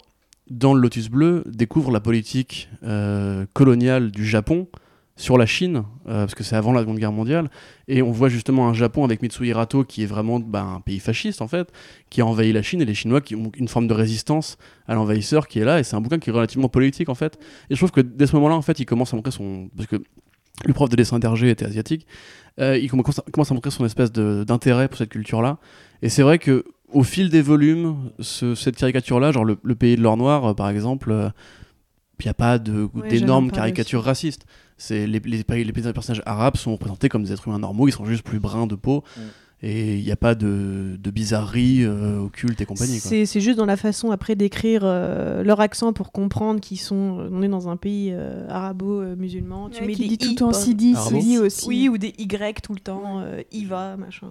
dans le Lotus Bleu, découvre la politique euh, coloniale du Japon sur la Chine, euh, parce que c'est avant la Seconde Guerre mondiale, et on voit justement un Japon avec Mitsuhiro Hirato qui est vraiment bah, un pays fasciste en fait, qui a envahi la Chine, et les Chinois qui ont une forme de résistance à l'envahisseur qui est là, et c'est un bouquin qui est relativement politique en fait. Et je trouve que dès ce moment-là, en fait, il commence à montrer son... Parce que le prof de dessin d'Hergé était asiatique, euh, il commence à, montrer son espèce d'intérêt pour cette culture-là. Et c'est vrai que au fil des volumes, ce- cette caricature-là, genre le, le pays de l'or noir, euh, par exemple, euh, il n'y a pas Ouais, d'énormes caricatures racistes. C'est les, les, les- les personnages arabes sont représentés comme des êtres humains normaux, ils sont juste plus bruns de peau. Mm. Et il n'y a pas de, de bizarreries euh, occultes et compagnie. C'est juste dans la façon après d'écrire euh, leur accent pour comprendre qu'ils sont. On est dans un pays euh, arabo-musulman. Tu Ouais, mets qui des dit tout i le temps Sidi, Arabo. Sidi aussi. Oui, ou des Y tout le temps, euh, Iva, machin.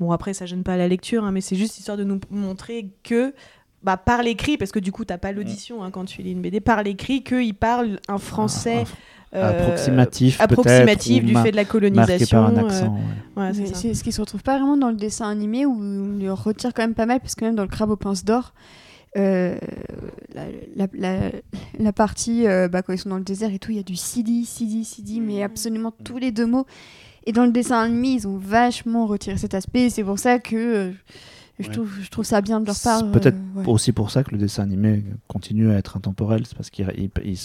Bon, après, ça gêne pas la lecture, hein, mais c'est juste histoire de nous montrer que, bah, par l'écrit, parce que du coup, t'as pas l'audition hein, quand tu lis une BD, par l'écrit, qu'ils parlent un français euh, approximatif, peut-être. approximatif du fait de la colonisation. par un euh, accent. ouais. ouais, c'est ce qui se retrouve pas vraiment dans le dessin animé où on le retire quand même pas mal parce que même dans le crabe aux pinces d'or euh, la, la- la- la partie euh, bah, quand ils sont dans le désert et tout il y a du Sidi Sidi Sidi mais absolument tous les deux mots et dans le dessin animé ils ont vachement retiré cet aspect c'est pour ça que euh, je, Ouais. trouve, je trouve ça bien de leur part C'est peut-être euh, ouais. Aussi pour ça que le dessin animé continue à être intemporel, c'est parce qu'il il, il-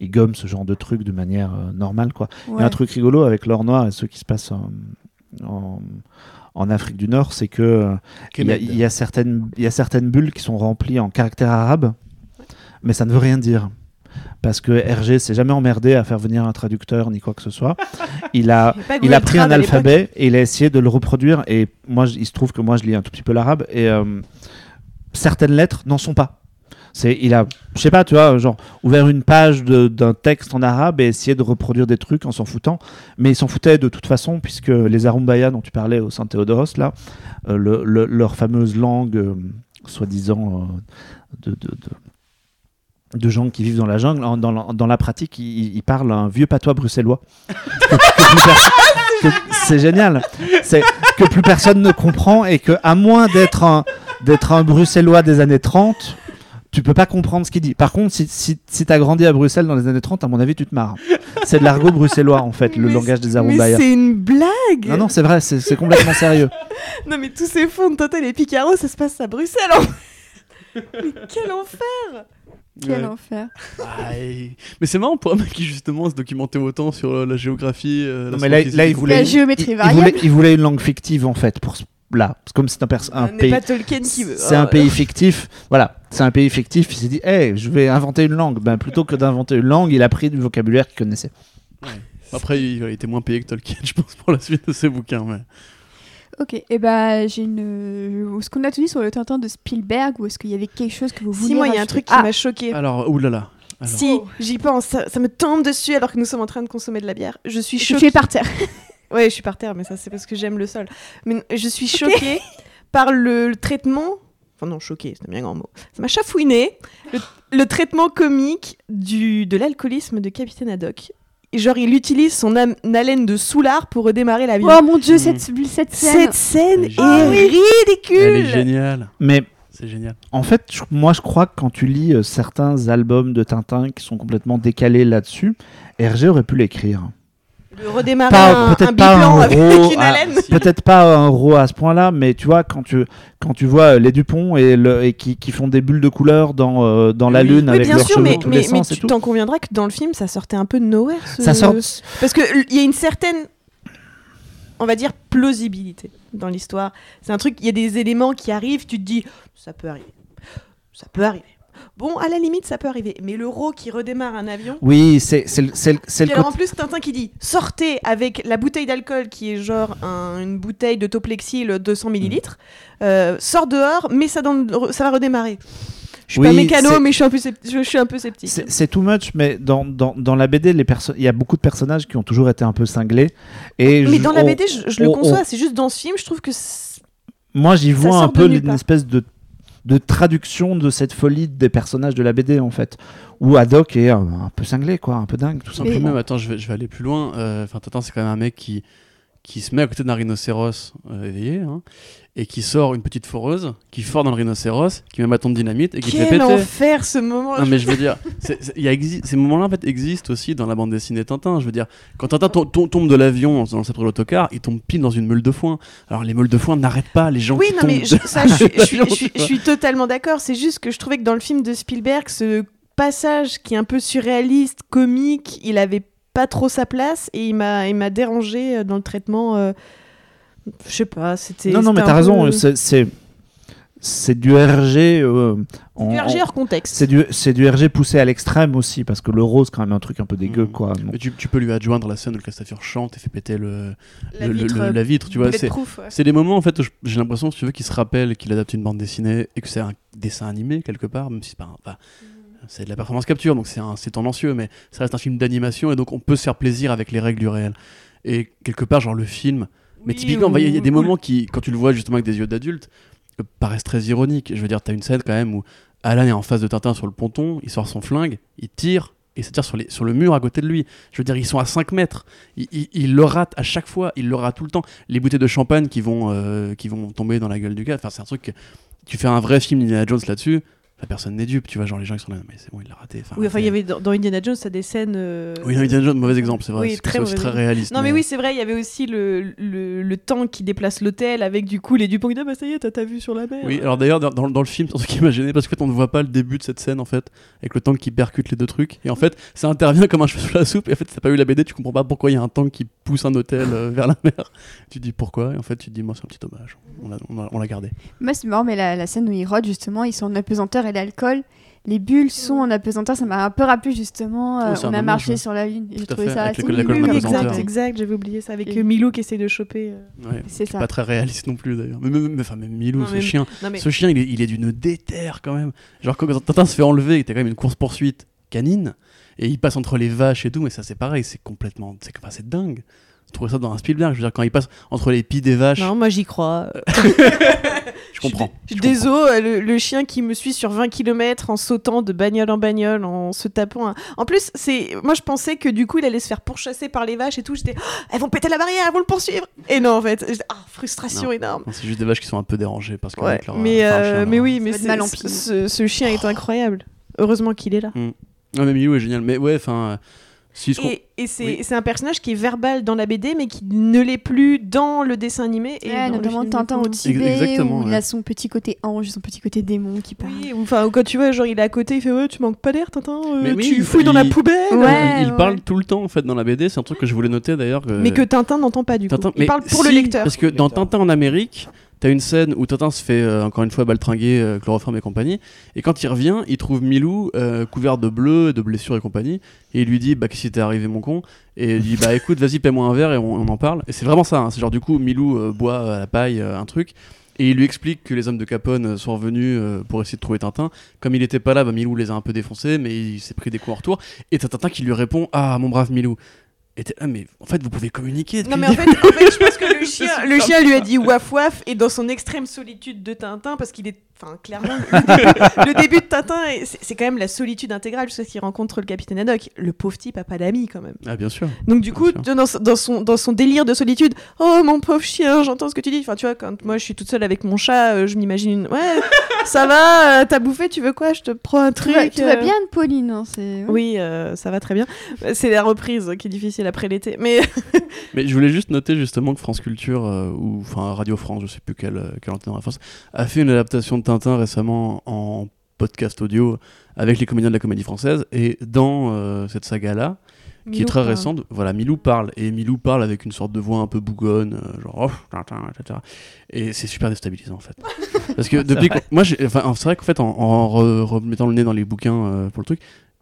il gomme ce genre de truc de manière euh, normale. Quoi. Il y a Ouais. un truc rigolo avec l'or noir et ce qui se passe en, en, en Afrique du Nord, c'est que euh, il y, a, Kemed. il y a certaines, il y a certaines bulles qui sont remplies en caractères arabes, mais ça ne veut rien dire. Parce que Hergé s'est jamais emmerdé à faire venir un traducteur ni quoi que ce soit. Il a, Il a pris un alphabet et il a essayé de le reproduire. Et moi, il se trouve que moi, je lis un tout petit peu l'arabe et euh, certaines lettres n'en sont pas. C'est, il a, je sais pas, tu vois, genre ouvert une page d'un texte en arabe et essayé de reproduire des trucs en s'en foutant. Mais il s'en foutait de toute façon puisque les Arumbaya dont tu parlais au Saint Théodoros là, euh, le- le- leur fameuse langue euh, soi-disant de, de, de, de gens qui vivent dans la jungle. En- Dans la, dans la pratique, ils, ils parlent un vieux patois bruxellois. C'est génial. C'est que plus personne ne comprend et que, à moins d'être un, d'être un bruxellois des années 30, tu peux pas comprendre ce qu'il dit. Par contre, si, si, si tu as grandi à Bruxelles dans les années 30, à mon avis, tu te marres. C'est de l'argot bruxellois, en fait, le Mais langage des Mais Arumbaïa. c'est une blague Non, non, c'est vrai, c'est complètement sérieux. Non, mais tous ces fonds de Tintin et les Picaros, ça se passe à Bruxelles en Mais quel enfer Quel Ouais. enfer. Aïe. Mais c'est marrant pour un mec qui justement se documentait autant sur euh, la géographie. euh, la Non, mais là, il voulait, La géométrie il variable. voulait, il voulait une langue fictive, en fait, pour ce- là. C'est comme c'est un, pers- un n'est pays. pas Tolkien qui veut. C'est Oh, un pays fictif. Voilà, c'est un pays fictif. Il s'est dit, hey, je vais inventer une langue. Ben, plutôt que d'inventer une langue, il a pris du vocabulaire qu'il connaissait. Après, il il était moins payé que Tolkien, je pense, pour la suite de ses bouquins. Mais... Ok, et bah j'ai une. euh, Est-ce qu'on a tout dit sur le Tintin de Spielberg ou est-ce qu'il y avait quelque chose que vous vouliez Si, moi, il y a un truc qui Ah, m'a choqué. Alors, oulala. Alors, Si, j'y pense, ça, ça me tombe dessus alors que nous sommes en train de consommer de la bière. Je suis choquée. es par terre. Ouais, je suis par terre, mais ça c'est parce que j'aime le sol. Mais je suis choquée par le, le traitement. Enfin non, choquée, c'est un bien grand mot. Ça m'a chafouiné. Le, le traitement comique du, de l'alcoolisme de Capitaine Haddock. Et genre, il utilise son haleine de soulard pour redémarrer l'avion. Oh mon dieu, Mm. cette, cette scène. Cette scène est est géniale. ridicule. Elle est géniale. Mais C'est génial. en fait, je- moi, je crois que quand tu lis euh, certains albums de Tintin qui sont complètement décalés là-dessus, Hergé aurait pu l'écrire. De redémarrer Pas- un, peut-être un pas biplan un avec une ah, haleine. Si. Peut-être pas un raw à ce point-là, mais tu vois, quand tu, quand tu vois euh, les Dupont et, le, et qui, qui font des bulles de couleur dans, euh, dans la lune Oui, avec bien leurs sûr, cheveux mais, dans tous mais, les mais sens et tu t'en conviendras que dans le film, ça sortait un peu de nowhere. ce- Ça sort. Parce qu'il y a une certaine, on va dire, plausibilité dans l'histoire. C'est un truc, il y a des éléments qui arrivent, tu te dis, ça peut arriver. Ça peut arriver. Bon, à la limite, ça peut arriver. Mais l'euro qui redémarre un avion. Oui, c'est le- le, le alors en plus, Tintin qui dit sortez avec la bouteille d'alcool qui est genre un- une bouteille de Toplexil 200 millilitres, euh, sort dehors, mais ça, dans le- ça va redémarrer. Je suis Oui, pas mécano, mais je suis un peu, scepti- je suis un peu sceptique. C'est too much, mais dans, dans, dans la BD, il y a beaucoup de personnages qui ont toujours été un peu cinglés. Et Mais je- dans la on- BD, je, le on- conçois, on- c'est juste dans ce film, je trouve que Moi, j'y vois un peu une espèce de, de traduction de cette folie des personnages de la BD, en fait. Où Haddock est euh, un peu cinglé, quoi, un peu dingue, tout Et simplement. même, attends, je vais, je vais aller plus loin. Euh, Enfin, Tintin, c'est quand même un mec qui, qui se met à côté d'un rhinocéros euh, éveillé hein, et qui sort une petite foreuse, qui fort dans le rhinocéros, qui met un bâton de dynamite et qui fait péter. enfer ce moment. Non mais je veux dire, c'est- y a exi- ces moments-là en fait existent aussi dans la bande dessinée Tintin. Je veux dire, quand Tintin to- to- tombe de l'avion dans le sceptre de l'autocar, il tombe pile dans une meule de foin. Alors les meules de foin n'arrêtent pas les gens Oui, qui non, tombent. mais je, ça, je, suis- je suis- de je suis- je suis totalement d'accord. C'est juste que je trouvais que dans le film de Spielberg, ce passage qui est un peu surréaliste, comique, il avait pas trop sa place et il m'a, il m'a dérangé euh, dans le traitement. euh, je sais pas, c'était. Non, non, mais t'as raison, peu- c'est- c'est c'est du RG. euh, en- Du RG hors contexte. C'est du, c'est du RG poussé à l'extrême aussi, parce que le rose, quand même, un truc un peu dégueu, Mm. quoi. Mais tu, tu peux lui adjoindre la scène où le Castafiore chante et fait péter le, La le- vitre, le- la vitre, tu vois. C'est, ouais. c'est des moments en fait où j'ai l'impression, si tu veux, qu'il se rappelle qu'il adapte une bande dessinée et que c'est un dessin animé quelque part, même si c'est pas un- c'est de la performance capture, donc c'est, tendancieux, mais ça reste un film d'animation et donc on peut se faire plaisir avec les règles du réel. Et quelque part, genre le film, mais Oui, typiquement, il y, a- il y a des moments qui, quand tu le vois justement avec des yeux d'adulte, euh, paraissent très ironiques. Je veux dire, t'as une scène quand même où Alan est en face de Tintin sur le ponton, il sort son flingue, il tire. Et ça tire sur, les, sur le mur à côté de lui. Je veux dire, ils sont à 5 mètres. Il, il- il le rate à chaque fois. Il le rate tout le temps. Les bouteilles de champagne qui vont, euh, qui vont tomber dans la gueule du gars. Enfin, c'est un truc. que- Tu fais un vrai film Indiana Jones là-dessus. La personne n'est dupe. Tu vois, genre les gens ils sont là. Mais c'est bon, il l'a raté. Enfin, Oui, enfin, il y avait dans, dans Indiana Jones, ça des scènes. euh, Oui, non, Indiana Jones, mauvais exemple, c'est vrai. Oui, très aussi réaliste. Non, mais oui, c'est vrai, il y avait aussi le, le, le tank qui déplace l'hôtel avec du coup les Dupont qui disent Ah bah ça y est, t'as ta vue sur la mer. Oui, alors d'ailleurs, dans, dans- dans le film, c'est un truc qui m'a gêné parce qu'en fait, on ne voit pas le début de cette scène en fait, avec le tank qui percute les deux trucs. Et en fait, ça intervient comme un cheveu sous la soupe. Et en fait, si t'as pas eu la BD, tu comprends pas pourquoi il y a un tank qui pousse un hôtel euh, vers la mer. Tu te dis pourquoi, et en fait, tu te dis, moi, c'est un petit hommage. On l'a on l'a- on l'a gardé. Moi, c'est marrant, mais la, la scène où ils rôdent, justement, ils sont en apesanteur et l'alcool. Les bulles sont en apesanteur, ça m'a un peu rappelé justement, euh, on a marché ouais. sur la lune. J'ai trouvé fait, ça avec assez Oui, oui, exact, exact, j'avais oublié ça avec Et- euh, Milou qui essaie de choper. euh. Ouais. C'est ça. Pas très réaliste non plus d'ailleurs. Mais même, enfin, même Milou, Non, ce mais- chien, Non, mais ce chien, il est, il est d'une déterre quand même. Genre quand Tintin se fait enlever, t'as quand même une course poursuite canine, et il passe entre les vaches et tout, mais ça c'est pareil, c'est complètement, c'est enfin, c'est dingue. Je trouve ça dans un Spielberg. Je veux dire, quand il passe entre les pieds des vaches, non, moi j'y crois. je comprends. Je Désolé, le, le chien qui me suit sur 20 km en sautant de bagnole en bagnole, en se tapant. un- En plus, c'est moi je pensais que du coup il allait se faire pourchasser par les vaches et tout. J'étais, Oh, elles vont péter la barrière, elles vont le poursuivre. Et non, en fait, ah, frustration Non. énorme. C'est juste des vaches qui sont un peu dérangées parce que Ouais, leur- mais, euh, chien, mais leur- oui, mais va être c'est- mal en ce, pile. ce- ce chien est incroyable. Heureusement qu'il est là. Non, mais Milou est génial. Mais ouais, enfin. Euh, Si Et, et c'est Oui. c'est un personnage qui est verbal dans la BD, mais qui ne l'est plus dans le dessin animé. Et Ouais, notamment Tintin au coup. Tibet, où il a son petit côté ange, son petit côté démon qui parle. Oui, ou enfin, quand tu vois, genre, il est à côté, il fait Ouais, tu manques pas d'air, Tintin, euh, Mais oui, tu il- fouilles dans la poubelle. Ouais, il ouais. parle tout le temps en fait dans la BD. C'est un truc que je voulais noter d'ailleurs. que- Mais que Tintin n'entend pas du coup. Tintin- Il mais parle pour le lecteur. Parce que dans Tintin en Amérique, t'as une scène où Tintin se fait euh, encore une fois baltringuer, euh, chloroforme et compagnie. Et quand il revient, il trouve Milou euh, couvert de bleu, de blessures et compagnie. Et il lui dit Bah, qu'est-ce qui t'est arrivé, mon con? Et il dit Bah, écoute, vas-y, paie-moi un verre et on, on en parle. Et c'est vraiment ça. hein. C'est genre, du coup, Milou euh, boit à la paille un truc. Et il lui explique que les hommes de Capone sont revenus pour essayer de trouver Tintin. Comme il était pas là, bah, Milou les a un peu défoncés, mais il s'est pris des coups en retour. Et t'as Tintin qui lui répond Ah, mon brave Milou. Et t'es là, mais en fait, vous pouvez communiquer. Non mais en fait, en fait, je pense que le chien, le chien lui a dit waf waf et dans son extrême solitude de Tintin parce qu'il est, enfin clairement le début, le début de Tintin est- c'est quand même la solitude intégrale jusqu'à ce qu'il rencontre le capitaine Haddock. Le pauvre type a pas d'amis quand même. Ah, bien sûr. Donc du coup, dans, dans son dans son délire de solitude, oh mon pauvre chien, j'entends ce que tu dis. Enfin tu vois, quand moi je suis toute seule avec mon chat, euh, je m'imagine une... ouais, ça va, euh, t'as bouffé, tu veux quoi? Je te prends un truc. va, tout va euh. bien, Pauline. hein, c'est... Oui, euh, ça va très bien. C'est la reprise qui est difficile après l'été, mais Mais je voulais juste noter justement que France Culture, euh, ou enfin Radio France, je sais plus quelle, quelle antenne en France, a fait une adaptation de Tintin récemment en podcast audio avec les comédiens de la comédie française. Et dans euh, cette saga-là, qui est très parle. récente, voilà, Milou parle. Et Milou parle avec une sorte de voix un peu bougonne, euh, genre oh, Tintin, etc. Et c'est super déstabilisant en fait. Parce que depuis. qu'on- Moi, j'ai- enfin, c'est vrai qu'en fait, en, en re- remettant le nez dans les bouquins euh, pour le truc,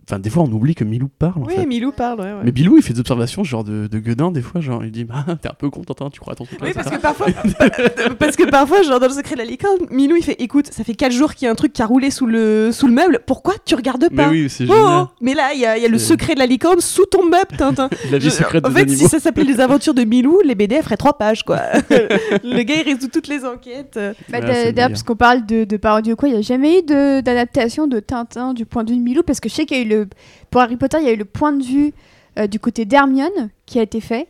enfin, des fois on oublie que Milou parle en Oui, fait. Milou parle, ouais. ouais. Mais Bilou, il fait des observations genre de, de gueudin des fois, genre il dit bah t'es un peu con Tintin, tu crois à ton truc Oui, parce que parfois, parce que parfois, genre dans le secret de la licorne, Milou il fait, écoute, ça fait 4 jours qu'il y a un truc qui a roulé sous le sous le meuble. Pourquoi tu regardes Mais pas oui, c'est Oh, génial. oh. Mais là, il y a, y a le secret de la licorne sous ton meuble, Tintin. La vie secrète en des fait, animaux. si ça s'appelait les aventures de Milou, les BD elles feraient 3 pages, quoi. le gars, il résout toutes les enquêtes. Bah, Ouais, D'ailleurs, parce qu'on parle de, de parodie ou quoi, il n'y a jamais eu de- d'adaptation de, Tintin du point de vue de Milou, parce que je sais qu'il y a eu le. Pour Harry Potter, il y a eu le point de vue euh, du côté d'Hermione qui a été fait.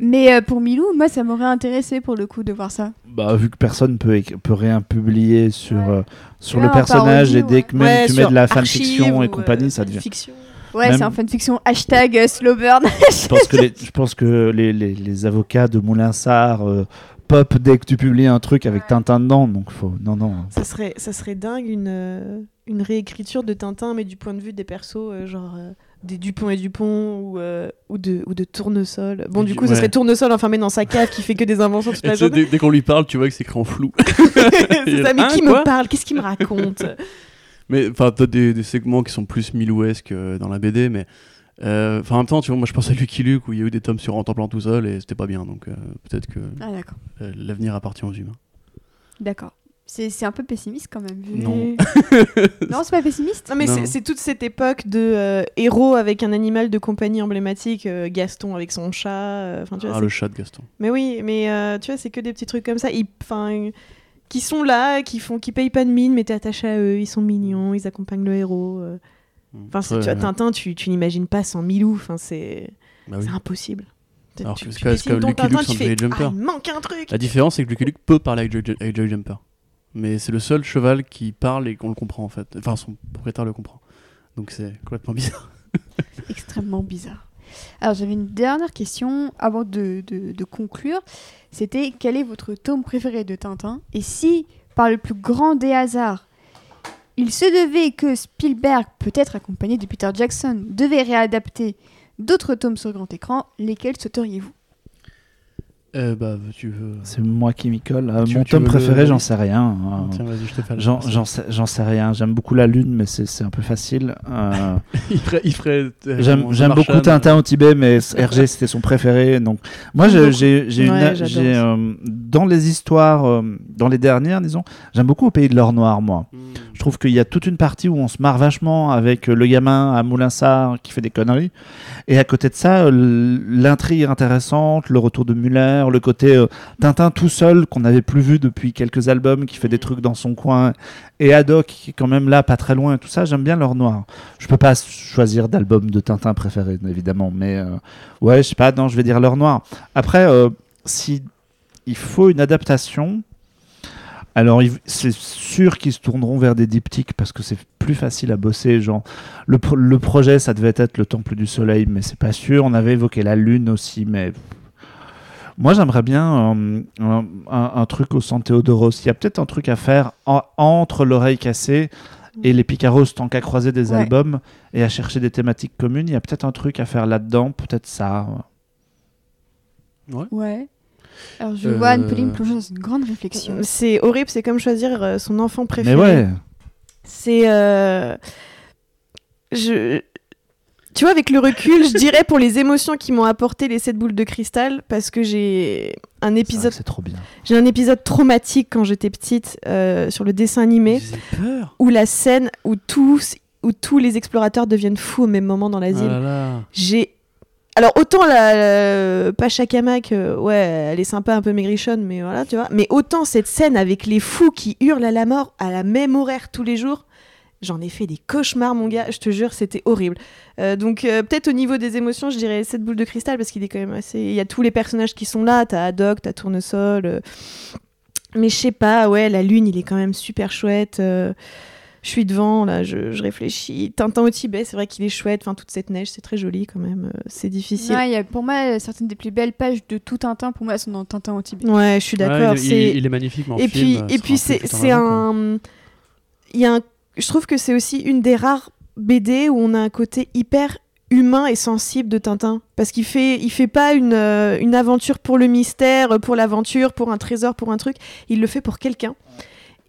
Mais euh, pour Milou, moi, ça m'aurait intéressé pour le coup de voir ça. Bah, vu que personne peut, peut rien publier sur, Ouais. euh, sur Ouais, le personnage parodie, et dès ouais. que même Ouais, tu mets de la fanfiction et compagnie, euh, ça devient. fanfiction. Ouais, Même- c'est un fanfiction. Hashtag euh, Slowburn. Je pense que les, je pense que les, les, les avocats de Moulinsart euh, pop dès que tu publies un truc avec Tintin dedans, donc faut. Non, non. Ça serait, ça serait dingue une, euh, une réécriture de Tintin, mais du point de vue des persos, euh, genre euh, des Dupont et Dupont ou, euh, ou, de, ou de Tournesol. Bon, du coup, ça Ouais. serait Tournesol enfermé dans sa cave qui fait que des inventions toute la journée. dès, dès qu'on lui parle, tu vois que c'est écrit en flou. c'est ça, mais Hein, qui me parle? Qu'est-ce qu'il me raconte? Mais enfin, t'as des, des segments qui sont plus milouesques dans la BD, mais. euh, Enfin, en même temps, tu vois, moi je pense à Lucky Luke où il y a eu des tomes sur En templant tout seul et c'était pas bien, donc euh, peut-être que Ah, l'avenir appartient aux humains. D'accord. C'est c'est un peu pessimiste quand même. vu- Non. non, c'est pas pessimiste Non, mais Non. c'est- c'est toute cette époque de euh, héros avec un animal de compagnie emblématique, euh, Gaston avec son chat. euh, Enfin, tu vois, Ah, c'est- le chat de Gaston. Mais oui, mais euh, tu vois, c'est que des petits trucs comme ça. Ils, enfin, qui sont là, qui font, qui payent pas de mine, mais t'es attaché à eux. Ils sont mignons, ils accompagnent le héros. euh. Enfin, Ouais, tu vois, ouais. Tintin, tu, tu n'imagines pas sans Milou. Enfin, c'est Bah oui. c'est impossible. Alors tu- que c'est comme- Lucky Luke sans Jumper. Ah, il manque un truc. La différence, c'est que Lucky Luke peut parler avec Joy Jumper. Mais c'est le seul cheval qui parle et qu'on le comprend en fait. Enfin, son propriétaire le comprend. Donc c'est complètement bizarre. extrêmement bizarre. Alors j'avais une dernière question avant de, conclure. C'était quel est votre tome préféré de Tintin? Et si, par le plus grand des hasards, il se devait que Spielberg, peut-être accompagné de Peter Jackson, devait réadapter d'autres tomes sur grand écran, lesquels souhaiteriez-vous? Euh, bah, tu veux. C'est moi qui m'y colle. Euh, Tu- mon tu tome le- préféré, j'en sais rien. Euh, Tiens, vas-y, je te fais J'en sais, j'en sais rien. J'aime beaucoup la lune, mais c'est c'est un peu facile. Euh, il ferait. Il ferait euh, J'aime beaucoup. Tintin au Tibet, mais RG c'était son préféré. Donc moi j'ai j'ai une Ouais, j'ai, euh, dans les histoires euh, dans les dernières disons j'aime beaucoup au pays de l'or noir moi. Hmm. Je trouve qu'il y a toute une partie où on se marre vachement avec le gamin à Moulinsart qui fait des conneries et à côté de ça l'intrigue intéressante, le retour de Muller, Le côté euh, Tintin tout seul, qu'on n'avait plus vu depuis quelques albums, qui fait des trucs dans son coin. Et Haddock, qui est quand même là, pas très loin, et tout ça. J'aime bien leur noir. Je peux pas choisir d'album de Tintin préféré, évidemment. Mais euh, ouais, je sais pas, non, je vais dire leur noir. Après, euh, si il faut une adaptation. Alors, c'est sûr qu'ils se tourneront vers des diptyques parce que c'est plus facile à bosser. Genre, le, pro- le projet, ça devait être le Temple du Soleil, mais c'est pas sûr. On avait évoqué la Lune aussi, mais moi, j'aimerais bien euh, un, un- un truc au San Théodoros. Il y a peut-être un truc à faire en- entre l'oreille cassée et les Picaros, tant qu'à croiser des Ouais. albums et à chercher des thématiques communes. Il y a peut-être un truc à faire là-dedans, peut-être ça. Ouais. Alors je vois Anne-Pauline Euh, plonger dans une grande réflexion. C'est horrible, c'est comme choisir euh, son enfant préféré. Mais ouais. C'est. euh, Je. Tu vois, avec le recul, je dirais pour les émotions qui m'ont apporté les 7 boules de cristal, parce que j'ai un épisode, C'est trop bien. j'ai un épisode traumatique quand j'étais petite euh, sur le dessin animé, peur. où la scène où tous, où tous les explorateurs deviennent fous au même moment dans Ah l'asile. là. J'ai. Alors, autant la, la Pacha Kamak, euh, ouais, elle est sympa, un peu maigrichonne, mais voilà, tu vois. Mais autant cette scène avec les fous qui hurlent à la mort à la même horaire tous les jours, j'en ai fait des cauchemars, mon gars, je te jure, c'était horrible. Euh, donc, euh, peut-être au niveau des émotions, je dirais cette boule de cristal, parce qu'il est quand même assez. Il y a tous les personnages qui sont là, t'as Haddock, t'as Tournesol. euh, Mais je sais pas, ouais, la lune, il est quand même super chouette. euh, Je suis devant, là, je, je réfléchis. Tintin au Tibet, c'est vrai qu'il est chouette. Enfin, toute cette neige, c'est très joli quand même. C'est difficile. Ouais, il y a, pour moi, certaines des plus belles pages de tout Tintin, pour moi, sont dans Tintin au Tibet. Ouais, je suis d'accord. Ouais, il, c'est- il- il est magnifique, mais en et puis, film, et puis sera un c'est un. Il y a un. Je trouve que c'est aussi une des rares BD où on a un côté hyper humain et sensible de Tintin. Parce qu'il fait il fait pas une, euh, une aventure pour le mystère pour l'aventure pour un trésor pour un truc. Il le fait pour quelqu'un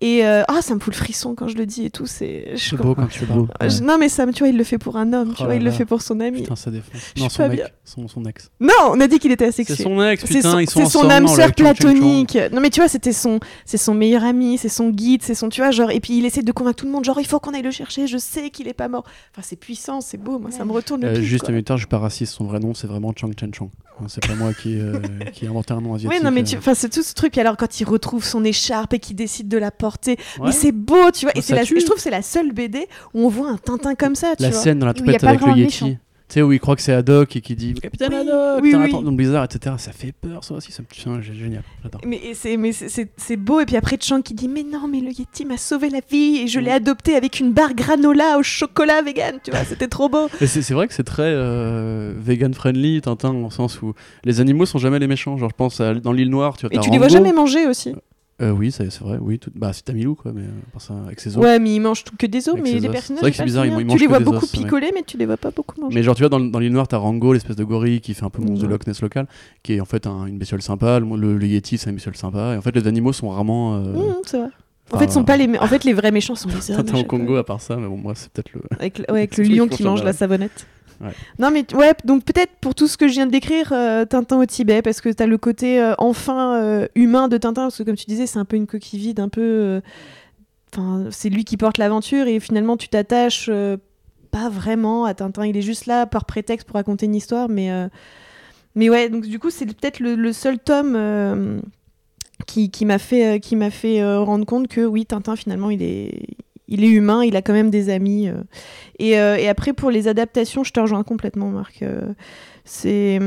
et euh, ah ça me fout le frisson quand je le dis et tout c'est je- C'est beau quand tu C'est parles. beau. Ah, je- non mais ça me- tu vois il le fait pour un homme tu Oh vois là il le fait pour son ami Putain, ça défonce. Non, son mec, son, son ex. non on a dit qu'il était C'est asexué son ex, C'est putain, son, ils sont c'est son ensemble âme sœur platonique. Non mais tu vois, c'était son, c'est son meilleur ami, c'est son guide, c'est son, tu vois, genre. Et puis il essaie de convaincre tout le monde, genre il faut qu'on aille le chercher. Je sais qu'il est pas mort. Enfin c'est puissant, c'est beau. Moi ça me retourne le Euh, pif, juste quoi. un minute tard, je suis pas raciste, son vrai nom c'est vraiment Chang Chen Chong. Hein, C'est pas moi qui, euh, qui ai inventé un nom asiatique. Oui, non, mais tu... euh. enfin, c'est tout ce truc. Puis alors, quand il retrouve son écharpe et qu'il décide de la porter, mais c'est beau, tu vois. Et Ça c'est la... tue. je trouve que c'est la seule BD où on voit un Tintin comme ça, tu La vois. scène dans la toupette avec le Yeti. méchant. Tu sais, où il croit que c'est Haddock et qui dit Capitaine Haddock, oui, oui. dans Blizzard, etc. Ça fait peur, ça aussi. Ça me putain, génial. Mais c'est beau et puis après Chang qui dit mais non mais le Yeti m'a sauvé la vie et je l'ai Mm. adopté avec une barre granola au chocolat vegan tu vois c'était trop beau c'est vrai que c'est très euh, vegan friendly, Tintin, au sens où les animaux sont jamais les méchants. Genre, je pense à- dans l'île Noire, tu vois. et tu les vois jamais manger aussi Euh, oui, c'est vrai. Oui, tout... bah, c'est Tamilou, quoi, mais euh, ça, avec ses os. ouais mais ils mangent tout que des os Avec mais les os. personnages C'est vrai que c'est bizarre, ils- ils souvenir. mangent tu les vois beaucoup os, picoler mais tu les vois pas beaucoup manger Mais genre, tu vois, dans, dans l'île Noire, t'as Rango, l'espèce de gorille qui fait un peu monstre de. Loch Ness local, qui est en fait un- une bestiole sympa. Le, le- le Yeti, c'est une bestiole sympa. Et en fait, les animaux sont vraiment. euh, Mmh, c'est vrai en fait, sont pas les... en fait, les vrais méchants sont les à au Congo, à part ça, mais bon, moi, c'est peut-être le. Avec, ouais, avec le lion qui mange la savonnette. Non, mais ouais, donc peut-être pour tout ce que je viens de décrire, euh, Tintin au Tibet, parce que t'as le côté euh, enfin euh, humain de Tintin, parce que comme tu disais, c'est un peu une coquille vide, un peu. c'est lui qui porte l'aventure et finalement tu t'attaches pas vraiment à Tintin. Il est juste là par prétexte pour raconter une histoire, mais. Mais ouais, donc du coup, c'est peut-être le, seul tome qui, m'a fait, qui m'a fait rendre compte que oui, Tintin, finalement, il est, il est humain, il a quand même des amis. euh. Et, euh, et après, pour les adaptations, je te rejoins complètement, Marc. C'est.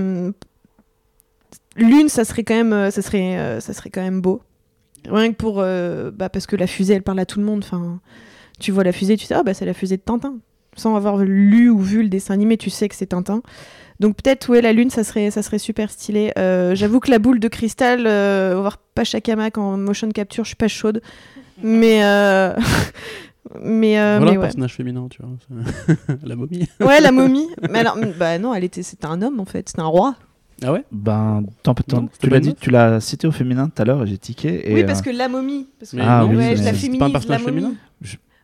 L'une, ça serait quand même, beau. Rien que pour. euh, bah, parce que la fusée, elle parle à tout le monde. Tu vois la fusée, tu sais, ah, bah, c'est la fusée de Tintin. Sans avoir lu ou vu le dessin animé, tu sais que c'est Tintin. Donc peut-être, ouais, la lune, ça serait, ça serait super stylé. J'avoue que la boule de cristal, euh, voir Pacha Kamak en motion capture, je suis pas chaude. Mais. mais, euh, voilà mais un ouais. personnage féminin, tu vois. la momie. Ouais, la momie. mais alors, bah non, elle était, c'était un homme en fait, c'était un roi. Ah ouais? Ben, tant, tant- Non, tu l'as dit, tu l'as cité au féminin tout à l'heure et j'ai tiqué. Et, oui, parce euh, que la momie. Parce que, Ah oui, ouais, je mais la c'est féminise. pas un personnage la momie. féminin?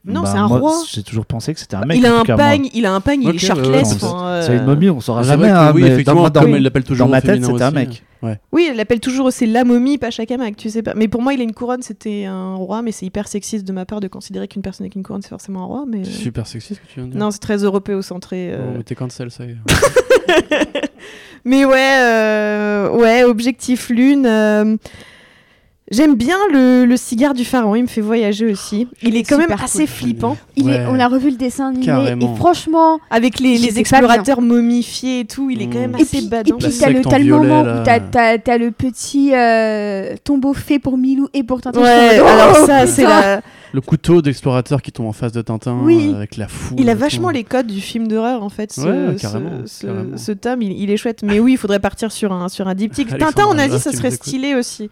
Non, ben, c'est un moi, roi. J'ai toujours pensé que c'était un mec. il a un pagne, il a un pagne, il est ouais, ouais, euh, C'est une momie, on saura jamais. vrai que hein, oui, mais effectivement, dans, dans- comme il l'appelle toujours dans ma tête, c'était un mec. Ouais. Oui, elle l'appelle toujours c'est la momie, pas Kamak, tu sais pas. Mais pour moi, il a une couronne, c'était un roi, mais c'est hyper sexiste de ma part de considérer qu'une personne avec une couronne, c'est forcément un roi. Mais... C'est super sexy ce que tu viens de dire. Non, c'est très européocentré. euh. Oh, mais t'es cancel, ça y est. Mais ouais, euh, ouais, objectif lune. euh, J'aime bien le, le cigare du pharaon, il me fait voyager aussi. Il est quand même assez cool. flippant. Il est- Ouais. on a revu le dessin animé Carrément. et franchement, Avec les, explorateurs momifiés et tout, il est quand même et assez puis, et badant. puis La t'as le, t'as le violet, moment là. où t'as, le petit euh, tombeau fait pour Milou et pour Tintin. Ouais, alors oh, ça, c'est la... Le couteau d'explorateur qui tombe en face de Tintin Oui. euh, avec la foule. Il a et tout. vachement les codes du film d'horreur en fait. Ce, Ouais, carrément, ce, carrément. ce tome, il, il est chouette. Mais oui, il faudrait partir sur un, sur un diptyque. Alexandre, Tintin, on a dit, ça serait stylé aussi.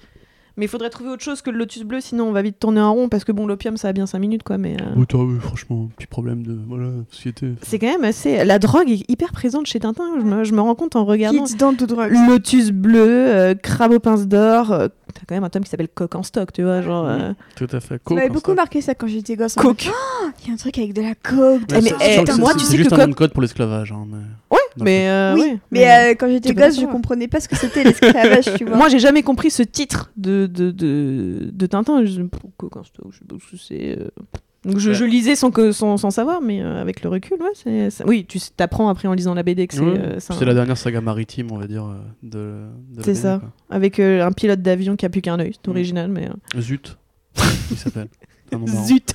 Mais il faudrait trouver autre chose que le Lotus Bleu, sinon on va vite tourner en rond parce que bon, l'opium ça a bien 5 minutes quoi. Mais euh, Oh, t'as, oui, franchement, petit problème de voilà, société. c'est quand même assez. La drogue est hyper présente chez Tintin. Je me, je me rends compte en regardant. Kids dans tout drogue. Lotus bleu, euh, crabe aux pinces d'or. euh, T'as quand même un tome qui s'appelle Coq en stock, tu vois, genre. euh, Tout à fait. Coke, hein, beaucoup marqué ça quand j'étais gosse. Coke. Il y a un truc avec de la coke. Eh, mais, c'est- eh, moi, c'est- tu c'est sais juste que un de code pour l'esclavage. hein, mais- Ouais, mais. euh, oui, ouais, mais euh, quand j'étais gosse, je comprenais pas ce que c'était l'esclavage, tu vois. Moi, j'ai jamais compris ce titre de, de, de, de Tintin. Je, c'est. euh. Donc Ouais. lisais sans, que, sans, sans savoir, mais euh, avec le recul, ouais, c'est. c'est- Oui, tu apprends après en lisant la BD que c'est. Ouais, euh, c'est un- la dernière saga maritime, on va dire, de, de la C'est BD, ça. quoi. Avec euh, un pilote d'avion qui a plus qu'un œil. Mm. C'est original, mais. euh, Zut, il s'appelle. Zut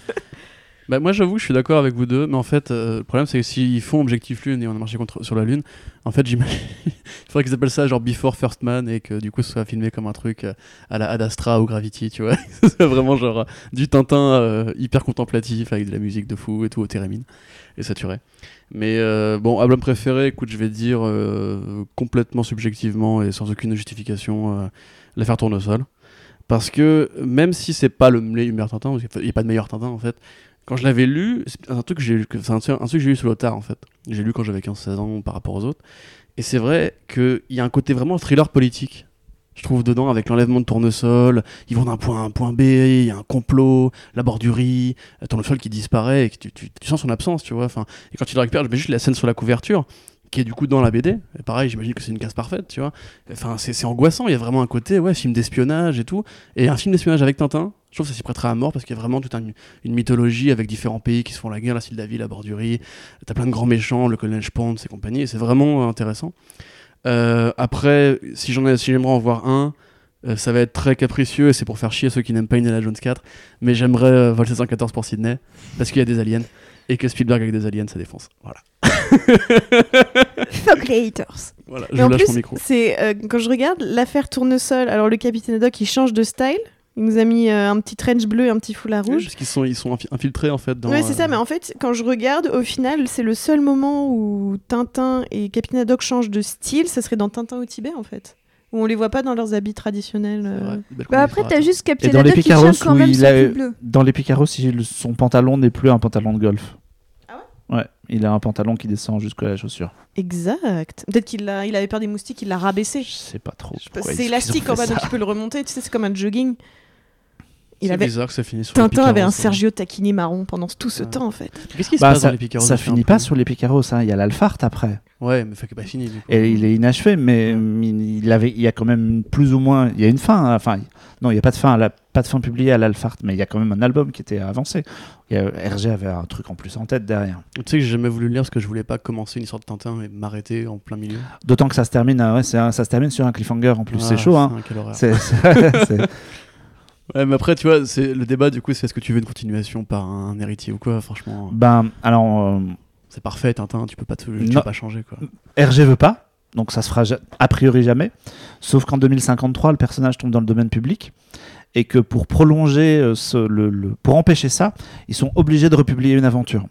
Bah, moi j'avoue je suis d'accord avec vous deux, mais en fait euh, le problème c'est que s'ils font Objectif Lune et on a marché contre, sur la Lune, en fait j'imagine il faudrait qu'ils appellent ça genre Before First Man et que du coup ce soit filmé comme un truc euh, à la Ad ou Gravity, tu vois. c'est vraiment genre euh, du Tintin hyper contemplatif avec de la musique de fou et tout au thérémine et tuerait. Mais bon, album préféré, écoute, je vais dire complètement subjectivement et sans aucune justification l'affaire Tournesol. Parce que même si c'est pas le meilleur Tintin, qu'il n'y a pas de meilleur Tintin en fait, quand je l'avais lu, c'est un truc que j'ai un, un truc j'ai lu sur le tard en fait. J'ai lu quand j'avais 15-16 ans par rapport aux autres. Et c'est vrai qu'il y a un côté vraiment thriller politique. Je trouve dedans avec l'enlèvement de tournesol, ils vont d'un point A à un point B, il y a un complot, la bordurie, euh, tournesol qui disparaît et que tu, sens son absence, tu vois. Enfin, et quand tu le récupères, je mets juste la scène sur la couverture, qui est du coup dans la BD. Et pareil, j'imagine que c'est une case parfaite, tu vois. Enfin, c'est angoissant, il y a vraiment un côté, ouais, film d'espionnage et tout. Et un film d'espionnage avec Tintin, je trouve que ça s'y prêterait à mort parce qu'il y a vraiment toute un- une mythologie avec différents pays qui se font la guerre, la Sildavie, la Bordurie. T'as plein de grands méchants, le colonel Spont et compagnie, et c'est vraiment euh, intéressant. Euh, après, si j'en ai, si j'aimerais en voir un, euh, ça va être très capricieux et c'est pour faire chier ceux qui n'aiment pas Indiana Jones 4. Mais j'aimerais euh, Vol 714 pour Sydney parce qu'il y a des aliens et que Spielberg avec des aliens ça défonce. Voilà. Fuck les haters. voilà Et je en lâche plus, mon micro. c'est euh, quand je regarde l'affaire Tournesol, alors le capitaine Haddock il change de style. Il nous a mis euh, un petit trench bleu et un petit foulard rouge. Parce qu'ils sont, ils sont infi- infiltrés en fait dans. ouais, c'est ça, euh, mais en fait, quand je regarde, au final, c'est le seul moment où Tintin et Capitaine Haddock changent de style, ça serait dans Tintin au Tibet en fait. Où on les voit pas dans leurs habits traditionnels. euh. Bah après, t'as juste Captain Et dans les Haddock qui tient quand même il a- bleu. Dans les Picaros, son pantalon n'est plus un pantalon de golf. Il a un pantalon qui descend jusqu'à la chaussure. Exact. Peut-être qu'il a, il avait peur des moustiques, il l'a rabaissé. Je sais pas trop. C'est élastique en bas, donc tu peux le remonter. Tu sais, c'est comme un jogging. Il C'est avait... bizarre que ça finisse sur les Tintin avait un hein. Sergio Taquini marron pendant tout ce Ouais. temps en fait. Qu'est-ce qui se Bah, passe dans ça les Picaros ça finit pas sur les Picaros, hein. il y a l'Alphart après. Ouais, mais que pas fini. Du coup. Et il est inachevé, mais hum, il, avait, il y a quand même plus ou moins. Il y a une fin. hein. Enfin, non, il n'y a pas de fin, à la- pas de fin publiée à l'Alphart, mais il y a quand même un album qui était avancé. Il y a- RG avait un truc en plus en tête derrière. Tu sais que j'ai jamais voulu le lire parce que je voulais pas commencer une histoire de Tintin et m'arrêter en plein milieu. D'autant que ça se termine, euh, ouais, c'est un- ça se termine sur un cliffhanger en plus. Ah, c'est chaud, hein. putain, quelle horreur. C'est- c'est- c'est- Ouais, mais après, tu vois, c'est le débat du coup, c'est est-ce que tu veux une continuation par un héritier ou quoi Franchement, ben, alors, euh, c'est parfait, Tintin, tu peux pas, te, tu Non. peux pas changer quoi. RG veut pas, donc ça se fera ja- a priori jamais. Sauf qu'en 2053, le personnage tombe dans le domaine public et que pour prolonger, euh, ce- le, le- pour empêcher ça, ils sont obligés de republier une aventure.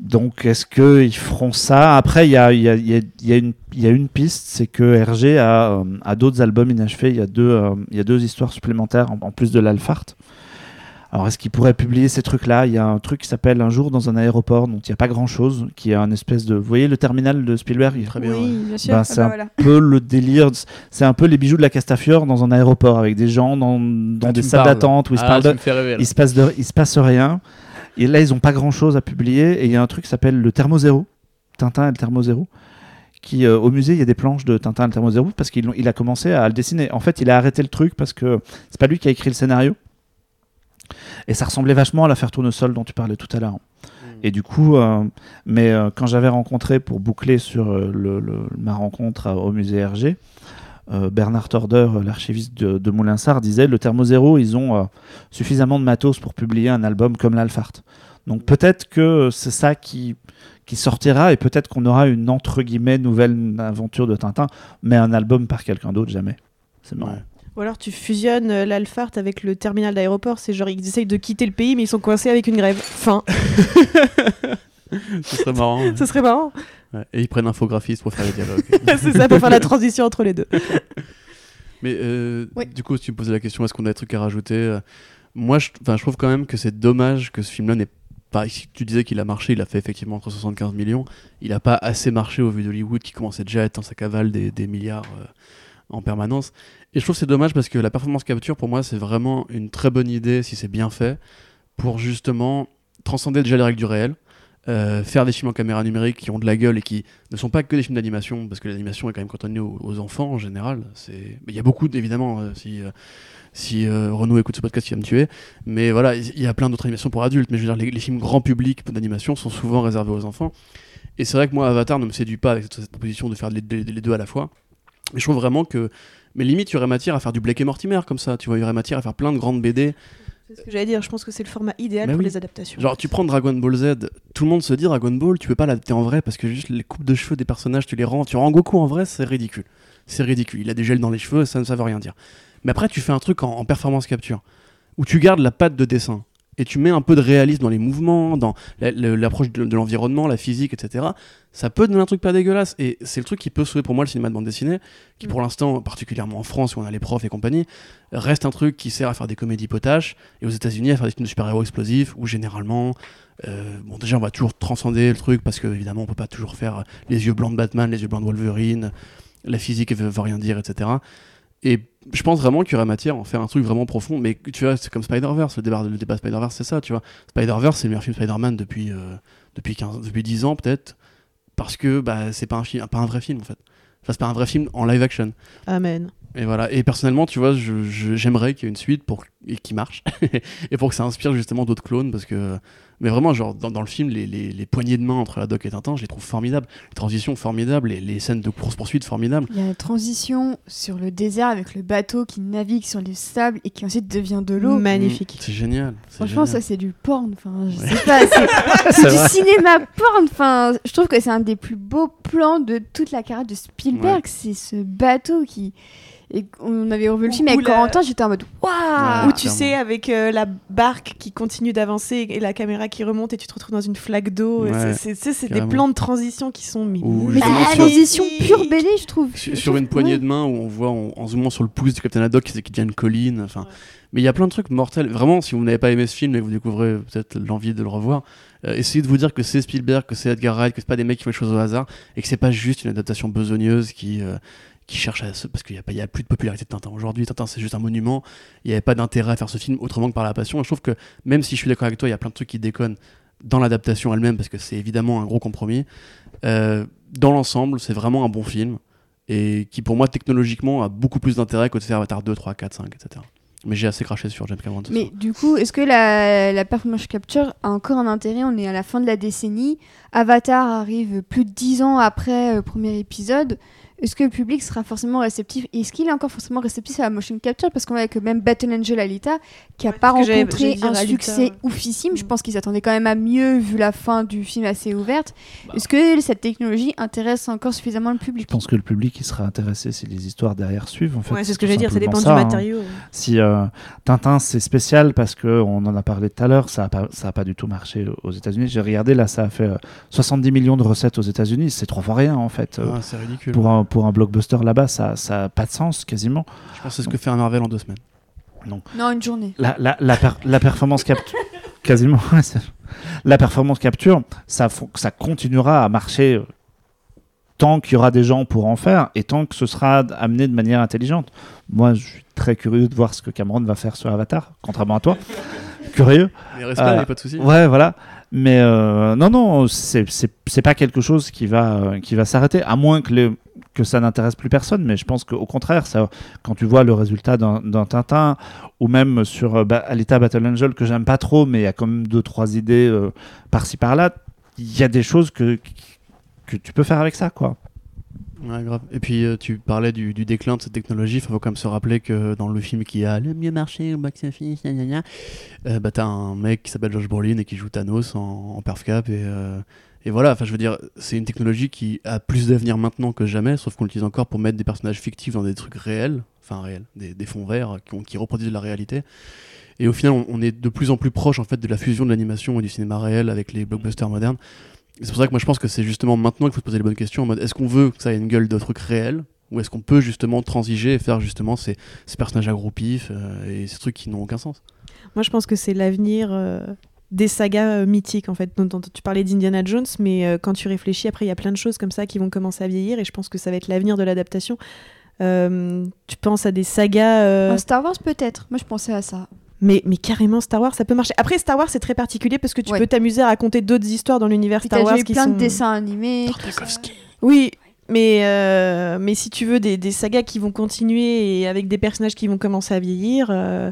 Donc, est-ce qu'ils feront ça? Après, il y a, il y a- il y a- il y a une- il y a une piste, c'est que RG a, euh, a d'autres albums inachevés. Il y a deux, euh, il y a deux histoires supplémentaires en, en plus de l'Alphart. Alors, est-ce qu'ils pourraient publier ces trucs-là? Il y a un truc qui s'appelle Un jour dans un aéroport, dont il n'y a pas grand-chose, qui est un espèce de... Vous voyez le terminal de Spielberg? Très bien. ouais. Oui, bien sûr. Bah, Ah c'est bah un voilà. peu le délire, c'est un peu les bijoux de la Castafiore dans un aéroport, avec des gens dans, dans Ah, des salles d'attente où ils se Ah, de- il se passe de- il se passe rien. Et là, ils ont pas grand chose à publier. Et il y a un truc qui s'appelle le Thermo Zéro, Tintin et le Thermo Zéro. Qui, euh, au musée, il y a des planches de Tintin et le Thermo Zéro parce qu'il il a commencé à le dessiner. En fait, il a arrêté le truc parce que c'est pas lui qui a écrit le scénario. Et ça ressemblait vachement à l'affaire Tournesol dont tu parlais tout à l'heure. Et du coup, euh, mais euh, quand j'avais rencontré pour boucler sur euh, le, le- ma rencontre à- au musée Hergé, Bernard Torder, euh, l'archiviste de, de Moulinsart, disait le Thermo Zéro, ils ont euh, suffisamment de matos pour publier un album comme l'Alphart. Donc peut-être que c'est ça qui, qui sortira et peut-être qu'on aura une entre guillemets nouvelle aventure de Tintin, mais un album par quelqu'un d'autre, jamais. C'est marrant. Ouais. Ou alors tu fusionnes euh, l'Alphart avec le terminal d'aéroport. C'est genre ils essayent de quitter le pays mais ils sont coincés avec une grève. Fin. Ce serait marrant. Ce serait marrant. Ouais. Et ils prennent infographiste pour faire les dialogues. c'est ça pour faire la transition entre les deux. Mais euh, Oui. du coup, si tu me posais la question, est-ce qu'on a des trucs à rajouter euh, Moi, je, je trouve quand même que c'est dommage que ce film-là n'ait pas. si Tu disais qu'il a marché, il a fait effectivement entre 75 millions. Il n'a pas assez marché au vu d'Hollywood qui commençait déjà à être dans sa cavale des, des milliards euh, en permanence. Et je trouve que c'est dommage parce que la performance capture, pour moi, c'est vraiment une très bonne idée si c'est bien fait pour justement transcender déjà les règles du réel. Euh, faire des films en caméra numérique qui ont de la gueule et qui ne sont pas que des films d'animation, parce que l'animation est quand même cantonnée aux, aux enfants en général. Il y a beaucoup, évidemment, euh, si, euh, si Renaud écoute ce podcast, il va me tuer. Mais voilà, il y a plein d'autres animations pour adultes. Mais je veux dire, les, films grand public d'animation sont souvent réservés aux enfants. Et c'est vrai que moi, Avatar ne me séduit pas avec cette, proposition de faire les deux à la fois. Mais je trouve vraiment que. Mais limite, il y aurait matière à faire du Blake et Mortimer comme ça. Tu vois, il y aurait matière à faire plein de grandes BD. C'est ce que j'allais dire. Je pense que c'est le format idéal pour oui. les adaptations. Genre, tu prends Dragon Ball Z, tout le monde se dit Dragon Ball, tu peux pas l'adapter en vrai parce que juste les coupes de cheveux des personnages, tu les rends. Tu rends Goku en vrai, c'est ridicule. C'est ridicule. Il a des gels dans les cheveux, ça ne ça veut rien dire. Mais après, tu fais un truc en, en performance capture où tu gardes la patte de dessin et tu mets un peu de réalisme dans les mouvements, dans l'approche de, l'environnement, la physique, etc. Ça peut donner un truc pas dégueulasse. Et c'est le truc qui peut sauver pour moi le cinéma de bande dessinée, qui pour l'instant, particulièrement en France où on a les profs et compagnie, reste un truc qui sert à faire des comédies potaches et aux États-Unis à faire des films de super-héros explosifs où généralement, euh, bon, déjà on va toujours transcender le truc parce que évidemment on peut pas toujours faire les yeux blancs de Batman, les yeux blancs de Wolverine, la physique veut, veut rien dire, etc. Et je pense vraiment qu'il y aurait matière à en faire un truc vraiment profond, mais tu vois, c'est comme Spider-Verse, le débat, le débat Spider-Verse, c'est ça, tu vois. Spider-Verse, c'est le meilleur film Spider-Man depuis, euh, depuis, 15, depuis 10 ans, peut-être, parce que bah, c'est pas un, film, pas un vrai film, en fait. Enfin, c'est pas un vrai film en live action. Amen. Et voilà. Et personnellement, tu vois, j'aimerais qu'il y ait une suite pour et qui marche et pour que ça inspire justement d'autres clones parce que. Mais vraiment, genre dans, dans le film, les, les, les poignées de main entre la Doc et Tintin, je les trouve formidables. Les transitions formidables, les, les scènes de course poursuite formidables. Il y a la transition sur le désert avec le bateau qui navigue sur les sables et qui ensuite devient de l'eau. Magnifique. C'est génial. Franchement, génial. ça c'est du porn. Enfin, je sais pas, c'est du vrai. cinéma porn. Enfin, je trouve que c'est un des plus beaux plans de toute la carrière de Spielberg. C'est ce bateau qui. Et on avait revu le film avec Corentin, j'étais en mode waouh. Ou tu sais, avec euh, la barque qui continue d'avancer et la caméra qui remonte et tu te retrouves dans une flaque d'eau. Ouais, c'est- des plans de transition qui sont mis. Mais c'est transition pure BD, je trouve. Sur, sur une poignée de main où on voit en, en zoomant sur le pouce du Captain Haddock qui, qui devient une colline. Enfin, mais il y a plein de trucs mortels. Vraiment, si vous n'avez pas aimé ce film et que vous découvrez peut-être l'envie de le revoir, euh, essayez de vous dire que c'est Spielberg, que c'est Edgar Wright, que c'est pas des mecs qui font les choses au hasard et que c'est pas juste une adaptation besogneuse qui euh, qui cherche à se parce qu'il n'y a plus de popularité de Tintin aujourd'hui. Tintin c'est juste un monument. Il n'y avait pas d'intérêt à faire ce film autrement que par la passion. Et je trouve que même si je suis d'accord avec toi, il y a plein de trucs qui déconnent dans l'adaptation elle-même parce que c'est évidemment un gros compromis. Euh, dans l'ensemble, c'est vraiment un bon film et qui pour moi technologiquement a beaucoup plus d'intérêt que de faire Avatar 2, 3, 4, 5, etc. Mais j'ai assez craché sur James Cameron. Mais du coup, est-ce que la, la performance capture a encore un intérêt? On est à la fin de la décennie. Avatar arrive plus de dix ans après le premier épisode. Est-ce que le public sera forcément réceptif? Et Est-ce qu'il est encore forcément réceptif à la motion capture? Parce qu'on voit que même Battle Angel Alita, qui n'a Ouais, pas rencontré un Alita. succès oufissime, je Mm. pense qu'ils s'attendaient quand même à mieux vu la fin du film assez ouverte. Bah. Est-ce que cette technologie intéresse encore suffisamment le public? Je pense que le public il sera intéressé si les histoires derrière suivent. En fait, Ouais, c'est ce que j'allais dire, ça dépend ça, du hein. matériau. Si euh, Tintin c'est spécial parce que on en a parlé tout à l'heure, ça a pas a du tout marché aux États-Unis. J'ai regardé là, ça a fait euh, 70 millions de recettes aux États-Unis. C'est trois fois rien en fait. Euh, Ah, c'est ridicule. pour un pour un blockbuster là-bas, ça ça a pas de sens quasiment. Je pense que c'est ce que fait un Marvel en deux semaines. Non, une journée. La la la, per- la performance capture quasiment. la performance capture, ça ça continuera à marcher. euh, Tant qu'il y aura des gens pour en faire et tant que ce sera amené de manière intelligente. Moi, je suis très curieux de voir ce que Cameron va faire sur Avatar, contrairement à toi. Curieux. Mais reste Euh, là, y a pas de souci. Ouais, voilà. Mais euh, non, non, c'est c'est- c'est pas quelque chose qui va, euh, qui va s'arrêter, à moins que, le- que ça n'intéresse plus personne. Mais je pense qu'au contraire, ça, quand tu vois le résultat d'un Tintin, ou même sur euh, bah, Alita Battle Angel, que j'aime pas trop, mais il y a quand même deux, trois idées euh, par-ci par-là, il y a des choses que, que tu peux faire avec ça, quoi. Et puis euh, tu parlais du, déclin de cette technologie. Il faut quand même se rappeler que dans le film qui a le mieux marché au box-office, euh, bah, t'as un mec qui s'appelle Josh Brolin et qui joue Thanos en, en perf cap. Et, euh, et voilà, enfin je veux dire, c'est une technologie qui a plus d'avenir maintenant que jamais, sauf qu'on l'utilise encore pour mettre des personnages fictifs dans des trucs réels, enfin réels, des, fonds verts qui, qui reproduisent la réalité. Et au final, on, on est de plus en plus proche en fait de la fusion de l'animation et du cinéma réel avec les blockbusters modernes. Et C'est pour ça que moi je pense que c'est justement maintenant qu'il faut se poser les bonnes questions en mode est-ce qu'on veut que ça ait une gueule de truc réel ou est-ce qu'on peut justement transiger et faire justement ces, ces personnages agroupifs euh, et ces trucs qui n'ont aucun sens? Moi, je pense que c'est l'avenir euh, des sagas euh, mythiques, en fait. Dont, dont tu parlais d'Indiana Jones, mais euh, quand tu réfléchis, après, il y a plein de choses comme ça qui vont commencer à vieillir, et je pense que ça va être l'avenir de l'adaptation. Euh, tu penses à des sagas. euh, Star Wars peut-être. Moi je pensais à ça. Mais, mais carrément, Star Wars, ça peut marcher. Après, Star Wars, c'est très particulier parce que tu Ouais. peux t'amuser à raconter d'autres histoires dans l'univers Star Wars qui plein sont... de dessins animés. Oui, mais, euh, mais si tu veux des, des sagas qui vont continuer et avec des personnages qui vont commencer à vieillir, euh,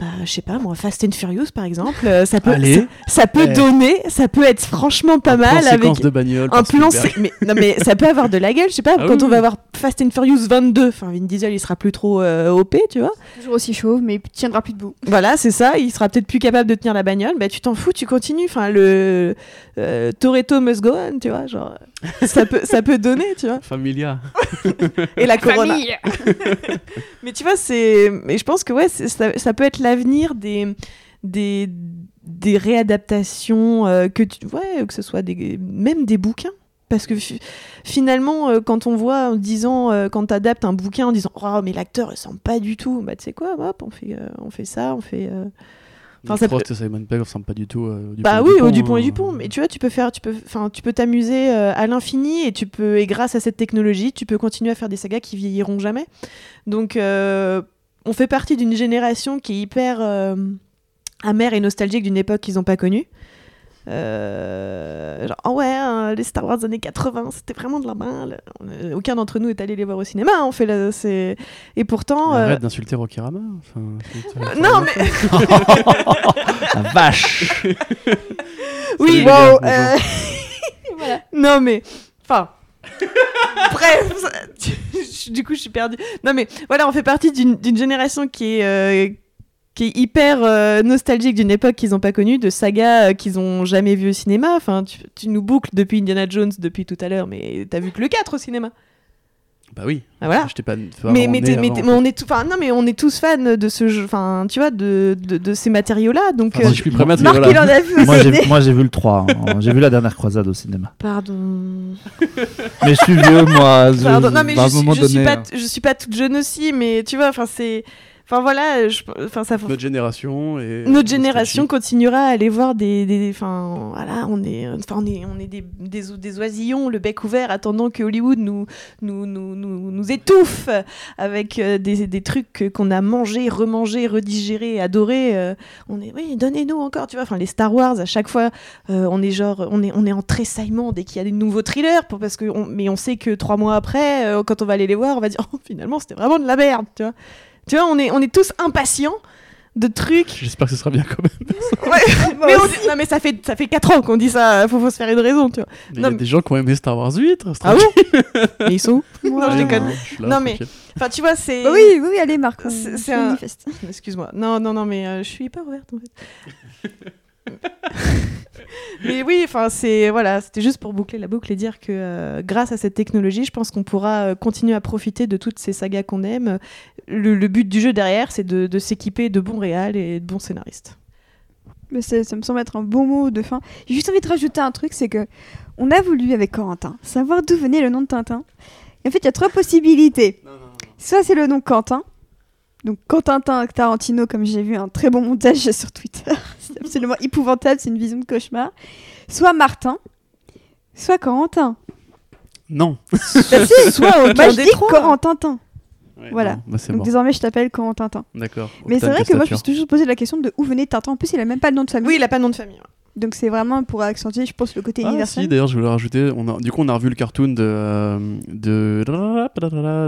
bah, je sais pas, moi, Fast and Furious par exemple, euh, ça peut, Allez. ça, ça peut donner, ça peut être franchement pas Un plan mal avec séquence de bagnole. un plan. Mais, non, mais ça peut avoir de la gueule, je sais pas, Ah quand oui, on va avoir Fast and Furious 22, enfin Vin Diesel il sera plus trop euh, OP, tu vois. Toujours aussi chauve, mais il tiendra plus debout. Voilà, c'est ça, il sera peut-être plus capable de tenir la bagnole, bah tu t'en fous, tu continues. Enfin, le euh, Toretto must go on, tu vois, genre, ça peut, ça peut donner, tu vois. Familia. Et la Corona. Mais tu vois, c'est. Mais je pense que ouais, ça, ça peut être l'avenir des, des, des réadaptations, euh, que tu... ouais, que ce soit des... même des bouquins. Parce que fi- finalement, euh, quand on voit en disant, euh, quand tu adaptes un bouquin en disant, oh, mais l'acteur ressemble pas du tout, bah tu sais quoi, hop, on fait, euh, on fait ça, on fait. Enfin, ça Frost et Simon Pegg ressemblent pas du tout au Dupont Bah oui, au Dupont et. Dupont. Mais tu vois, tu peux faire, tu peux, enfin, tu peux t'amuser à l'infini et tu peux, et grâce à cette technologie, tu peux continuer à faire des sagas qui vieilliront jamais. Donc, on fait partie d'une génération qui est hyper euh, amère et nostalgique d'une époque qu'ils n'ont pas connue. Euh, genre, oh ouais, hein, les Star Wars des années 80, c'était vraiment de la balle. On- Aucun d'entre nous est allé les voir au cinéma. On fait la, c'est... Et pourtant. Mais euh, Arrête d'insulter Rocky Rama. Enfin, c'est- non, mais La vache oui, Wow, euh, Non mais, enfin, bref, du coup je suis perdue. Non mais voilà, on fait partie d'une génération qui est euh, qui est hyper euh, nostalgique d'une époque qu'ils n'ont pas connue, de sagas euh, qu'ils ont jamais vues au cinéma. Enfin, tu, tu nous boucles depuis Indiana Jones depuis tout à l'heure, mais t'as vu que le 4 au cinéma. Bah oui. Ah, voilà. Pas. Mais, mais, t'es- mais on est tout, enfin non mais on est tous fans de ce jeu, enfin tu vois de, de, de ces matériaux là. Donc Enfin, euh, si je puis me permettre, Marc, voilà. il en a vu Moi j'ai, moi j'ai vu le 3, hein. j'ai vu la dernière croisade au cinéma. pardon. Mais je suis vieux moi. je- Pardon, non mais je, suis- je suis pas, hein. je suis pas toute jeune aussi, mais tu vois, enfin c'est, enfin voilà, je- enfin ça. Notre génération et. Notre génération continuera à aller voir des, des, enfin voilà, on est, enfin on est, on est des, des, des oisillons, le bec ouvert, attendant que Hollywood nous, nous, nous, nous, nous étouffe avec euh, des, des trucs qu'on a mangés, remangés, redigérés, adorés. euh, on est, oui, donnez-nous encore, tu vois. Enfin les Star Wars, à chaque fois, euh, on est genre, on est, on est en tressaillement dès qu'il y a des nouveaux thrillers, pour, parce que, on- mais on sait que trois mois après, quand on va aller les voir, on va dire, oh, finalement c'était vraiment de la merde, tu vois. Tu vois, on est, on est tous impatients de trucs J'espère que ce sera bien quand même. Ouais, mais on dit- non mais ça fait ça fait 4 ans qu'on dit ça, faut, faut se faire une raison, tu vois. Mais Il y a mais- des gens qui ont aimé Star Wars 8. reste Ah bon Mais ils sont où Non, je déconne. je suis là, Non, mais-. Enfin, tu vois, c'est Bah oui, oui, allez Marc, C'est- un- manifeste. Excuse-moi. Non non non mais euh, je suis pas ouverte en fait. Mais oui, enfin c'est voilà, c'était juste pour boucler la boucle et dire que euh, grâce à cette technologie, je pense qu'on pourra euh, continuer à profiter de toutes ces sagas qu'on aime. Le, le but du jeu derrière, c'est de, de s'équiper de bons réals et de bons scénaristes. Mais c'est- ça me semble être un bon mot de fin. J'ai juste envie de rajouter un truc, c'est que on a voulu avec Corentin savoir d'où venait le nom de Tintin. Et en fait, il y a trois possibilités. Soit c'est le nom Quentin, donc Quentin Tarantino, comme j'ai vu un très bon montage sur Twitter. C'est absolument épouvantable, c'est une vision de cauchemar. Soit Martin, soit Corentin. Non. Bah si, Soit aucun des trois. Corentin. Voilà. Non, bah, c'est Donc bon. désormais je t'appelle Corentin. D'accord. Mais c'est vrai que moi je me suis toujours posé la question de où venait Tintin. En plus, il a même pas de nom de famille. Oui, il a pas de nom de famille. Donc c'est vraiment pour accentuer, je pense, le côté Ah, universel. si, d'ailleurs, je voulais rajouter. On a, du coup, on a revu le cartoon de, euh, de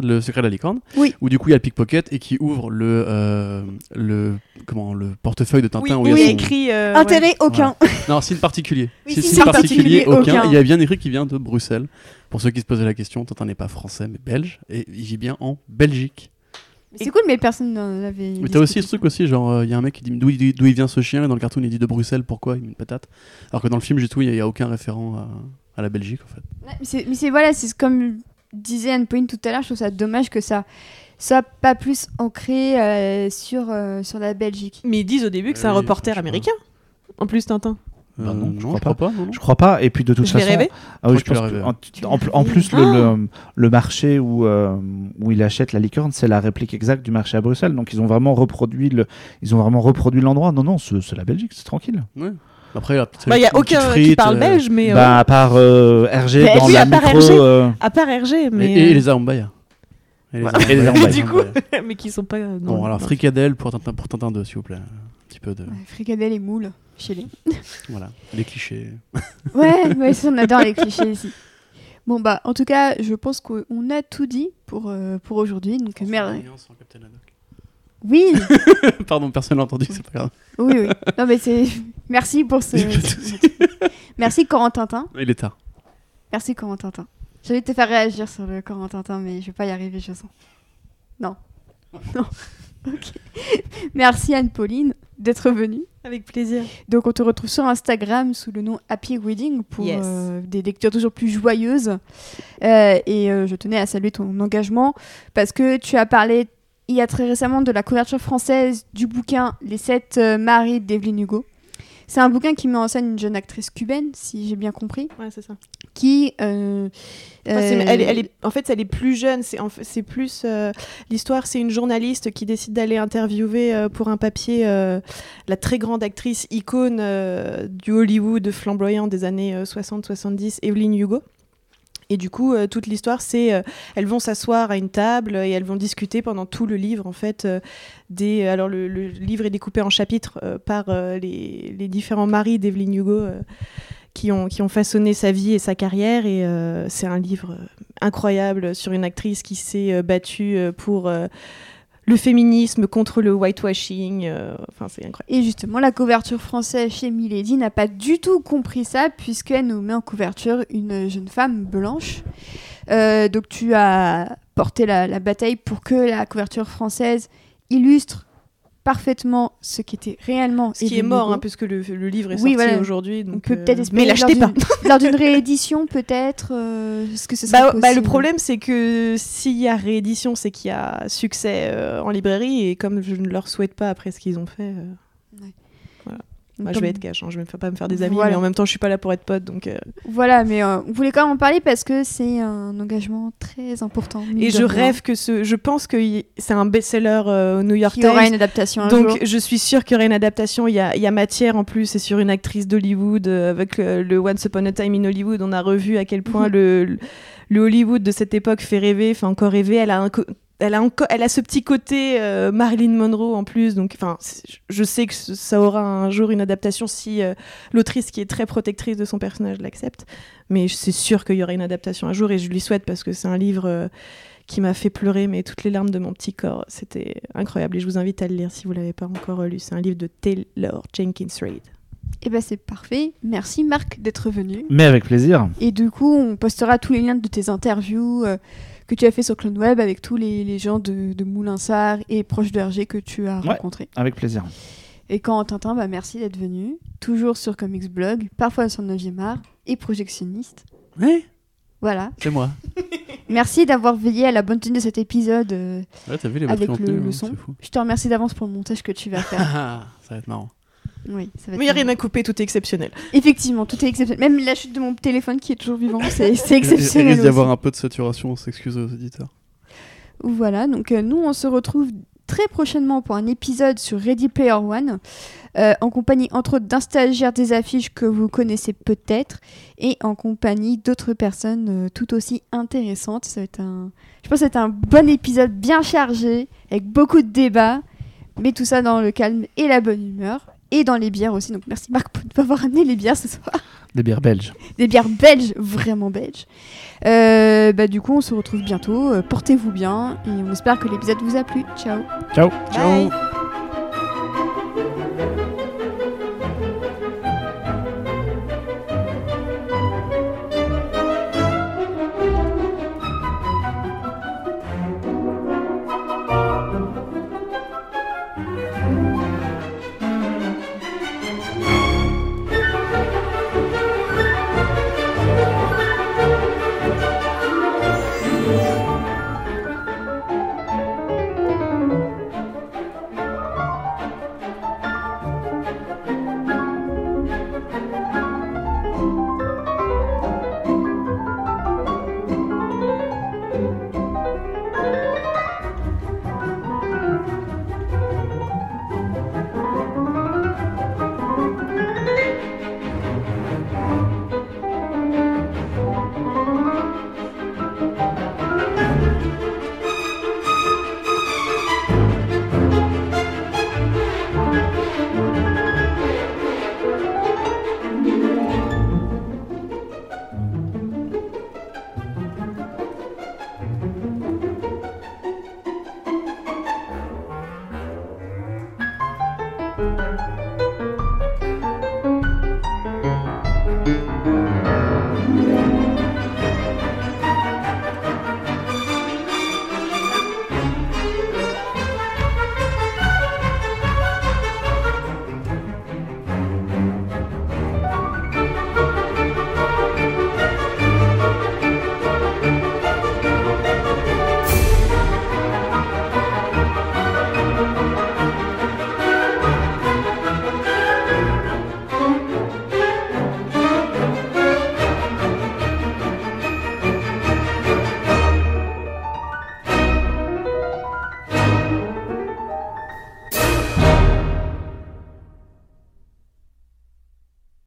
Le secret de la licorne. Oui. Où du coup, il y a le pickpocket et qui ouvre le, euh, le, comment, le portefeuille de Tintin. où oui, il il y a son- écrit. euh, Intérêt aucun. Non, signe particulier. Oui, C'est signe signe particulier, particulier, aucun. aucun. Il y a bien écrit qui vient de Bruxelles. Pour ceux qui se posaient la question, Tintin n'est pas français mais belge. Et il vit bien en Belgique. C'est cool, mais personne n'en avait. Mais t'as aussi ce truc aussi, genre, euh, il y a un mec qui dit d'où il, d'où il vient ce chien, et dans le cartoon il dit de Bruxelles, pourquoi Il met une patate. Alors que dans le film, du tout, il n'y a, aucun référent à, à la Belgique en fait. Mais c'est- mais c'est voilà, c'est comme disait Anne Pauline tout à l'heure, je trouve ça dommage que ça soit pas plus ancré euh, sur, euh, sur la Belgique. Mais ils disent au début que c'est un Oui, reporter américain. En plus, Tintin. Bah non, je je crois crois pas. non, non. Je crois pas. Et puis de toute Je façon, rêver. ah oui, Je pense que en, rêvé. plus le, le, le marché où euh, où il achète la licorne, c'est la réplique exacte du marché à Bruxelles. Donc ils ont vraiment reproduit le, ils ont vraiment reproduit l'endroit. Non non, c'est la Belgique, c'est tranquille. Ouais. Après, il y a peut-être Bah, il y a aucun qui frite, parle euh, belge, mais. euh, Bah à part euh, RG Mais dans oui, la à part micro. RG. euh, À part RG, Et, mais. et euh, les Arambaya. Et les Ouais, Arambaya. et les Arambaya. Du coup, mais qui sont pas. euh, Bon, alors fricadelle pour Tintin, pour Tintin 2, s'il vous plaît. Un petit peu de. Ouais, fricadelle et moules chez les. Voilà, les clichés. Ouais, on adore les clichés ici. Bon bah, en tout cas, je pense qu'on a tout dit pour euh, pour aujourd'hui. Donc merde. Oui, Pardon, personne n'a entendu, c'est pas grave. oui, oui. Non mais c'est. Merci pour ce. Merci Corentin. Il est tard. Merci Corentin. Je vais te faire réagir sur le Corentin, mais je vais pas y arriver, je sens. Non. Non. Ok. Merci Anne-Pauline d'être venue. Avec plaisir. Donc on te retrouve sur Instagram sous le nom Happy Reading pour Yes. euh, des lectures toujours plus joyeuses. Euh, et euh, je tenais à saluer ton engagement parce que tu as parlé il y a très récemment de la couverture française du bouquin Les sept maris d'Evelyn Hugo. C'est un bouquin qui met en scène une jeune actrice cubaine, si j'ai bien compris, Ouais, c'est ça. qui... euh, Enfin, euh, elle, est- elle est, en fait, elle est plus jeune. C'est en fait- plus euh, l'histoire. C'est une journaliste qui décide d'aller interviewer euh, pour un papier euh, la très grande actrice icône euh, du Hollywood flamboyant des années 60-70, Evelyn Hugo. Et du coup, euh, toute l'histoire, c'est euh, elles vont s'asseoir à une table et elles vont discuter pendant tout le livre, en fait. euh, alors, le, livre est découpé en chapitres par les, différents maris d'Evelyn Hugo qui, ont, qui ont façonné sa vie et sa carrière. Et c'est un livre incroyable sur une actrice qui s'est battue pour le féminisme, contre le whitewashing. euh, c'est incroyable. Et justement, la couverture française chez Milady n'a pas du tout compris ça, puisqu'elle nous met en couverture une jeune femme blanche. Euh, donc tu as porté la bataille pour que la couverture française illustre parfaitement ce qui était réellement Ce qui est mort, hein, puisque le, le livre est Oui, sorti voilà. aujourd'hui. On donc, peut euh, peut-être Mais l'achetez pas lors d'une réédition, peut-être. euh, Est-ce que ce Bah, bah, le problème, c'est que s'il y a réédition, c'est qu'il y a succès euh, en librairie. Et comme je ne leur souhaite pas après ce qu'ils ont fait, euh, bah, je vais être cash. hein, je vais me faire- pas me faire des amis, Voilà. mais en même temps, je suis pas là pour être pote. Donc, euh, Voilà, mais euh, on voulait quand même en parler parce que c'est un engagement très important. Et je rêve que ce. Je pense que y- c'est un best-seller euh, au New York qu'il y aura Times. une adaptation un Donc jour. je suis sûre qu'il y aurait une adaptation. Il y a, il y a matière en plus. C'est sur une actrice d'Hollywood euh, avec euh, le Once Upon a Time in Hollywood. On a revu à quel point Mhm. le, le Hollywood de cette époque fait rêver, fait encore rêver. Elle a un elle a, encore, elle a ce petit côté euh, Marilyn Monroe en plus, donc enfin, je sais que ça aura un jour une adaptation si euh, l'autrice qui est très protectrice de son personnage l'accepte. Mais c'est sûr qu'il y aura une adaptation un jour et je lui souhaite parce que c'est un livre euh, qui m'a fait pleurer mais toutes les larmes de mon petit corps. C'était incroyable et je vous invite à le lire si vous l'avez pas encore lu. C'est un livre de Taylor Jenkins Reid. Et ben c'est parfait. Merci Marc d'être venu. Mais avec plaisir. Et du coup, on postera tous les liens de tes interviews euh, que tu as fait sur Clone Web avec tous les, les gens de, de Moulinsart et proches de RG que tu as Ouais. rencontrés. Avec plaisir. Et quand Tintin, bah merci d'être venu. Toujours sur Comics Blog, parfois sur 9e art et projectionniste. Ouais, Voilà. c'est moi. Merci d'avoir veillé à la bonne tenue de cet épisode. euh, Ouais, t'as vu les Avec le- le hein, son. Je te remercie d'avance pour le montage que tu vas faire. Ah, ça va être marrant. Oui, ça va Mais il n'y a rien à couper, tout est exceptionnel. Effectivement, tout est exceptionnel. Même la chute de mon téléphone qui est toujours vivant, c'est c'est Il exceptionnel. risque d'y avoir un peu de saturation, on s'excuse aux auditeurs. Voilà, donc euh, nous on se retrouve très prochainement pour un épisode sur Ready Player One, euh, en compagnie entre autres d'un stagiaire des affiches que vous connaissez peut-être, et en compagnie d'autres personnes euh, tout aussi intéressantes. Ça va être un... Je pense que c'est un bon épisode bien chargé, avec beaucoup de débats, mais tout ça dans le calme et la bonne humeur. Et dans les bières aussi. Donc merci Marc pour m'avoir amené les bières ce soir. Des bières belges. Des bières belges, vraiment belges. Euh, bah, du coup, on se retrouve bientôt. Euh, Portez-vous bien et on espère que l'épisode vous a plu. Ciao. Ciao. Bye.